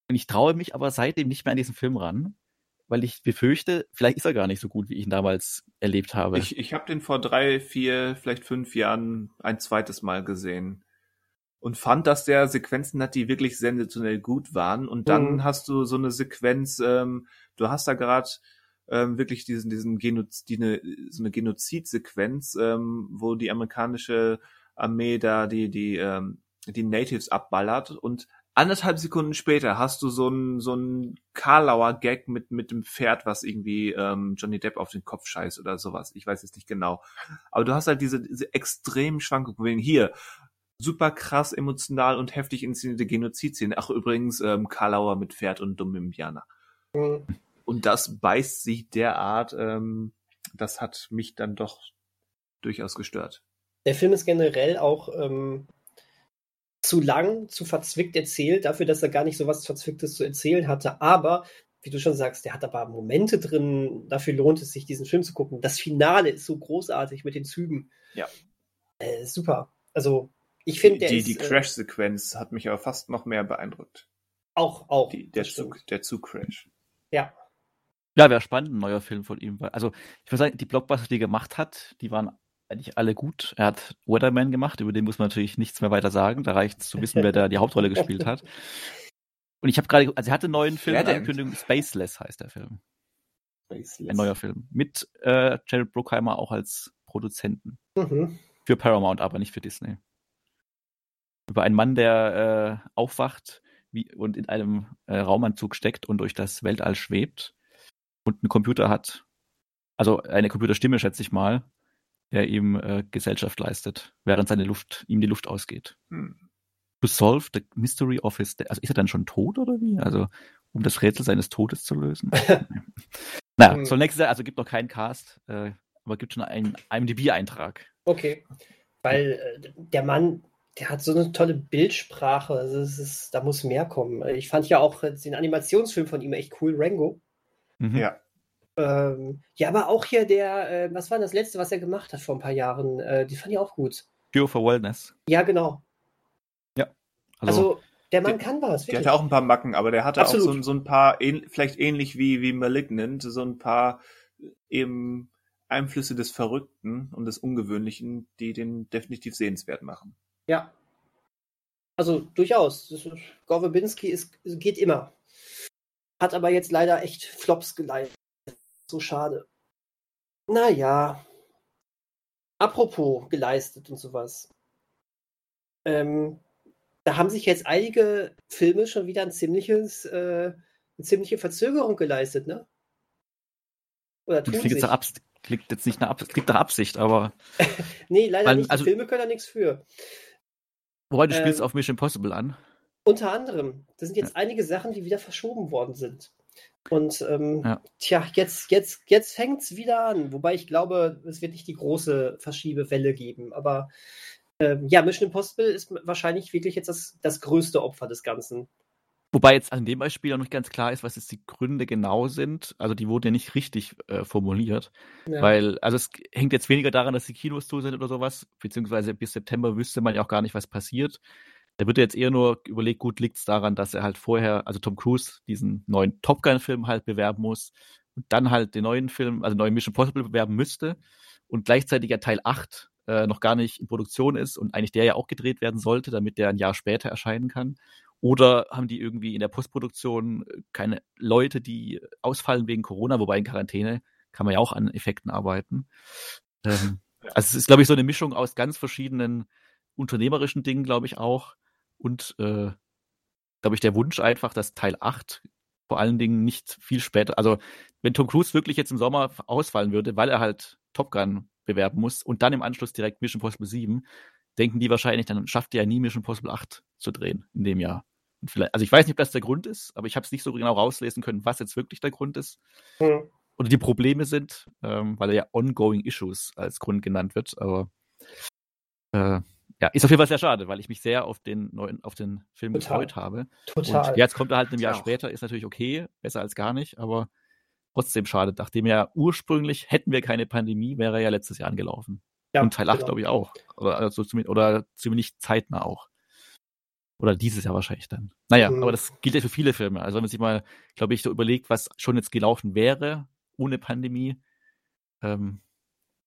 Und ich traue mich aber seitdem nicht mehr an diesen Film ran, weil ich befürchte, vielleicht ist er gar nicht so gut, wie ich ihn damals erlebt habe. Ich, ich habe den vor drei, vier, vielleicht fünf Jahren ein zweites Mal gesehen und fand, dass der Sequenzen hat, die wirklich sensationell gut waren. Und dann mhm. hast du so eine Sequenz, ähm, du hast da gerade ähm, wirklich diesen, diesen Genozid, die ne, so eine Genozidsequenz, ähm, wo die amerikanische Armee da die, die, ähm, die Natives abballert und anderthalb Sekunden später hast du so ein so ein Karlauer Gag mit mit dem Pferd, was irgendwie ähm, Johnny Depp auf den Kopf scheißt oder sowas. Ich weiß jetzt nicht genau. Aber du hast halt diese, diese extremen Schwankungen. Hier, super krass emotional und heftig inszenierte Genozidszene. Ach, übrigens, ähm, Karlauer mit Pferd und dummem Indianer. Mhm. Und das beißt sich derart, ähm, das hat mich dann doch durchaus gestört. Der Film ist generell auch ähm, zu lang, zu verzwickt erzählt, dafür, dass er gar nicht so was Verzwicktes zu erzählen hatte. Aber, wie du schon sagst, der hat aber Momente drin, dafür lohnt es sich, diesen Film zu gucken. Das Finale ist so großartig mit den Zügen. Ja. Äh, super. Also, ich finde, die, die äh, Crash-Sequenz hat mich aber fast noch mehr beeindruckt. Auch, auch. Die, der, Zug, der Zug-Crash. Ja. Ja, wäre spannend, ein neuer Film von ihm. Also, ich würde sagen, die Blockbuster, die er gemacht hat, die waren eigentlich alle gut. Er hat Weatherman gemacht, über den muss man natürlich nichts mehr weiter sagen. Da reicht es zu wissen, wer da die Hauptrolle gespielt hat. Und ich habe gerade, also er hatte einen neuen Film Ankündigung, Spaceless heißt der Film. Spaceless. Ein neuer Film. Mit äh, Jared Bruckheimer auch als Produzenten. Mhm. Für Paramount, aber nicht für Disney über einen Mann, der äh, aufwacht wie, und in einem äh, Raumanzug steckt und durch das Weltall schwebt und einen Computer hat. Also eine Computerstimme, schätze ich mal, der ihm äh, Gesellschaft leistet, während seine Luft, ihm die Luft ausgeht. Hm. To solve the mystery of his death. Also ist er dann schon tot oder wie? Also um das Rätsel seines Todes zu lösen. naja, hm. so nächstes Jahr, also gibt noch keinen Cast, äh, aber gibt schon einen IMDb-Eintrag. Okay. Weil äh, der Mann der hat so eine tolle Bildsprache. Also ist, da muss mehr kommen. Ich fand ja auch den Animationsfilm von ihm echt cool, Rango. Mhm. Ja. Ähm, ja, aber auch hier der, äh, was war das letzte, was er gemacht hat vor ein paar Jahren? Äh, die fand ich auch gut. Pure for Wellness. Ja, genau. Ja. Also, also der Mann der, kann was. Wirklich. Der hatte auch ein paar Macken, aber der hatte Absolut. auch so, so ein paar, vielleicht ähnlich wie, wie Malignant, so ein paar eben Einflüsse des Verrückten und des Ungewöhnlichen, die den definitiv sehenswert machen. Ja. Also durchaus. Gorwebinski ist, geht immer. Hat aber jetzt leider echt Flops geleitet. So schade. Naja. Apropos geleistet und sowas. Ähm, da haben sich jetzt einige Filme schon wieder ein ziemliches, äh, eine ziemliche Verzögerung geleistet, ne? Oder tun klingt, jetzt klingt jetzt nicht nach, Absicht, aber. nee, leider man, nicht. Die also, Filme können da nichts für. Wobei, du ähm, spielst auf Mission Impossible an. Unter anderem. Das sind jetzt ja. einige Sachen, die wieder verschoben worden sind. Und ähm, ja. tja, jetzt, jetzt, jetzt fängt es wieder an. Wobei ich glaube, es wird nicht die große Verschiebewelle geben. Aber ähm, ja, Mission Impossible ist wahrscheinlich wirklich jetzt das, das größte Opfer des Ganzen. Wobei jetzt an dem Beispiel auch nicht ganz klar ist, was jetzt die Gründe genau sind. Also die wurden ja nicht richtig äh, formuliert. Ja. Weil, also es hängt jetzt weniger daran, dass die Kinos zu sind oder sowas, beziehungsweise bis September wüsste man ja auch gar nicht, was passiert. Da wird jetzt eher nur überlegt, gut, liegt es daran, dass er halt vorher, also Tom Cruise, diesen neuen Top Gun-Film halt bewerben muss und dann halt den neuen Film, also neuen Mission Possible bewerben müsste und gleichzeitig ja Teil 8 äh, noch gar nicht in Produktion ist und eigentlich der ja auch gedreht werden sollte, damit der ein Jahr später erscheinen kann. Oder haben die irgendwie in der Postproduktion äh, keine Leute, die ausfallen wegen Corona, wobei in Quarantäne kann man ja auch an Effekten arbeiten. Ähm, also es ist, glaube ich, so eine Mischung aus ganz verschiedenen unternehmerischen Dingen, glaube ich, auch. Und, äh, glaube ich, der Wunsch einfach, dass Teil 8 vor allen Dingen nicht viel später, also wenn Tom Cruise wirklich jetzt im Sommer ausfallen würde, weil er halt Top Gun bewerben muss und dann im Anschluss direkt Mission Possible 7, denken die wahrscheinlich, dann schafft er ja nie Mission Possible 8 zu drehen in dem Jahr. also ich weiß nicht, ob das der Grund ist, aber ich habe es nicht so genau rauslesen können, was jetzt wirklich der Grund ist. Hm. Oder die Probleme sind, ähm, weil er ja Ongoing Issues als Grund genannt wird. Aber äh, ja, ist auf jeden Fall sehr schade, weil ich mich sehr auf den neuen, auf den Film Total. gefreut habe. Total. Und jetzt kommt er halt ein Jahr ja. später, ist natürlich okay, besser als gar nicht, aber trotzdem schade. Nachdem ja ursprünglich hätten wir keine Pandemie, wäre er ja letztes Jahr angelaufen. Ja, Und Teil 8, genau. glaube ich, auch. Oder, also zumindest, oder zumindest zeitnah auch. Oder dieses Jahr wahrscheinlich dann. Naja, mhm. aber das gilt ja für viele Filme. Also wenn man sich mal, glaube ich, so überlegt, was schon jetzt gelaufen wäre ohne Pandemie, ähm,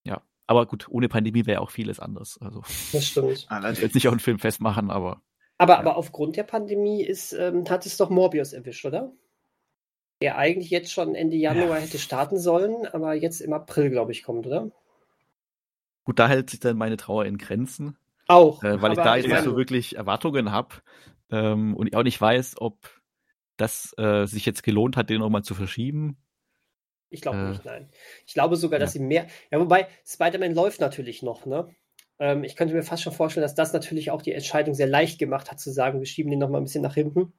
ja. Aber gut, ohne Pandemie wäre auch vieles anders. Also, das stimmt. Ich will jetzt nicht auch einen Film festmachen, aber. Aber, ja. aber aufgrund der Pandemie ist, ähm, hat es doch Morbius erwischt, oder? Der eigentlich jetzt schon Ende Januar ja. hätte starten sollen, aber jetzt im April, glaube ich, kommt, oder? Gut, da hält sich dann meine Trauer in Grenzen. Auch. Äh, weil ich da jetzt nicht so wirklich Erwartungen habe ähm, und ich auch nicht weiß, ob das äh, sich jetzt gelohnt hat, den nochmal zu verschieben. Ich glaube äh, nicht, nein. Ich glaube sogar, dass sie mehr. Ja, wobei, Spider-Man läuft natürlich noch, ne? Ähm, ich könnte mir fast schon vorstellen, dass das natürlich auch die Entscheidung sehr leicht gemacht hat, zu sagen, wir schieben den nochmal ein bisschen nach hinten.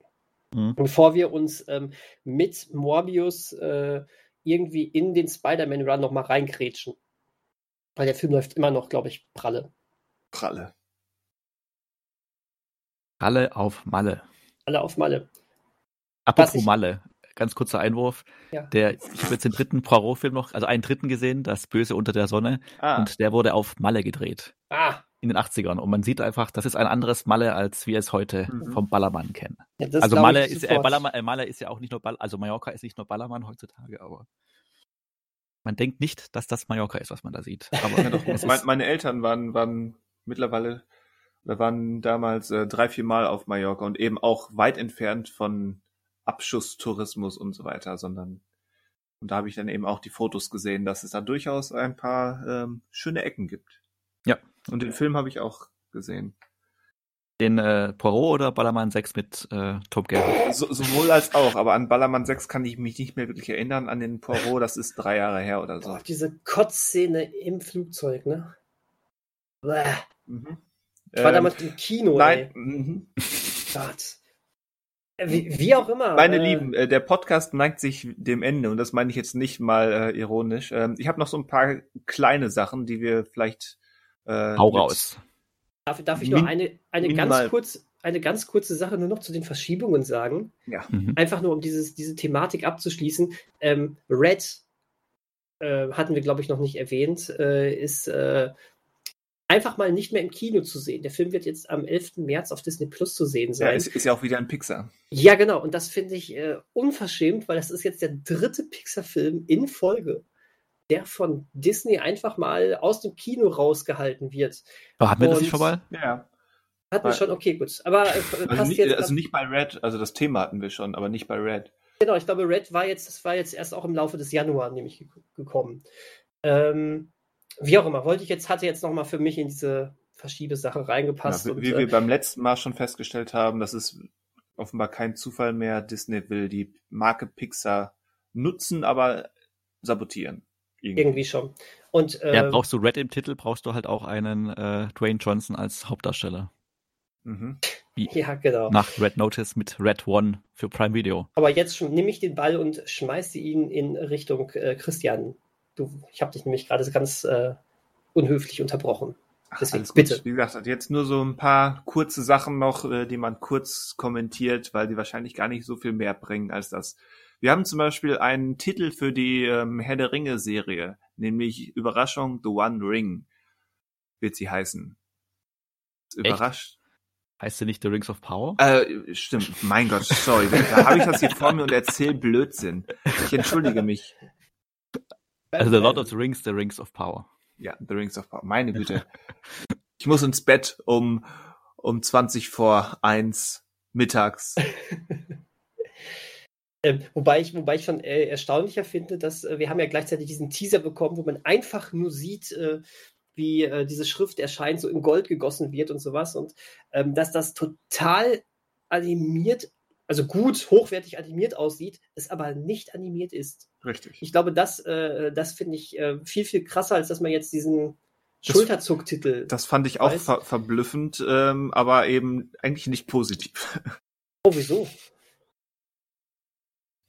Mhm. Bevor wir uns ähm, mit Morbius äh, irgendwie in den Spider-Man-Run nochmal reingrätschen. Weil der Film läuft immer noch, glaube ich, pralle. Pralle. Pralle auf Malle. Pralle auf Malle. Apropos ich, Malle ganz kurzer Einwurf. Ja. Der, ich habe jetzt den dritten Poirot-Film noch, also einen dritten gesehen, Das Böse unter der Sonne. Ah. Und der wurde auf Malle gedreht. Ah. In den 80ern. Und man sieht einfach, das ist ein anderes Malle, als wir es heute mhm. vom Ballermann kennen. Ja, also Malle ist, äh, Ballermann, äh, Malle ist ja auch nicht nur Ball, also Mallorca ist nicht nur Ballermann heutzutage, aber man denkt nicht, dass das Mallorca ist, was man da sieht. Aber doch, mein, meine Eltern waren, waren mittlerweile, wir waren damals äh, drei, vier Mal auf Mallorca und eben auch weit entfernt von Abschusstourismus und so weiter, sondern und da habe ich dann eben auch die Fotos gesehen, dass es da durchaus ein paar ähm, schöne Ecken gibt. Ja. Und den Film habe ich auch gesehen. Den äh, Poirot oder Ballermann 6 mit äh, Top Gear? So, sowohl als auch, aber an Ballermann 6 kann ich mich nicht mehr wirklich erinnern. An den Poirot, das ist drei Jahre her oder so. Oh, diese Kotzszene im Flugzeug, ne? Bäh. Mhm. Ich war ähm, damals im Kino, nein. ey. Mhm. Gott. Wie, wie, auch immer. Meine äh, Lieben, äh, der Podcast neigt sich dem Ende und das meine ich jetzt nicht mal äh, ironisch. Ähm, ich habe noch so ein paar kleine Sachen, die wir vielleicht. Äh, Hau raus. Darf, darf ich noch eine, eine ganz kurz, eine ganz kurze Sache nur noch zu den Verschiebungen sagen? Ja. Mhm. Einfach nur, um dieses, diese Thematik abzuschließen. Ähm, Red äh, hatten wir, glaube ich, noch nicht erwähnt, äh, ist äh, einfach mal nicht mehr im Kino zu sehen. Der Film wird jetzt am 11. März auf Disney Plus zu sehen sein. Ja, ist, ist ja auch wieder ein Pixar. Ja, genau. Und das finde ich äh, unverschämt, weil das ist jetzt der dritte Pixar-Film in Folge, der von Disney einfach mal aus dem Kino rausgehalten wird. Oh, hatten wir das nicht schon mal? Ja. Hatten wir schon, okay, gut. Aber äh, also, nicht, jetzt also nicht bei Red, also das Thema hatten wir schon, aber nicht bei Red. Genau, ich glaube, Red war jetzt, das war jetzt erst auch im Laufe des Januar nämlich gekommen. Ähm, wie auch immer, wollte ich jetzt, hatte jetzt nochmal für mich in diese Verschiebesache reingepasst. Ja, wie, und, wie wir äh, beim letzten Mal schon festgestellt haben, das ist offenbar kein Zufall mehr. Disney will die Marke Pixar nutzen, aber sabotieren. Irgendwie, irgendwie schon. Und, äh, ja, ähm, brauchst du Red im Titel, brauchst du halt auch einen äh, Dwayne Johnson als Hauptdarsteller. Mhm. Wie Ja, genau. nach Red Notice mit Red One für Prime Video. Aber jetzt schon nehme ich den Ball und schmeiße ihn in Richtung äh, Christian. Du, ich habe dich nämlich gerade ganz äh, unhöflich unterbrochen. Deswegen, Alles gut. bitte. Wie gesagt, jetzt nur so ein paar kurze Sachen noch, äh, die man kurz kommentiert, weil die wahrscheinlich gar nicht so viel mehr bringen als das. Wir haben zum Beispiel einen Titel für die ähm, Herr der Ringe Serie, nämlich Überraschung The One Ring wird sie heißen. Überrascht. Heißt sie nicht The Rings of Power? Äh, stimmt, mein Gott, sorry. Da habe ich das hier vor mir und erzähle Blödsinn. Ich entschuldige mich. Also The Lord of the Rings, The Rings of Power. Ja, The Rings of Power. Meine Güte. Ich muss ins Bett um, um 20 vor eins mittags. Ähm, wobei, ich, wobei ich schon äh, erstaunlicher finde, dass äh, wir haben ja gleichzeitig diesen Teaser bekommen, wo man einfach nur sieht, äh, wie äh, diese Schrift erscheint, so in Gold gegossen wird und sowas. Und ähm, dass das total animiert, also gut, hochwertig animiert aussieht, es aber nicht animiert ist. Richtig. Ich glaube, das, äh, das finde ich äh, viel, viel krasser, als dass man jetzt diesen Schulterzucktitel. Das fand ich auch ver verblüffend, ähm, aber eben eigentlich nicht positiv. Oh, wieso?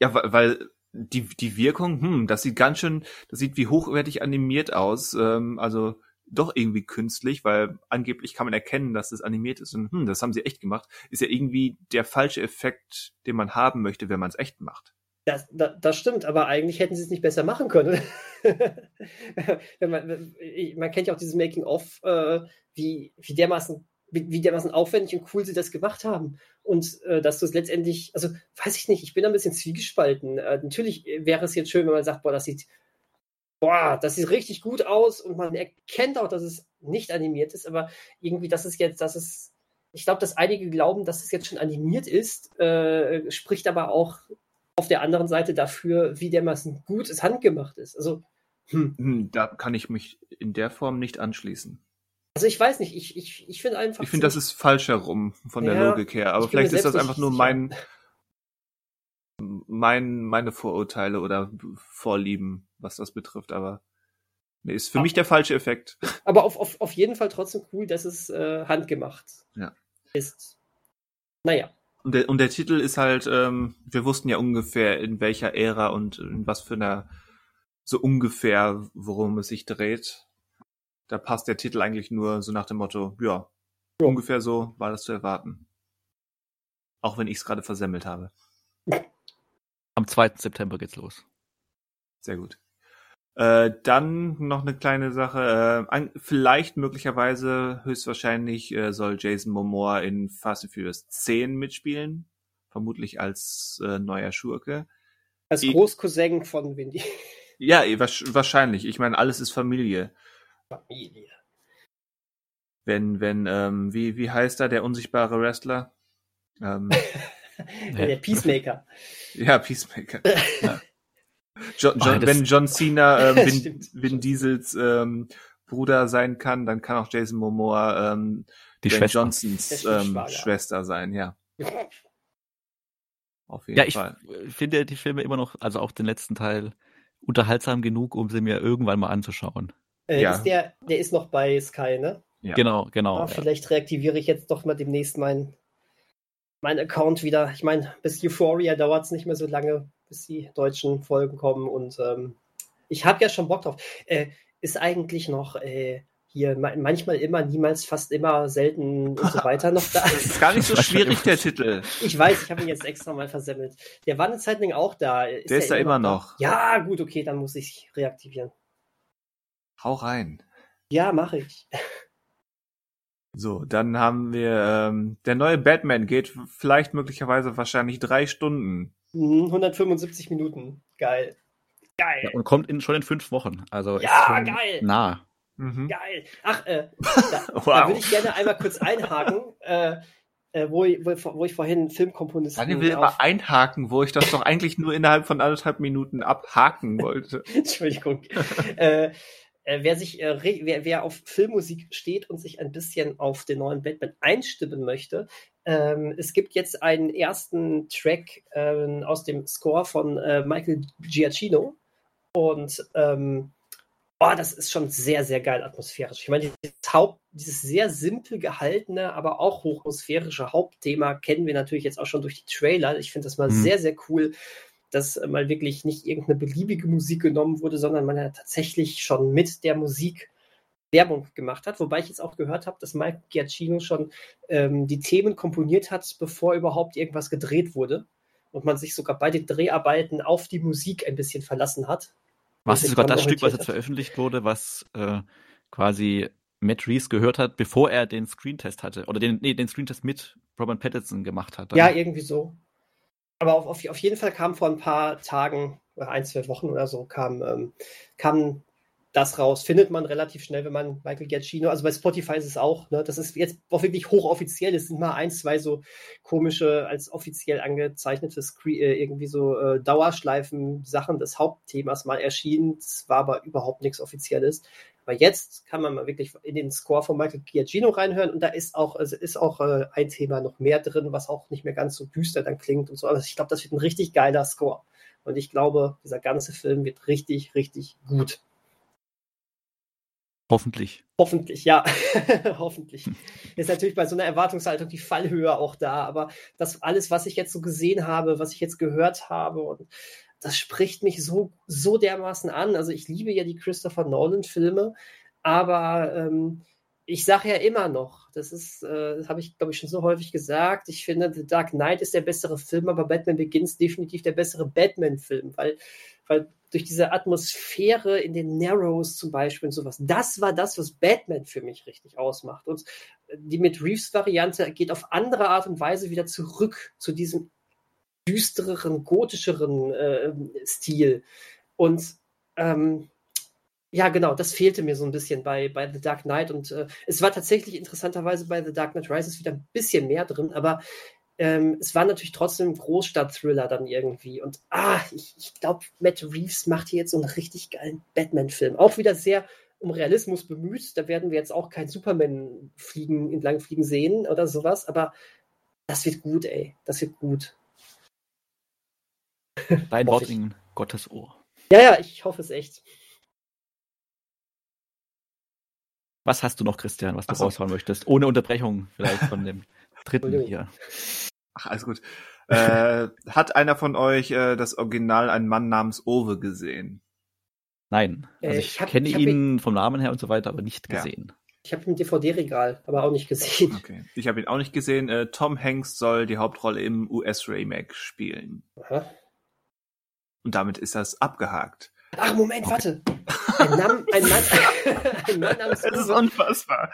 Ja, weil, die, die Wirkung, hm, das sieht ganz schön, das sieht wie hochwertig animiert aus. Ähm, also doch irgendwie künstlich, weil angeblich kann man erkennen, dass es animiert ist. Und hm, das haben sie echt gemacht. Ist ja irgendwie der falsche Effekt, den man haben möchte, wenn man es echt macht. Das, das, das stimmt, aber eigentlich hätten sie es nicht besser machen können. Man, man kennt ja auch dieses Making-of, äh, wie, wie dermaßen wie, wie dermaßen aufwendig und cool sie das gemacht haben. Und äh, dass du es letztendlich, also weiß ich nicht, ich bin ein bisschen zwiegespalten. Äh, natürlich wäre es jetzt schön, wenn man sagt, boah, das sieht, boah, das sieht richtig gut aus und man erkennt auch, dass es nicht animiert ist, aber irgendwie, das ist jetzt, das ist, ich glaube, dass einige glauben, dass es jetzt schon animiert ist, äh, spricht aber auch auf der anderen Seite dafür, wie dermaßen gut es handgemacht ist. Also, hm. Hm, da kann ich mich in der Form nicht anschließen. Also ich weiß nicht, ich, ich, ich finde einfach. Ich finde, das ist falsch herum von der Ja, Logik her. Aber vielleicht ist das einfach nur mein, mein, meine Vorurteile oder Vorlieben, was das betrifft. Aber nee, ist für Ah. mich der falsche Effekt. Aber auf, auf, auf jeden Fall trotzdem cool, dass es äh, handgemacht Ja. ist. Naja. Und der, und der Titel ist halt, ähm, wir wussten ja ungefähr in welcher Ära und in was für einer, so ungefähr, worum es sich dreht. Da passt der Titel eigentlich nur so nach dem Motto, ja, Ja. ungefähr so war das zu erwarten. Auch wenn ich es gerade versemmelt habe. Am 2. September geht's los. Sehr gut. Äh, dann noch eine kleine Sache. Äh, an, vielleicht möglicherweise, höchstwahrscheinlich äh, soll Jason Momoa in Fast and Furious 10 mitspielen. Vermutlich als äh, neuer Schurke. Als Großcousin von Windy. Ja, eh, wahrscheinlich. Ich meine, alles ist Familie. Familie. Wenn, wenn, ähm, wie, wie heißt er, der unsichtbare Wrestler? Ähm, Der Peacemaker. ja, Peacemaker. Ja. John, Ah, John, das- wenn John Cena ähm, Vin. Vin Diesels ähm, Bruder sein kann, dann kann auch Jason Momoa ähm, Die Ben Schwester. Johnsons ähm. Schwester sein, ja. Auf jeden Ja, ich Fall. finde die Filme immer noch, also auch den letzten Teil, unterhaltsam genug, um sie mir irgendwann mal anzuschauen. Äh, Ja. ist der, der ist noch bei Sky, ne? Ja. Genau, genau. Ah, ja. vielleicht reaktiviere ich jetzt doch mal demnächst meinen mein Account wieder. Ich meine, bis Euphoria dauert es nicht mehr so lange, bis die deutschen Folgen kommen. Und ähm, ich habe ja schon Bock drauf. Äh, ist eigentlich noch äh, hier ma manchmal immer, niemals, fast immer, selten und so weiter noch da. Das ist gar nicht so schwierig, der Titel. Ich weiß, ich habe ihn jetzt extra mal versemmelt. Der war eine Zeit lang auch da. Der ist da immer noch. Ja, gut, okay, dann muss ich reaktivieren. Hau rein. Ja, mache ich. So, dann haben wir ähm, der neue Batman geht vielleicht möglicherweise wahrscheinlich drei Stunden. Hm, 175 Minuten. Geil. Geil. Ja, und kommt in, schon in fünf Wochen. Also ist Ja, schon geil. nah. Mhm. Geil. Ach, äh, da, da Wow. würde ich gerne einmal kurz einhaken, äh, äh, wo, ich, wo, wo ich vorhin Filmkomponisten. Daniel will immer einhaken, wo ich das doch eigentlich nur innerhalb von anderthalb Minuten abhaken wollte. Entschuldigung. äh, äh, wer sich, äh, wer, wer auf Filmmusik steht und sich ein bisschen auf den neuen Batman einstimmen möchte, ähm, es gibt jetzt einen ersten Track ähm, aus dem Score von äh, Michael Giacchino und ähm, Oh, das ist schon sehr, sehr geil atmosphärisch. Ich meine, dieses, Haupt, dieses sehr simpel gehaltene, aber auch hochatmosphärische Hauptthema kennen wir natürlich jetzt auch schon durch die Trailer. Ich finde das mal mhm. sehr, sehr cool, dass mal wirklich nicht irgendeine beliebige Musik genommen wurde, sondern man ja tatsächlich schon mit der Musik Werbung gemacht hat. Wobei ich jetzt auch gehört habe, dass Mike Giacchino schon ähm, die Themen komponiert hat, bevor überhaupt irgendwas gedreht wurde. Und man sich sogar bei den Dreharbeiten auf die Musik ein bisschen verlassen hat. Was ist sogar das Stück, was jetzt veröffentlicht wurde, was äh, quasi Matt Reeves gehört hat, bevor er den Screentest hatte. Oder den, nee, den Screentest mit Robert Pattinson gemacht hat. Dann. Ja, irgendwie so. Aber auf, auf, auf, jeden Fall kam vor ein paar Tagen, ein, zwei Wochen oder so, kam, ähm, kam das raus. Findet man relativ schnell, wenn man Michael Giacchino, also bei Spotify ist es auch, ne, das ist jetzt auch wirklich hochoffiziell, es sind mal ein, zwei so komische, als offiziell angezeichnete Screen, äh, irgendwie so äh, Dauerschleifen-Sachen des Hauptthemas mal erschienen. Es war aber überhaupt nichts Offizielles. Aber jetzt kann man mal wirklich in den Score von Michael Giacchino reinhören und da ist auch, also ist auch äh, ein Thema noch mehr drin, was auch nicht mehr ganz so düster dann klingt und so. Aber ich glaube, das wird ein richtig geiler Score. Und ich glaube, dieser ganze Film wird richtig, richtig gut. Hoffentlich. Hoffentlich, ja. Hoffentlich. Ist natürlich bei so einer Erwartungshaltung die Fallhöhe auch da, aber das alles, was ich jetzt so gesehen habe, was ich jetzt gehört habe, und das spricht mich so, so dermaßen an. Also ich liebe ja die Christopher Nolan-Filme, aber ähm, ich sage ja immer noch, das ist, äh, das habe ich, glaube ich, schon so häufig gesagt, ich finde, The Dark Knight ist der bessere Film, aber Batman Begins definitiv der bessere Batman-Film, weil, weil durch diese Atmosphäre in den Narrows zum Beispiel und sowas. Das war das, was Batman für mich richtig ausmacht. Und die mit Reeves-Variante geht auf andere Art und Weise wieder zurück zu diesem düstereren, gotischeren äh, Stil. Und ähm, ja, genau, das fehlte mir so ein bisschen bei, bei The Dark Knight. Und äh, es war tatsächlich interessanterweise bei The Dark Knight Rises wieder ein bisschen mehr drin, aber ähm, es war natürlich trotzdem ein Großstadt-Thriller dann irgendwie. Und ah, ich, ich glaube, Matt Reeves macht hier jetzt so einen richtig geilen Batman-Film. Auch wieder sehr um Realismus bemüht. Da werden wir jetzt auch kein Superman fliegen, entlang fliegen sehen oder sowas. Aber das wird gut, ey. Das wird gut. Dein Wort in Gottes Ohr. Ja, ja, ich hoffe es echt. Was hast du noch, Christian, was du so. raushauen möchtest? Ohne Unterbrechung vielleicht von dem dritten hier. Ach, alles gut. äh, hat einer von euch äh, das Original Ein Mann namens Owe gesehen? Nein. Also äh, ich, ich kenne ihn vom Namen her und so weiter, aber nicht gesehen. Ja. Ich habe ihn im DVD-Regal, aber auch nicht gesehen. Okay. Ich habe ihn auch nicht gesehen. Äh, Tom Hanks soll die Hauptrolle im US-Remake spielen. Aha. Und damit ist das abgehakt. Ach, Moment, okay. warte. Ein, Nam ein, Mann, ein Mann namens Das ist unfassbar.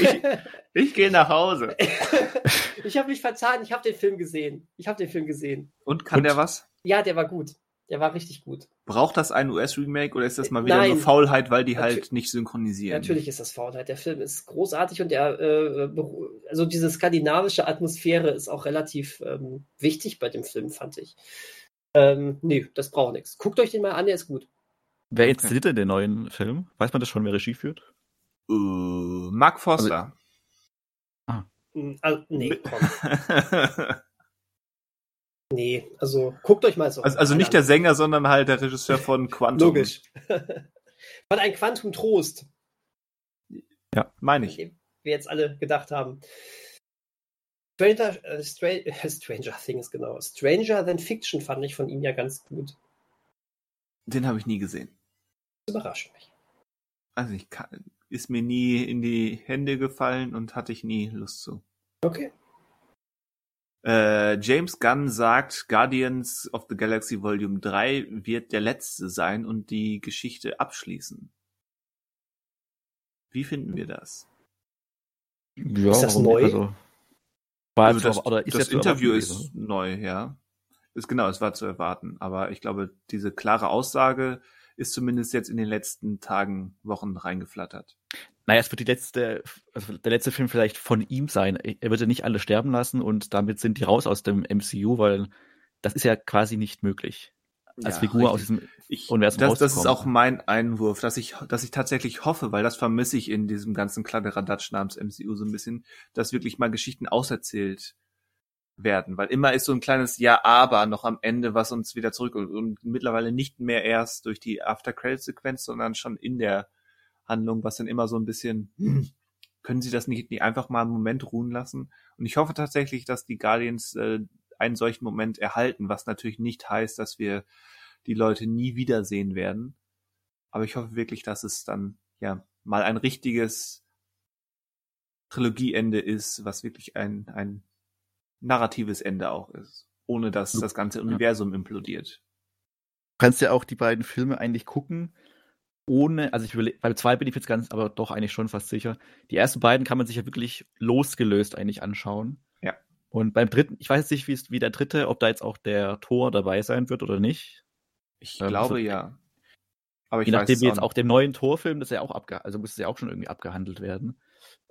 Ich, ich gehe nach Hause. ich habe mich verzahnt, ich habe den Film gesehen. Ich habe den Film gesehen. Und kann Und? der was? Ja, der war gut. Der war richtig gut. Braucht das ein US-Remake oder ist das mal wieder Nein. nur Faulheit, weil die halt nicht synchronisieren? Natürlich ist das Faulheit. Der Film ist großartig und der, äh, also diese skandinavische Atmosphäre ist auch relativ ähm, wichtig bei dem Film, fand ich. Ähm, nee, das braucht nichts. Guckt euch den mal an, der ist gut. Wer inszeniert denn den neuen Film? Weiß man das schon, wer Regie führt? Uh, Mark Foster. Also, ah. Also, nee, komm. nee, also guckt euch mal so Also, also nicht der Sänger, sondern halt der Regisseur von Quantum. Logisch. von ein Quantum Trost. Ja, meine ich. Wie wir jetzt alle gedacht haben. Stranger, äh, Stra Stranger Things, genau. Stranger Than Fiction fand ich von ihm ja ganz gut. Den habe ich nie gesehen. Überrascht mich. Also ich kann, ist mir nie in die Hände gefallen und hatte ich nie Lust zu. Okay. Äh, James Gunn sagt, Guardians of the Galaxy Volume 3 wird der letzte sein und die Geschichte abschließen. Wie finden wir das? Ja, ist das neu? Also, also das, oder ist das Interview ist neu, ja. Ist genau, es war zu erwarten. Aber ich glaube, diese klare Aussage ist zumindest jetzt in den letzten Tagen, Wochen reingeflattert. Naja, es wird die letzte, also der letzte Film vielleicht von ihm sein. Er wird ja nicht alle sterben lassen und damit sind die raus aus dem MCU, weil das ist ja quasi nicht möglich. Als ja, Figur richtig. aus diesem ich, Universum das, das ist auch mein Einwurf, dass ich, dass ich tatsächlich hoffe, weil das vermisse ich in diesem ganzen Kladderadatsch namens MCU so ein bisschen, dass wirklich mal Geschichten auserzählt werden, weil immer ist so ein kleines Ja, aber noch am Ende, was uns wieder zurück und, und mittlerweile nicht mehr erst durch die After-Credit-Sequenz, sondern schon in der Handlung, was dann immer so ein bisschen, hm, können sie das nicht, nicht einfach mal einen Moment ruhen lassen? Und ich hoffe tatsächlich, dass die Guardians äh, einen solchen Moment erhalten, was natürlich nicht heißt, dass wir die Leute nie wiedersehen werden. Aber ich hoffe wirklich, dass es dann ja mal ein richtiges Trilogieende ist, was wirklich ein, ein narratives Ende auch ist, ohne dass das ganze Universum implodiert. Du kannst ja auch die beiden Filme eigentlich gucken, ohne, also ich will, beim zwei bin ich jetzt ganz, aber doch eigentlich schon fast sicher. Die ersten beiden kann man sich ja wirklich losgelöst eigentlich anschauen. Und beim dritten, ich weiß nicht, wie der dritte, ob da jetzt auch der Tor dabei sein wird oder nicht. Ich ähm, glaube so, ja. Aber ich je nachdem, wie jetzt auch dem neuen Torfilm, das ist ja auch abge also muss es ja auch schon irgendwie abgehandelt werden.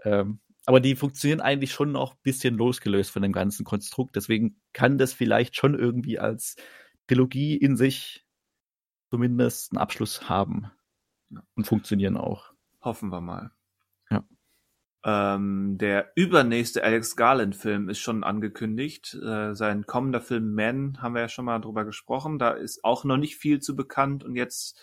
Ähm, aber die funktionieren eigentlich schon noch ein bisschen losgelöst von dem ganzen Konstrukt. Deswegen kann das vielleicht schon irgendwie als Trilogie in sich zumindest einen Abschluss haben. Und funktionieren auch. Hoffen wir mal. Ähm, der übernächste Alex Garland-Film ist schon angekündigt. Äh, sein kommender Film Man haben wir ja schon mal drüber gesprochen. Da ist auch noch nicht viel zu bekannt und jetzt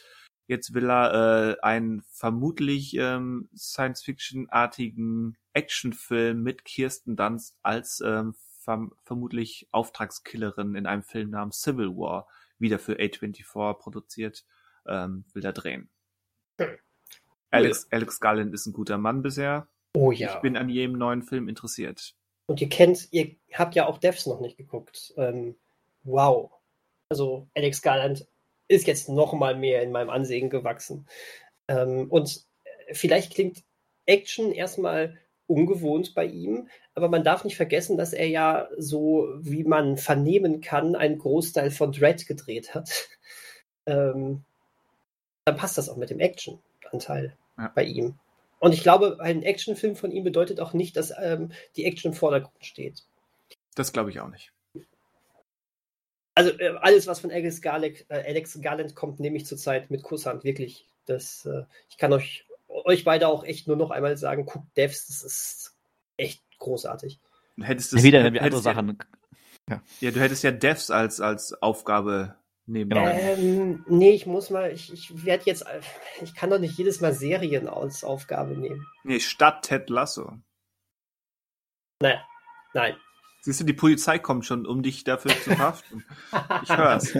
Jetzt will er äh, einen vermutlich ähm, Science-Fiction-artigen Actionfilm mit Kirsten Dunst als ähm, verm vermutlich Auftragskillerin in einem Film namens Civil War wieder für A24 produziert, ähm, will er drehen. Alex, Alex Garland ist ein guter Mann bisher. Oh ja. Ich bin an jedem neuen Film interessiert. Und ihr kennt, ihr habt ja auch Devs noch nicht geguckt. Ähm, wow. Also Alex Garland ist jetzt noch mal mehr in meinem Ansehen gewachsen. Ähm, und vielleicht klingt Action erstmal ungewohnt bei ihm, aber man darf nicht vergessen, dass er ja so, wie man vernehmen kann, einen Großteil von Dread gedreht hat. Ähm, dann passt das auch mit dem Action-Anteil ja. bei ihm. Und ich glaube, ein Actionfilm von ihm bedeutet auch nicht, dass ähm, die Action im Vordergrund steht. Das glaube ich auch nicht also äh, alles, was von Alex Garland, äh, Alex Garland kommt, nehme ich zurzeit mit Kusshand, wirklich. Das, äh, ich kann euch, euch beide auch echt nur noch einmal sagen, guckt Devs, das ist echt großartig. Hättest du ja, wieder hättest andere Sachen. Ja. ja, du hättest ja Devs als, als Aufgabe nehmen genau. ähm, Nee, ich muss mal, ich, ich werde jetzt, ich kann doch nicht jedes Mal Serien als Aufgabe nehmen. Nee, statt Ted Lasso. Naja, nein. Siehst du, die Polizei kommt schon, um dich dafür zu verhaften. ich hör's.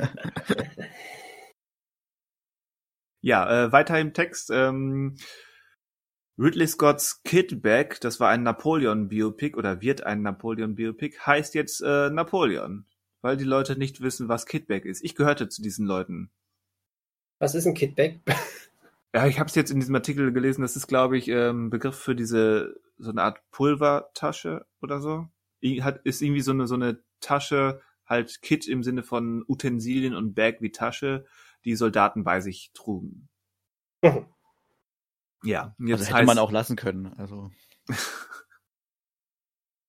ja, äh, weiter im Text. Ähm, Ridley Scotts Kidback, das war ein Napoleon-Biopic oder wird ein Napoleon-Biopic, heißt jetzt äh, Napoleon, weil die Leute nicht wissen, was Kidback ist. Ich gehörte zu diesen Leuten. Was ist ein Kidback? Ja, ich habe es jetzt in diesem Artikel gelesen. Das ist, glaube ich, ähm, Begriff für diese so eine Art Pulvertasche oder so hat, ist irgendwie so eine, so eine Tasche, halt Kit im Sinne von Utensilien und Bag wie Tasche, die Soldaten bei sich trugen. Ja, jetzt also hätte heißt, man auch lassen können. Also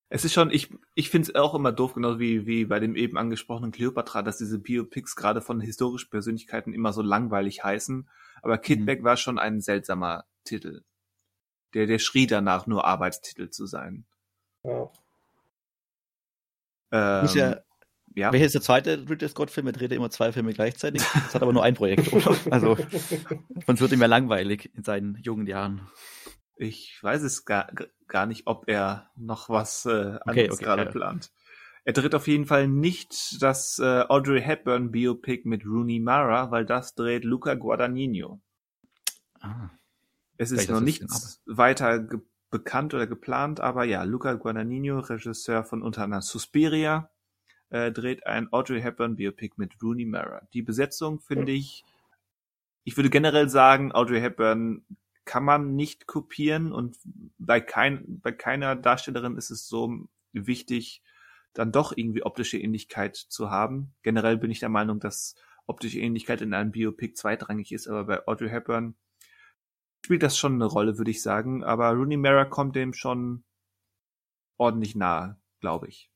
es ist schon, ich, ich finde es auch immer doof, genauso wie, wie bei dem eben angesprochenen Cleopatra, dass diese Biopics gerade von historischen Persönlichkeiten immer so langweilig heißen. Aber Kidback mhm. war schon ein seltsamer Titel. Der, der schrie danach, nur Arbeitstitel zu sein. Ja. Ähm, ja, ja. Welcher ist der zweite Ridley Scott-Film? Er dreht immer zwei Filme gleichzeitig. Das hat aber nur ein Projekt, oder? Also, sonst wird ihm ja langweilig in seinen jungen Jahren. Ich weiß es gar, gar nicht, ob er noch was äh, anderes okay, okay, gerade ja. plant. Er dreht auf jeden Fall nicht das äh, Audrey Hepburn Biopic mit Rooney Mara, weil das dreht Luca Guadagnino. Ah, es ist noch nichts weiter bekannt oder geplant, aber ja, Luca Guadagnino, Regisseur von unter anderem Suspiria, äh, dreht ein Audrey Hepburn Biopic mit Rooney Mara. Die Besetzung finde ich, ich würde generell sagen, Audrey Hepburn kann man nicht kopieren und bei, kein, bei keiner Darstellerin ist es so wichtig, dann doch irgendwie optische Ähnlichkeit zu haben. Generell bin ich der Meinung, dass optische Ähnlichkeit in einem Biopic zweitrangig ist, aber bei Audrey Hepburn spielt das schon eine Rolle, würde ich sagen. Aber Rooney Mara kommt dem schon ordentlich nahe, glaube ich.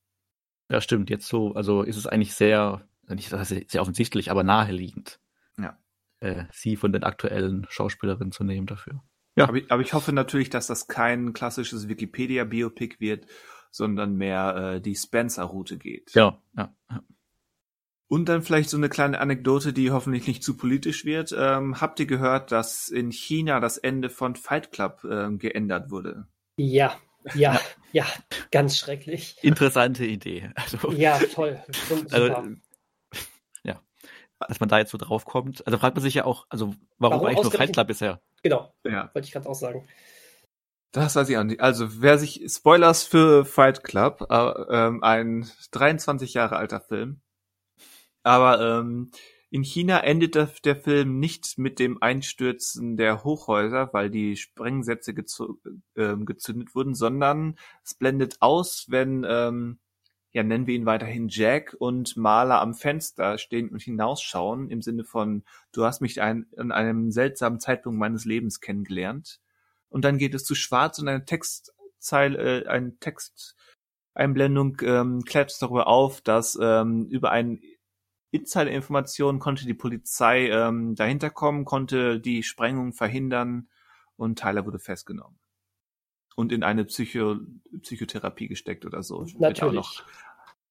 Ja, stimmt. Jetzt so, also ist es eigentlich sehr, nicht sehr offensichtlich, aber naheliegend. Äh, sie von den aktuellen Schauspielerinnen zu nehmen dafür. Ja. Aber ich, aber ich hoffe natürlich, dass das kein klassisches Wikipedia-Biopic wird, sondern mehr äh, die Spencer-Route geht. Ja, ja. ja. Und dann vielleicht so eine kleine Anekdote, die hoffentlich nicht zu politisch wird. Ähm, habt ihr gehört, dass in China das Ende von Fight Club ähm, geändert wurde? Ja, ja, ja, ganz schrecklich. Interessante Idee. Also, Ja, toll. Super. also, dass man da jetzt so drauf kommt. Also fragt man sich ja auch, also warum, Warum eigentlich nur Fight Club bisher? genau, Ja. wollte ich gerade auch sagen. Das weiß ich auch nicht. Also wer sich Spoilers für Fight Club, äh, ähm, ein 23 Jahre alter Film. Aber ähm, in China endet der, der Film nicht mit dem Einstürzen der Hochhäuser, weil die Sprengsätze gezo- ähm, gezündet wurden, sondern es blendet aus, wenn, ähm, ja, nennen wir ihn weiterhin Jack und Maler am Fenster stehen und hinausschauen, im Sinne von, du hast mich ein, an einem seltsamen Zeitpunkt meines Lebens kennengelernt. Und dann geht es zu schwarz und eine Textzeile, äh, eine Texteinblendung ähm, klärt darüber auf, dass ähm, über ein Insider-Information konnte die Polizei ähm, dahinter kommen, konnte die Sprengung verhindern und Tyler wurde festgenommen. Und in eine Psycho Psychotherapie gesteckt oder so. Wird ja auch Natürlich. noch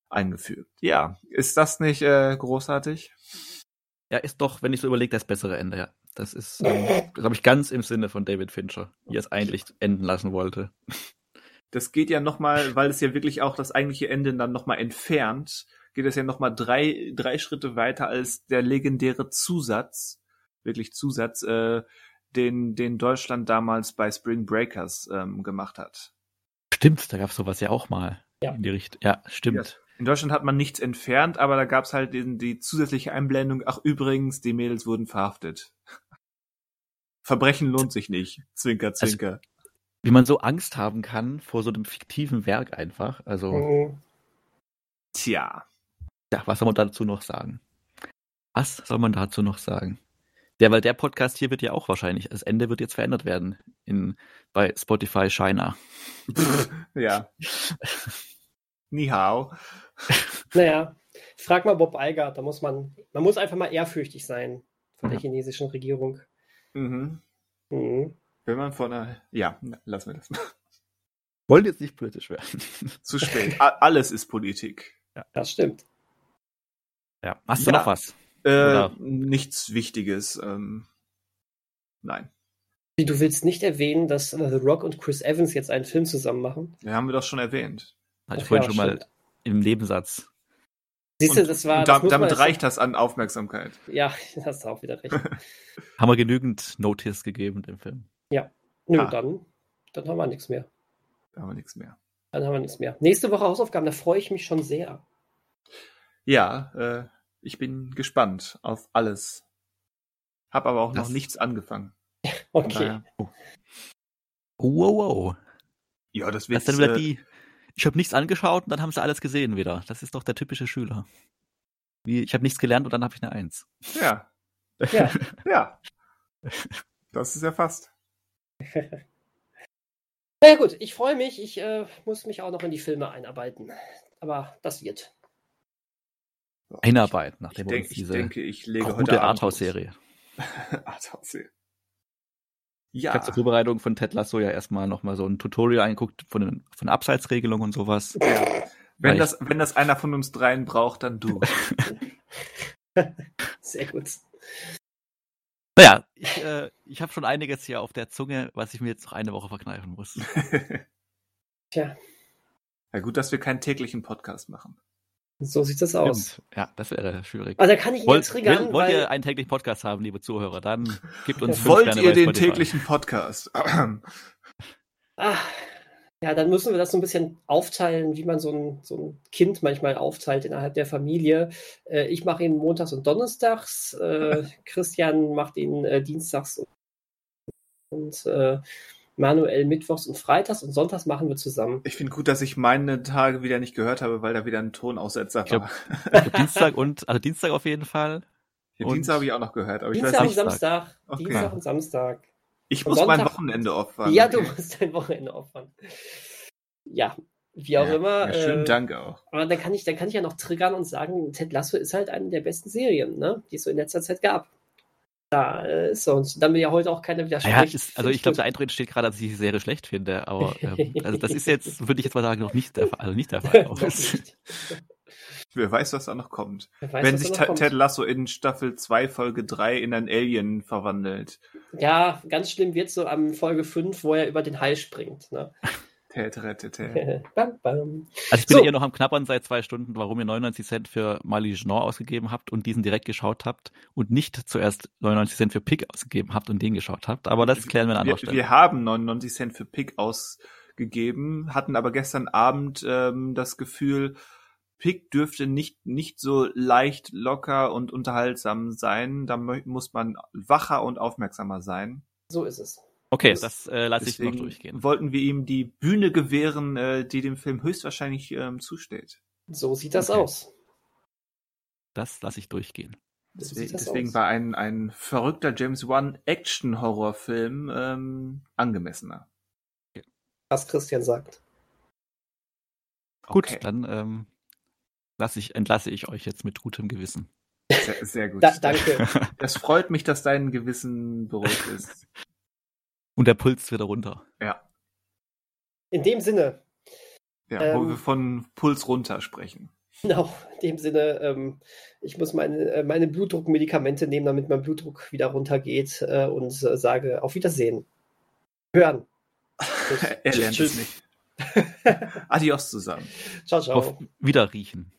eingeführt. Ja, ist das nicht äh, großartig? Ja, ist doch, wenn ich so überlege, das bessere Ende, ja. Das ist, ähm, glaube ich, ganz im Sinne von David Fincher, wie er es eigentlich enden lassen wollte. das geht ja nochmal, weil es ja wirklich auch das eigentliche Ende dann nochmal entfernt, geht es ja nochmal drei, drei Schritte weiter als der legendäre Zusatz, wirklich Zusatz, äh, den, den Deutschland damals bei Spring Breakers ähm, gemacht hat. Stimmt, da gab es sowas ja auch mal. Ja. In die Richtung. Ja, stimmt. In Deutschland hat man nichts entfernt, aber da gab es halt den, die zusätzliche Einblendung, ach übrigens, die Mädels wurden verhaftet. Verbrechen lohnt sich nicht. Zwinker, zwinker. Wie man so Angst haben kann vor so einem fiktiven Werk einfach. Also, Mhm. Tja. ja, was soll man dazu noch sagen? Was soll man dazu noch sagen? Der, weil der Podcast hier wird ja auch wahrscheinlich, das Ende wird jetzt verändert werden in, bei Spotify China. ja. Ni hao. Naja, frag mal Bob Iger, da muss man, man muss einfach mal ehrfürchtig sein von der chinesischen Regierung. Mhm. Mhm. Wenn man von einer, ja, lassen wir das mal. Wollen jetzt nicht politisch werden. Zu spät. Alles ist Politik. Das stimmt. ja. Hast du Ja. noch was? Äh, nichts Wichtiges. Ähm, nein. Wie, du willst nicht erwähnen, dass äh, The Rock und Chris Evans jetzt einen Film zusammen machen? Ja, haben wir doch schon erwähnt. Hatte ich Ach vorhin ja, schon mal stimmt. im Nebensatz. Siehst du, das war. und das da, man damit reicht das an Aufmerksamkeit. Ja, hast du auch wieder recht. Haben wir genügend Notice gegeben dem Film. Nö, Ah. dann, dann haben wir nichts mehr. Da haben wir nichts mehr. Dann haben wir nichts mehr. Nächste Woche Hausaufgaben, da freue ich mich schon sehr. Ja, äh, ich bin gespannt auf alles. Hab aber auch Das- noch nichts angefangen. Okay. Naja. Oh, wow, wow. Ja, das Das wird dann wieder äh, die. Ich habe nichts angeschaut und dann haben sie alles gesehen wieder. Das ist doch der typische Schüler. Wie, ich habe nichts gelernt und dann habe ich eine Eins. Ja, Ja. ja. Das ist ja fast. Naja gut, ich freue mich. Ich äh, muss mich auch noch in die Filme einarbeiten. Aber das wird. Einarbeiten, Ich, nachdem ich, wir denk, uns ich diese denke, ich lege heute gute Arthouse-Serie. Arthouse-Serie. Ich Ja. habe zur Vorbereitung von Ted Lasso ja erstmal nochmal so ein Tutorial angeguckt von, den, von Abseitsregelung und sowas. ja. Wenn Weil das, wenn das einer von uns dreien braucht, dann du. Sehr gut. Naja, ich, äh, ich habe schon einiges hier auf der Zunge, was ich mir jetzt noch eine Woche verkneifen muss. Tja, ja, gut, dass wir keinen täglichen Podcast machen. So sieht das aus. Stimmt. Ja, das wäre schwierig. Also da kann ich ihn Wollt, triggern, will, wollt weil ihr einen täglichen Podcast haben, liebe Zuhörer, dann gebt uns fünf Wollt Sterne ihr bei den Spotify. täglichen Podcast? Ah, ja, dann müssen wir das so ein bisschen aufteilen, wie man so ein, so ein Kind manchmal aufteilt innerhalb der Familie. Äh, ich mache ihn montags und donnerstags, äh, Christian macht ihn äh, dienstags und, und äh, Manuel mittwochs und freitags und sonntags machen wir zusammen. Ich finde gut, dass ich meine Tage wieder nicht gehört habe, weil da wieder ein Tonaussetzer Ich glaub, war. Ich Dienstag und, also Dienstag auf jeden Fall. Ja, und- Dienstag habe ich auch noch gehört, aber ich weiß Dienstag und nicht. Samstag. Okay. Dienstag und Samstag. Ich und muss mein Sonntag- Wochenende opfern. Ja, du musst dein Wochenende opfern. Ja, wie auch ja, immer. Ja, schönen äh, Dank auch. Aber dann kann ich, dann kann ich ja noch triggern und sagen, Ted Lasso ist halt eine der besten Serien, ne, die es so in letzter Zeit gab. Da äh, ist sonst. Dann will ja heute auch keiner widersprechen. Ja, ist, also ich glaube, der Eindruck entsteht gerade, dass ich die Serie schlecht finde, aber ähm, also das ist jetzt, würde ich jetzt mal sagen, noch nicht der Fall. Also nicht der Fall. Nicht. Wer weiß, was da noch kommt. Weiß, Wenn sich kommt. Ted Lasso in Staffel 2, Folge 3 in ein Alien verwandelt. Ja, ganz schlimm wird so am Folge 5, wo er über den Hai springt. Ne? Bam, bam. Also ich bin So. eher noch am Knabbern seit zwei Stunden, warum ihr 99 Cent für Mali Genor ausgegeben habt und diesen direkt geschaut habt und nicht zuerst 99 Cent für Pick ausgegeben habt und den geschaut habt. Aber das klären wir an anderer Wir, Stelle. wir haben 99 Cent für Pick ausgegeben, hatten aber gestern Abend ähm, das Gefühl, Pick dürfte nicht, nicht so leicht, locker und unterhaltsam sein. Da muss man wacher und aufmerksamer sein. So ist es. Okay, Das- das äh, lasse ich noch durchgehen. wollten wir ihm die Bühne gewähren, äh, die dem Film höchstwahrscheinlich ähm, zusteht. So sieht das Okay. aus. Das lasse ich durchgehen. So Deswegen, war ein, ein verrückter James Wan Action-Horrorfilm ähm, angemessener. Was Christian sagt. Gut, Okay. dann ähm, lasse ich, entlasse ich euch jetzt mit gutem Gewissen. Sehr, sehr gut. Da, danke. Das freut mich, dass dein Gewissen beruhigt ist. Und der Puls wieder runter. Ja. In dem Sinne, Ja, wo Ähm. wir von Puls runter sprechen. genau, in dem Sinne, ähm, ich muss meine, äh, meine Blutdruckmedikamente nehmen, damit mein Blutdruck wieder runtergeht äh, und äh, sage auf Wiedersehen. Hören. Tschüss. er lernt Tschüss. es nicht. Adios zusammen. Ciao, ciao. Auf wieder riechen.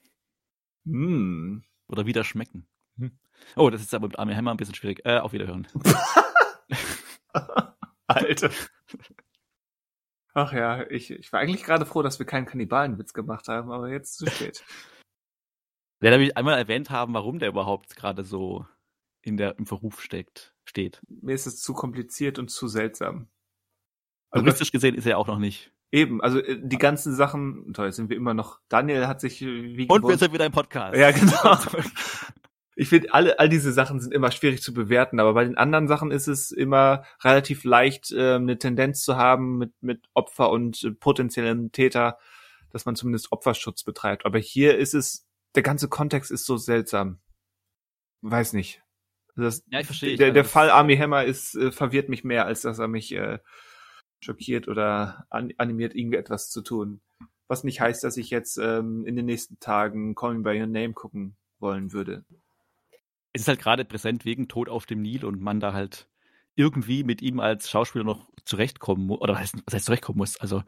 Mm. Oder wieder schmecken. Hm. Oh, das ist aber mit Armin Hammer ein bisschen schwierig. Äh, auf Wiederhören. Alter. Ach ja, ich, ich war eigentlich gerade froh, dass wir keinen Kannibalenwitz gemacht haben, aber jetzt zu spät. Der will ich einmal erwähnt haben, warum der überhaupt gerade so in der, im Verruf steckt, steht. Mir ist es zu kompliziert und zu seltsam. Also Juristisch gesehen ist er auch noch nicht. eben, also äh, die ganzen Sachen, toll, sind wir immer noch. Daniel hat sich äh, wie Und wir gewohnt- sind wieder im Podcast. Ja, genau. Ich finde, alle, all diese Sachen sind immer schwierig zu bewerten, aber bei den anderen Sachen ist es immer relativ leicht, ähm, eine Tendenz zu haben mit, mit Opfer und äh, potenziellem Täter, dass man zumindest Opferschutz betreibt. Aber hier ist es, der ganze Kontext ist so seltsam. Weiß nicht. Das, Ja, ich verstehe. der, der Fall Army Hammer ist, äh, verwirrt mich mehr, als dass er mich äh, schockiert oder an, animiert, irgendwie etwas zu tun. Was nicht heißt, dass ich jetzt ähm, in den nächsten Tagen Call Me By Your Name gucken wollen würde. Es ist halt gerade präsent wegen Tod auf dem Nil und man da halt irgendwie mit ihm als Schauspieler noch zurechtkommen muss, oder was heißt, zurechtkommen muss, also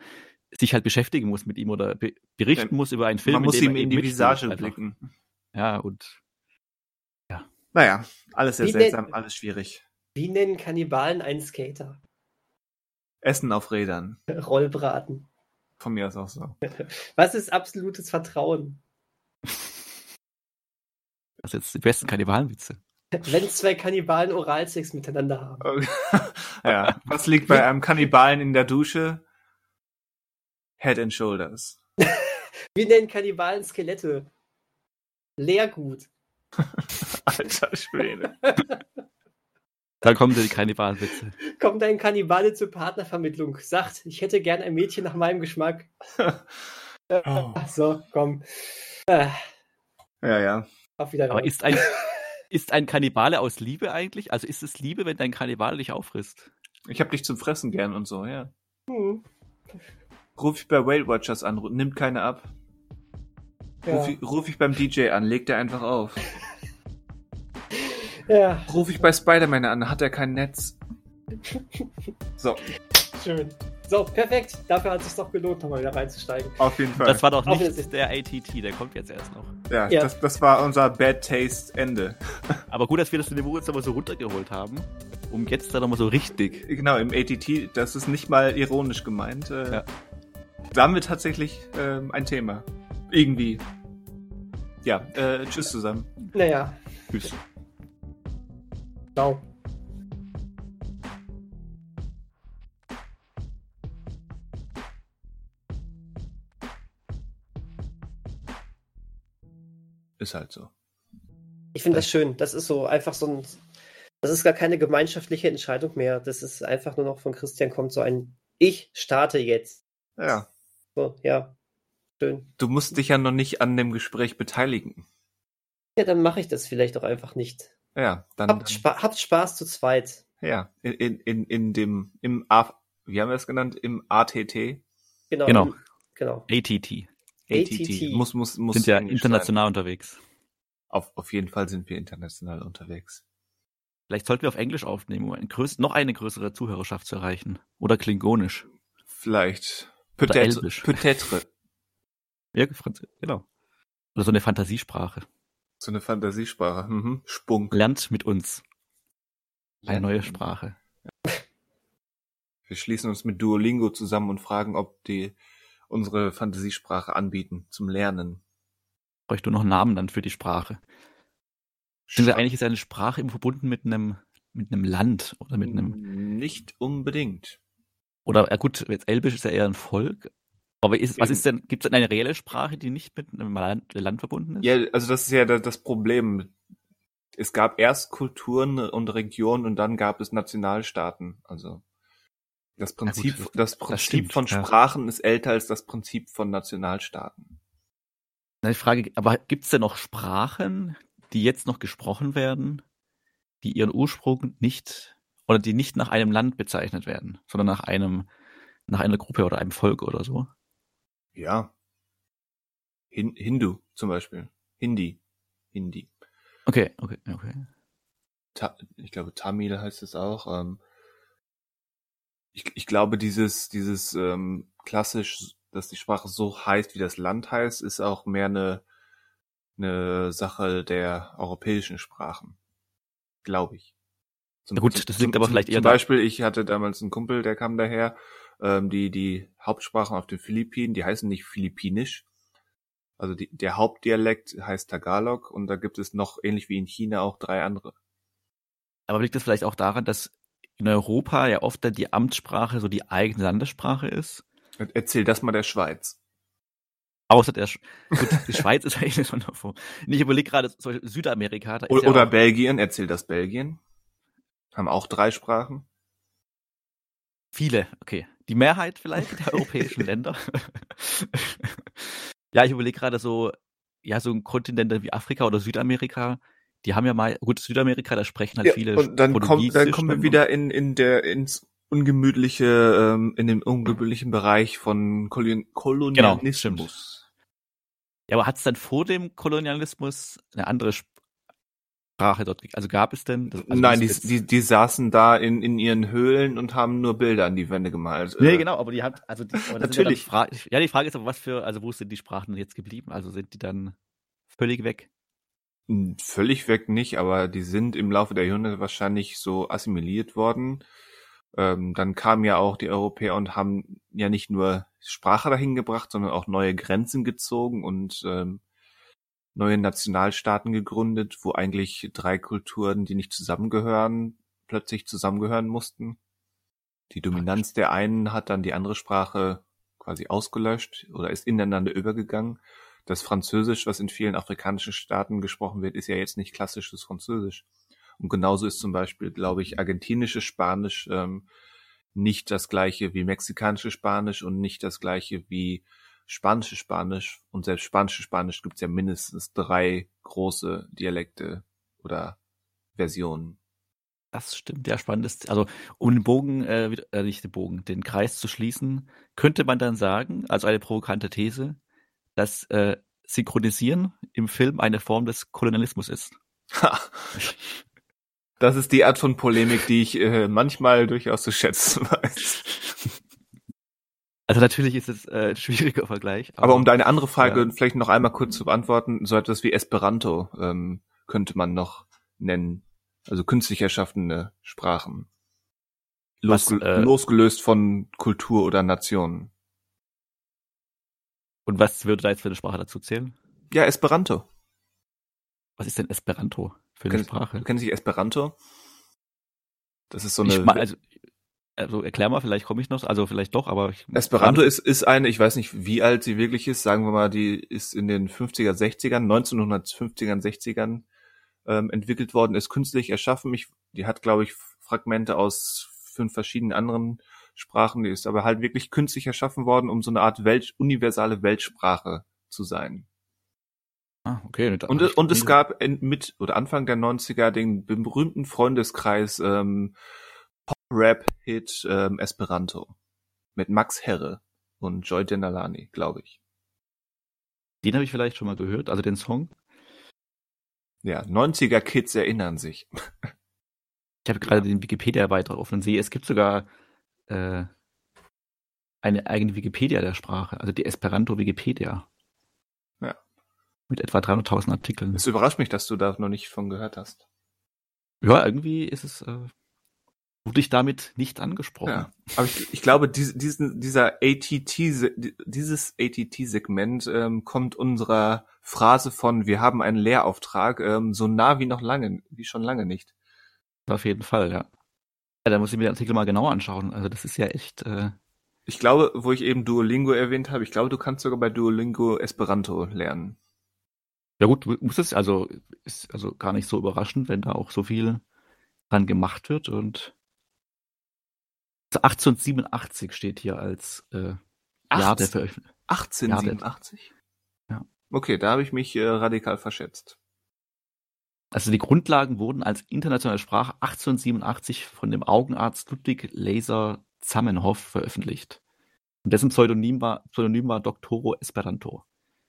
sich halt beschäftigen muss mit ihm oder be berichten Ja, muss über einen Film. Man muss dem ihm er in die Visage blicken. Ja, und Naja, alles sehr Wie seltsam, alles schwierig. Wie nennen Kannibalen einen Skater? Essen auf Rädern. Rollbraten. Von mir aus auch so. Was ist absolutes Vertrauen? das ist jetzt die besten Kannibalenwitze. Wenn zwei Kannibalen Oralsex miteinander haben. ja, was liegt bei einem Kannibalen in der Dusche? Head and Shoulders. Wir nennen Kannibalen Skelette. Leergut. Alter Schwede. Dann kommen die Kannibalenwitze. Kommt ein Kannibale zur Partnervermittlung, sagt, ich hätte gern ein Mädchen nach meinem Geschmack. Äh, Oh. So, komm. Äh, Ja, ja. Auf Wiedersehen. Aber ist ein, ist ein Kannibale aus Liebe eigentlich? Also ist es Liebe, wenn dein Kannibale dich auffrisst? Ich hab dich zum Fressen gern und so, ja. Hm, Ruf ich bei Whale Watchers an, nimmt keine ab. Ruf, ja. ich, ruf ich beim DJ an, legt er einfach auf. ja, Ruf ich bei Spider-Man an, hat er kein Netz. So, schön. So, perfekt. Dafür hat es sich doch gelohnt, nochmal wieder reinzusteigen. auf jeden Fall. Das war doch nicht der ATT, der kommt jetzt erst noch. ja, Ja. Das, das war unser Bad Taste Ende. Aber gut, dass wir das Niveau jetzt aber so runtergeholt haben, um jetzt dann nochmal so richtig. Genau, im ATT, das ist nicht mal ironisch gemeint. Äh, Ja. Da haben wir tatsächlich ähm, ein Thema. Irgendwie. Ja, äh, tschüss zusammen. Naja, Tschüss. ciao. Ist halt so. Ich finde das schön. Das ist so einfach so ein. Das ist gar keine gemeinschaftliche Entscheidung mehr. Das ist einfach nur noch von Christian kommt so ein Ich starte jetzt. Ja. So, ja. Schön. Du musst dich ja noch nicht an dem Gespräch beteiligen. Ja, dann mache ich das vielleicht auch einfach nicht. Ja, dann. Habt, Spa habt Spaß zu zweit. Ja, in, in, in, dem, im A, wie haben wir es genannt? Im ATT? Genau. Genau. genau. ATT. ATT. Muss, muss, muss. Sind ja international unterwegs. Sein. Auf, auf jeden Fall sind wir international unterwegs. Vielleicht sollten wir auf Englisch aufnehmen, um ein größ noch eine größere Zuhörerschaft zu erreichen. Oder Klingonisch. Vielleicht. Oder Peut-être. Ja, genau. Oder so eine Fantasiesprache. So eine Fantasiesprache. Mhm. Spunk. Lernt mit uns. Eine Lernt neue Sprache. Wir schließen uns mit Duolingo zusammen und fragen, ob die unsere Fantasiesprache anbieten zum Lernen. Bräuchte du noch einen Namen dann für die Sprache. Beziehungsweise eigentlich ist eine Sprache immer verbunden mit einem, mit einem Land oder mit einem, Nicht unbedingt. oder ja gut, jetzt Elbisch ist ja eher ein Volk. Aber ist, was ist denn, gibt es denn eine reelle Sprache, die nicht mit einem Land, Land verbunden ist? Ja, also das ist ja da- das Problem. Es gab erst Kulturen und Regionen und dann gab es Nationalstaaten. Also das Prinzip, das- das Prinzip stimmt, von ja. Sprachen ist älter als das Prinzip von Nationalstaaten. Na, die Frage, aber gibt es denn noch Sprachen, die jetzt noch gesprochen werden, die ihren Ursprung nicht oder die nicht nach einem Land bezeichnet werden, sondern nach einem, nach einer Gruppe oder einem Volk oder so? Ja. Hin Hindu zum Beispiel. Hindi. Hindi. Okay, okay, okay. Ta ich glaube, Tamil heißt es auch. Ähm, ich, ich glaube, dieses, dieses ähm, klassisch, dass die Sprache so heißt, wie das Land heißt, ist auch mehr eine, eine Sache der europäischen Sprachen. Glaube ich. Zum, Ja gut, das liegt aber vielleicht eher Zum da- Beispiel, ich hatte damals einen Kumpel, der kam daher. Ähm, die, die Hauptsprachen auf den Philippinen, die heißen nicht Philippinisch. Also die, der Hauptdialekt heißt Tagalog und da gibt es noch, ähnlich wie in China, auch drei andere. Aber liegt das vielleicht auch daran, dass in Europa ja oft dann die Amtssprache so die eigene Landessprache ist? Erzähl das mal der Schweiz. Außer der Sch gut, die Schweiz ist eigentlich eine Sonderform. Ich überlege gerade, zum Beispiel Südamerika, Oder, ja oder Belgien, erzähl das Belgien. Haben auch drei Sprachen. viele, okay. Die Mehrheit vielleicht der europäischen Länder. ja, ich überlege gerade so, ja, so ein Kontinente wie Afrika oder Südamerika, die haben ja mal, gut, Südamerika, da sprechen halt Ja, viele und dann, kommt, dann kommen wir wieder in, in der, ins ungemütliche, ähm, in den ungemütlichen Bereich von Kolon Kolonialismus. Genau. Ja, aber hat es dann vor dem Kolonialismus eine andere Sprache dort gegeben? Also gab es denn? Also Nein, die, die, die saßen da in, in ihren Höhlen und haben nur Bilder an die Wände gemalt. Nee, Äh, genau, aber die hat, also die, Natürlich. Ja, ja, die Frage ist aber, was für, also wo sind die Sprachen jetzt geblieben? Also sind die dann völlig weg? Hm, Völlig weg nicht, aber die sind im Laufe der Jahrhunderte wahrscheinlich so assimiliert worden. Ähm, dann kamen ja auch die Europäer und haben ja nicht nur Sprache dahin gebracht, sondern auch neue Grenzen gezogen und ähm, neue Nationalstaaten gegründet, wo eigentlich drei Kulturen, die nicht zusammengehören, plötzlich zusammengehören mussten. Die Dominanz der einen hat dann die andere Sprache quasi ausgelöscht oder ist ineinander übergegangen. Das Französisch, was in vielen afrikanischen Staaten gesprochen wird, ist ja jetzt nicht klassisches Französisch. Und genauso ist zum Beispiel, glaube ich, argentinisches Spanisch ähm, nicht das gleiche wie mexikanisches Spanisch und nicht das gleiche wie spanisches Spanisch. Und selbst spanisches Spanisch gibt es ja mindestens drei große Dialekte oder Versionen. Das stimmt, ja, spannend ist. Also, um den Bogen, äh, äh, nicht den Bogen, den Kreis zu schließen, könnte man dann sagen, also eine provokante These, dass äh, Synchronisieren im Film eine Form des Kolonialismus ist. Ha. Das ist die Art von Polemik, die ich äh, manchmal durchaus zu schätzen weiß. Also natürlich ist es äh, ein schwieriger Vergleich. Aber um deine andere Frage Ja. vielleicht noch einmal kurz zu beantworten, so etwas wie Esperanto ähm, könnte man noch nennen. Also künstlich erschaffene Sprachen. Was, Losge äh, losgelöst von Kultur oder Nationen. Und was würde da jetzt für eine Sprache dazu zählen? Ja, Esperanto. Was ist denn Esperanto für eine Kennst- Sprache? Du kennst dich Esperanto? Das ist so eine. ich also, also erklär mal, vielleicht komme ich noch, also vielleicht doch, aber ich, Esperanto ist, ist eine, ich weiß nicht, wie alt sie wirklich ist, sagen wir mal, die ist in den 50er, 60ern, 1950ern, 60ern ähm, entwickelt worden, ist künstlich erschaffen. Ich, die hat, glaube ich, Fragmente aus fünf verschiedenen anderen Sprachen, die ist aber halt wirklich künstlich erschaffen worden, um so eine Art Welt, universale Weltsprache zu sein. Ah, okay. Und, und es gab mit oder Anfang der 90er den berühmten Freundeskreis ähm, Pop-Rap-Hit ähm, Esperanto mit Max Herre und Joy Denalani, glaube ich. Den habe ich vielleicht schon mal gehört, also den Song. Ja, 90er Kids erinnern sich. Ich habe gerade den Wikipedia-Beitrag offen und sehe, es gibt sogar äh, eine eigene Wikipedia der Sprache, also die Esperanto-Wikipedia. Ja. Mit etwa 300.000 Artikeln. Es überrascht mich, dass du da noch nicht von gehört hast. Ja, irgendwie ist es, äh, wurde ich damit nicht angesprochen. Ja, aber ich, ich glaube, dies, diesen, dieser ATT, se- di- dieses ATT-Segment ähm, kommt unserer Phrase von "Wir haben einen Lehrauftrag" ähm, so nah wie noch lange, wie schon lange nicht. Auf jeden Fall, ja. Ja, da muss ich mir den Artikel mal genauer anschauen. Also das ist ja echt, äh, Ich glaube, wo ich eben Duolingo erwähnt habe, ich glaube, du kannst sogar bei Duolingo Esperanto lernen. ja gut, muss es, also ist also gar nicht so überraschend, wenn da auch so viel dran gemacht wird und 1887 steht hier als äh, Jahr der 18 Veröffentlichung. 1887? Ja. Okay, da habe ich mich äh, radikal verschätzt. Also die Grundlagen wurden als internationale Sprache 1887 von dem Augenarzt Ludwig Laser Zamenhof veröffentlicht. Und dessen Pseudonym war, Pseudonym war Doctoro Esperanto.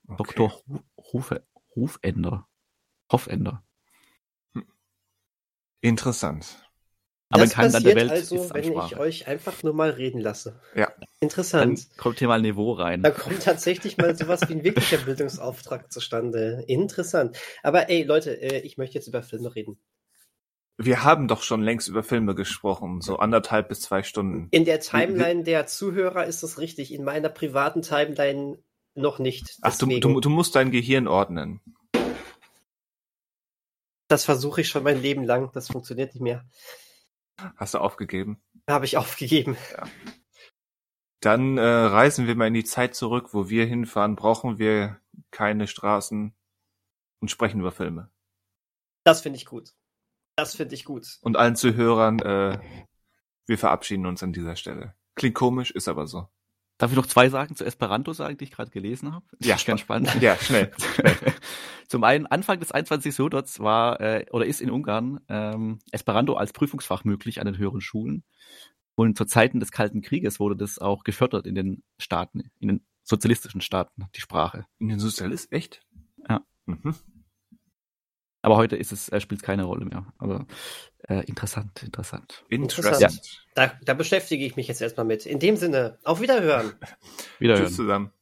Okay. Dr. Hu- Rufe, Rufender. Hoffender. Interessant. Aber das in keinem Land passiert der Welt also, ist wenn ich Ansprache. euch einfach nur mal reden lasse. Ja. Dann Interessant. kommt hier mal Niveau rein. Da kommt tatsächlich mal sowas wie ein wirklicher Bildungsauftrag zustande. Interessant. Aber ey, Leute, äh, ich möchte jetzt über Filme reden. Wir haben doch schon längst über Filme gesprochen, so anderthalb bis zwei Stunden. In der Timeline der Zuhörer ist das richtig, in meiner privaten Timeline noch nicht. Ach, du, du, du musst dein Gehirn ordnen. das versuche ich schon mein Leben lang. Das funktioniert nicht mehr. Hast du aufgegeben? Habe ich aufgegeben. Dann äh, reisen wir mal in die Zeit zurück, wo wir hinfahren. Brauchen wir keine Straßen und sprechen über Filme. Das finde ich gut. Das finde ich gut. Und allen Zuhörern, äh, wir verabschieden uns an dieser Stelle. Klingt komisch, ist aber so. Darf ich noch zwei Sachen zu Esperanto sagen, die ich gerade gelesen habe? Ja, ist ganz spannend. Ja, schnell. Zum einen, Anfang des 21. Jahrhunderts war äh, oder ist in Ungarn ähm, Esperanto als Prüfungsfach möglich an den höheren Schulen. Und zu Zeiten des Kalten Krieges wurde das auch gefördert in den Staaten, in den sozialistischen Staaten, die Sprache. In den Sozialist, echt? Ja. Mhm. Aber heute ist es, äh, spielt es keine Rolle mehr. Aber äh, interessant, interessant. Interessant. Da, da beschäftige ich mich jetzt erstmal mit. In dem Sinne, auf Wiederhören. Wiederhören. Tschüss zusammen.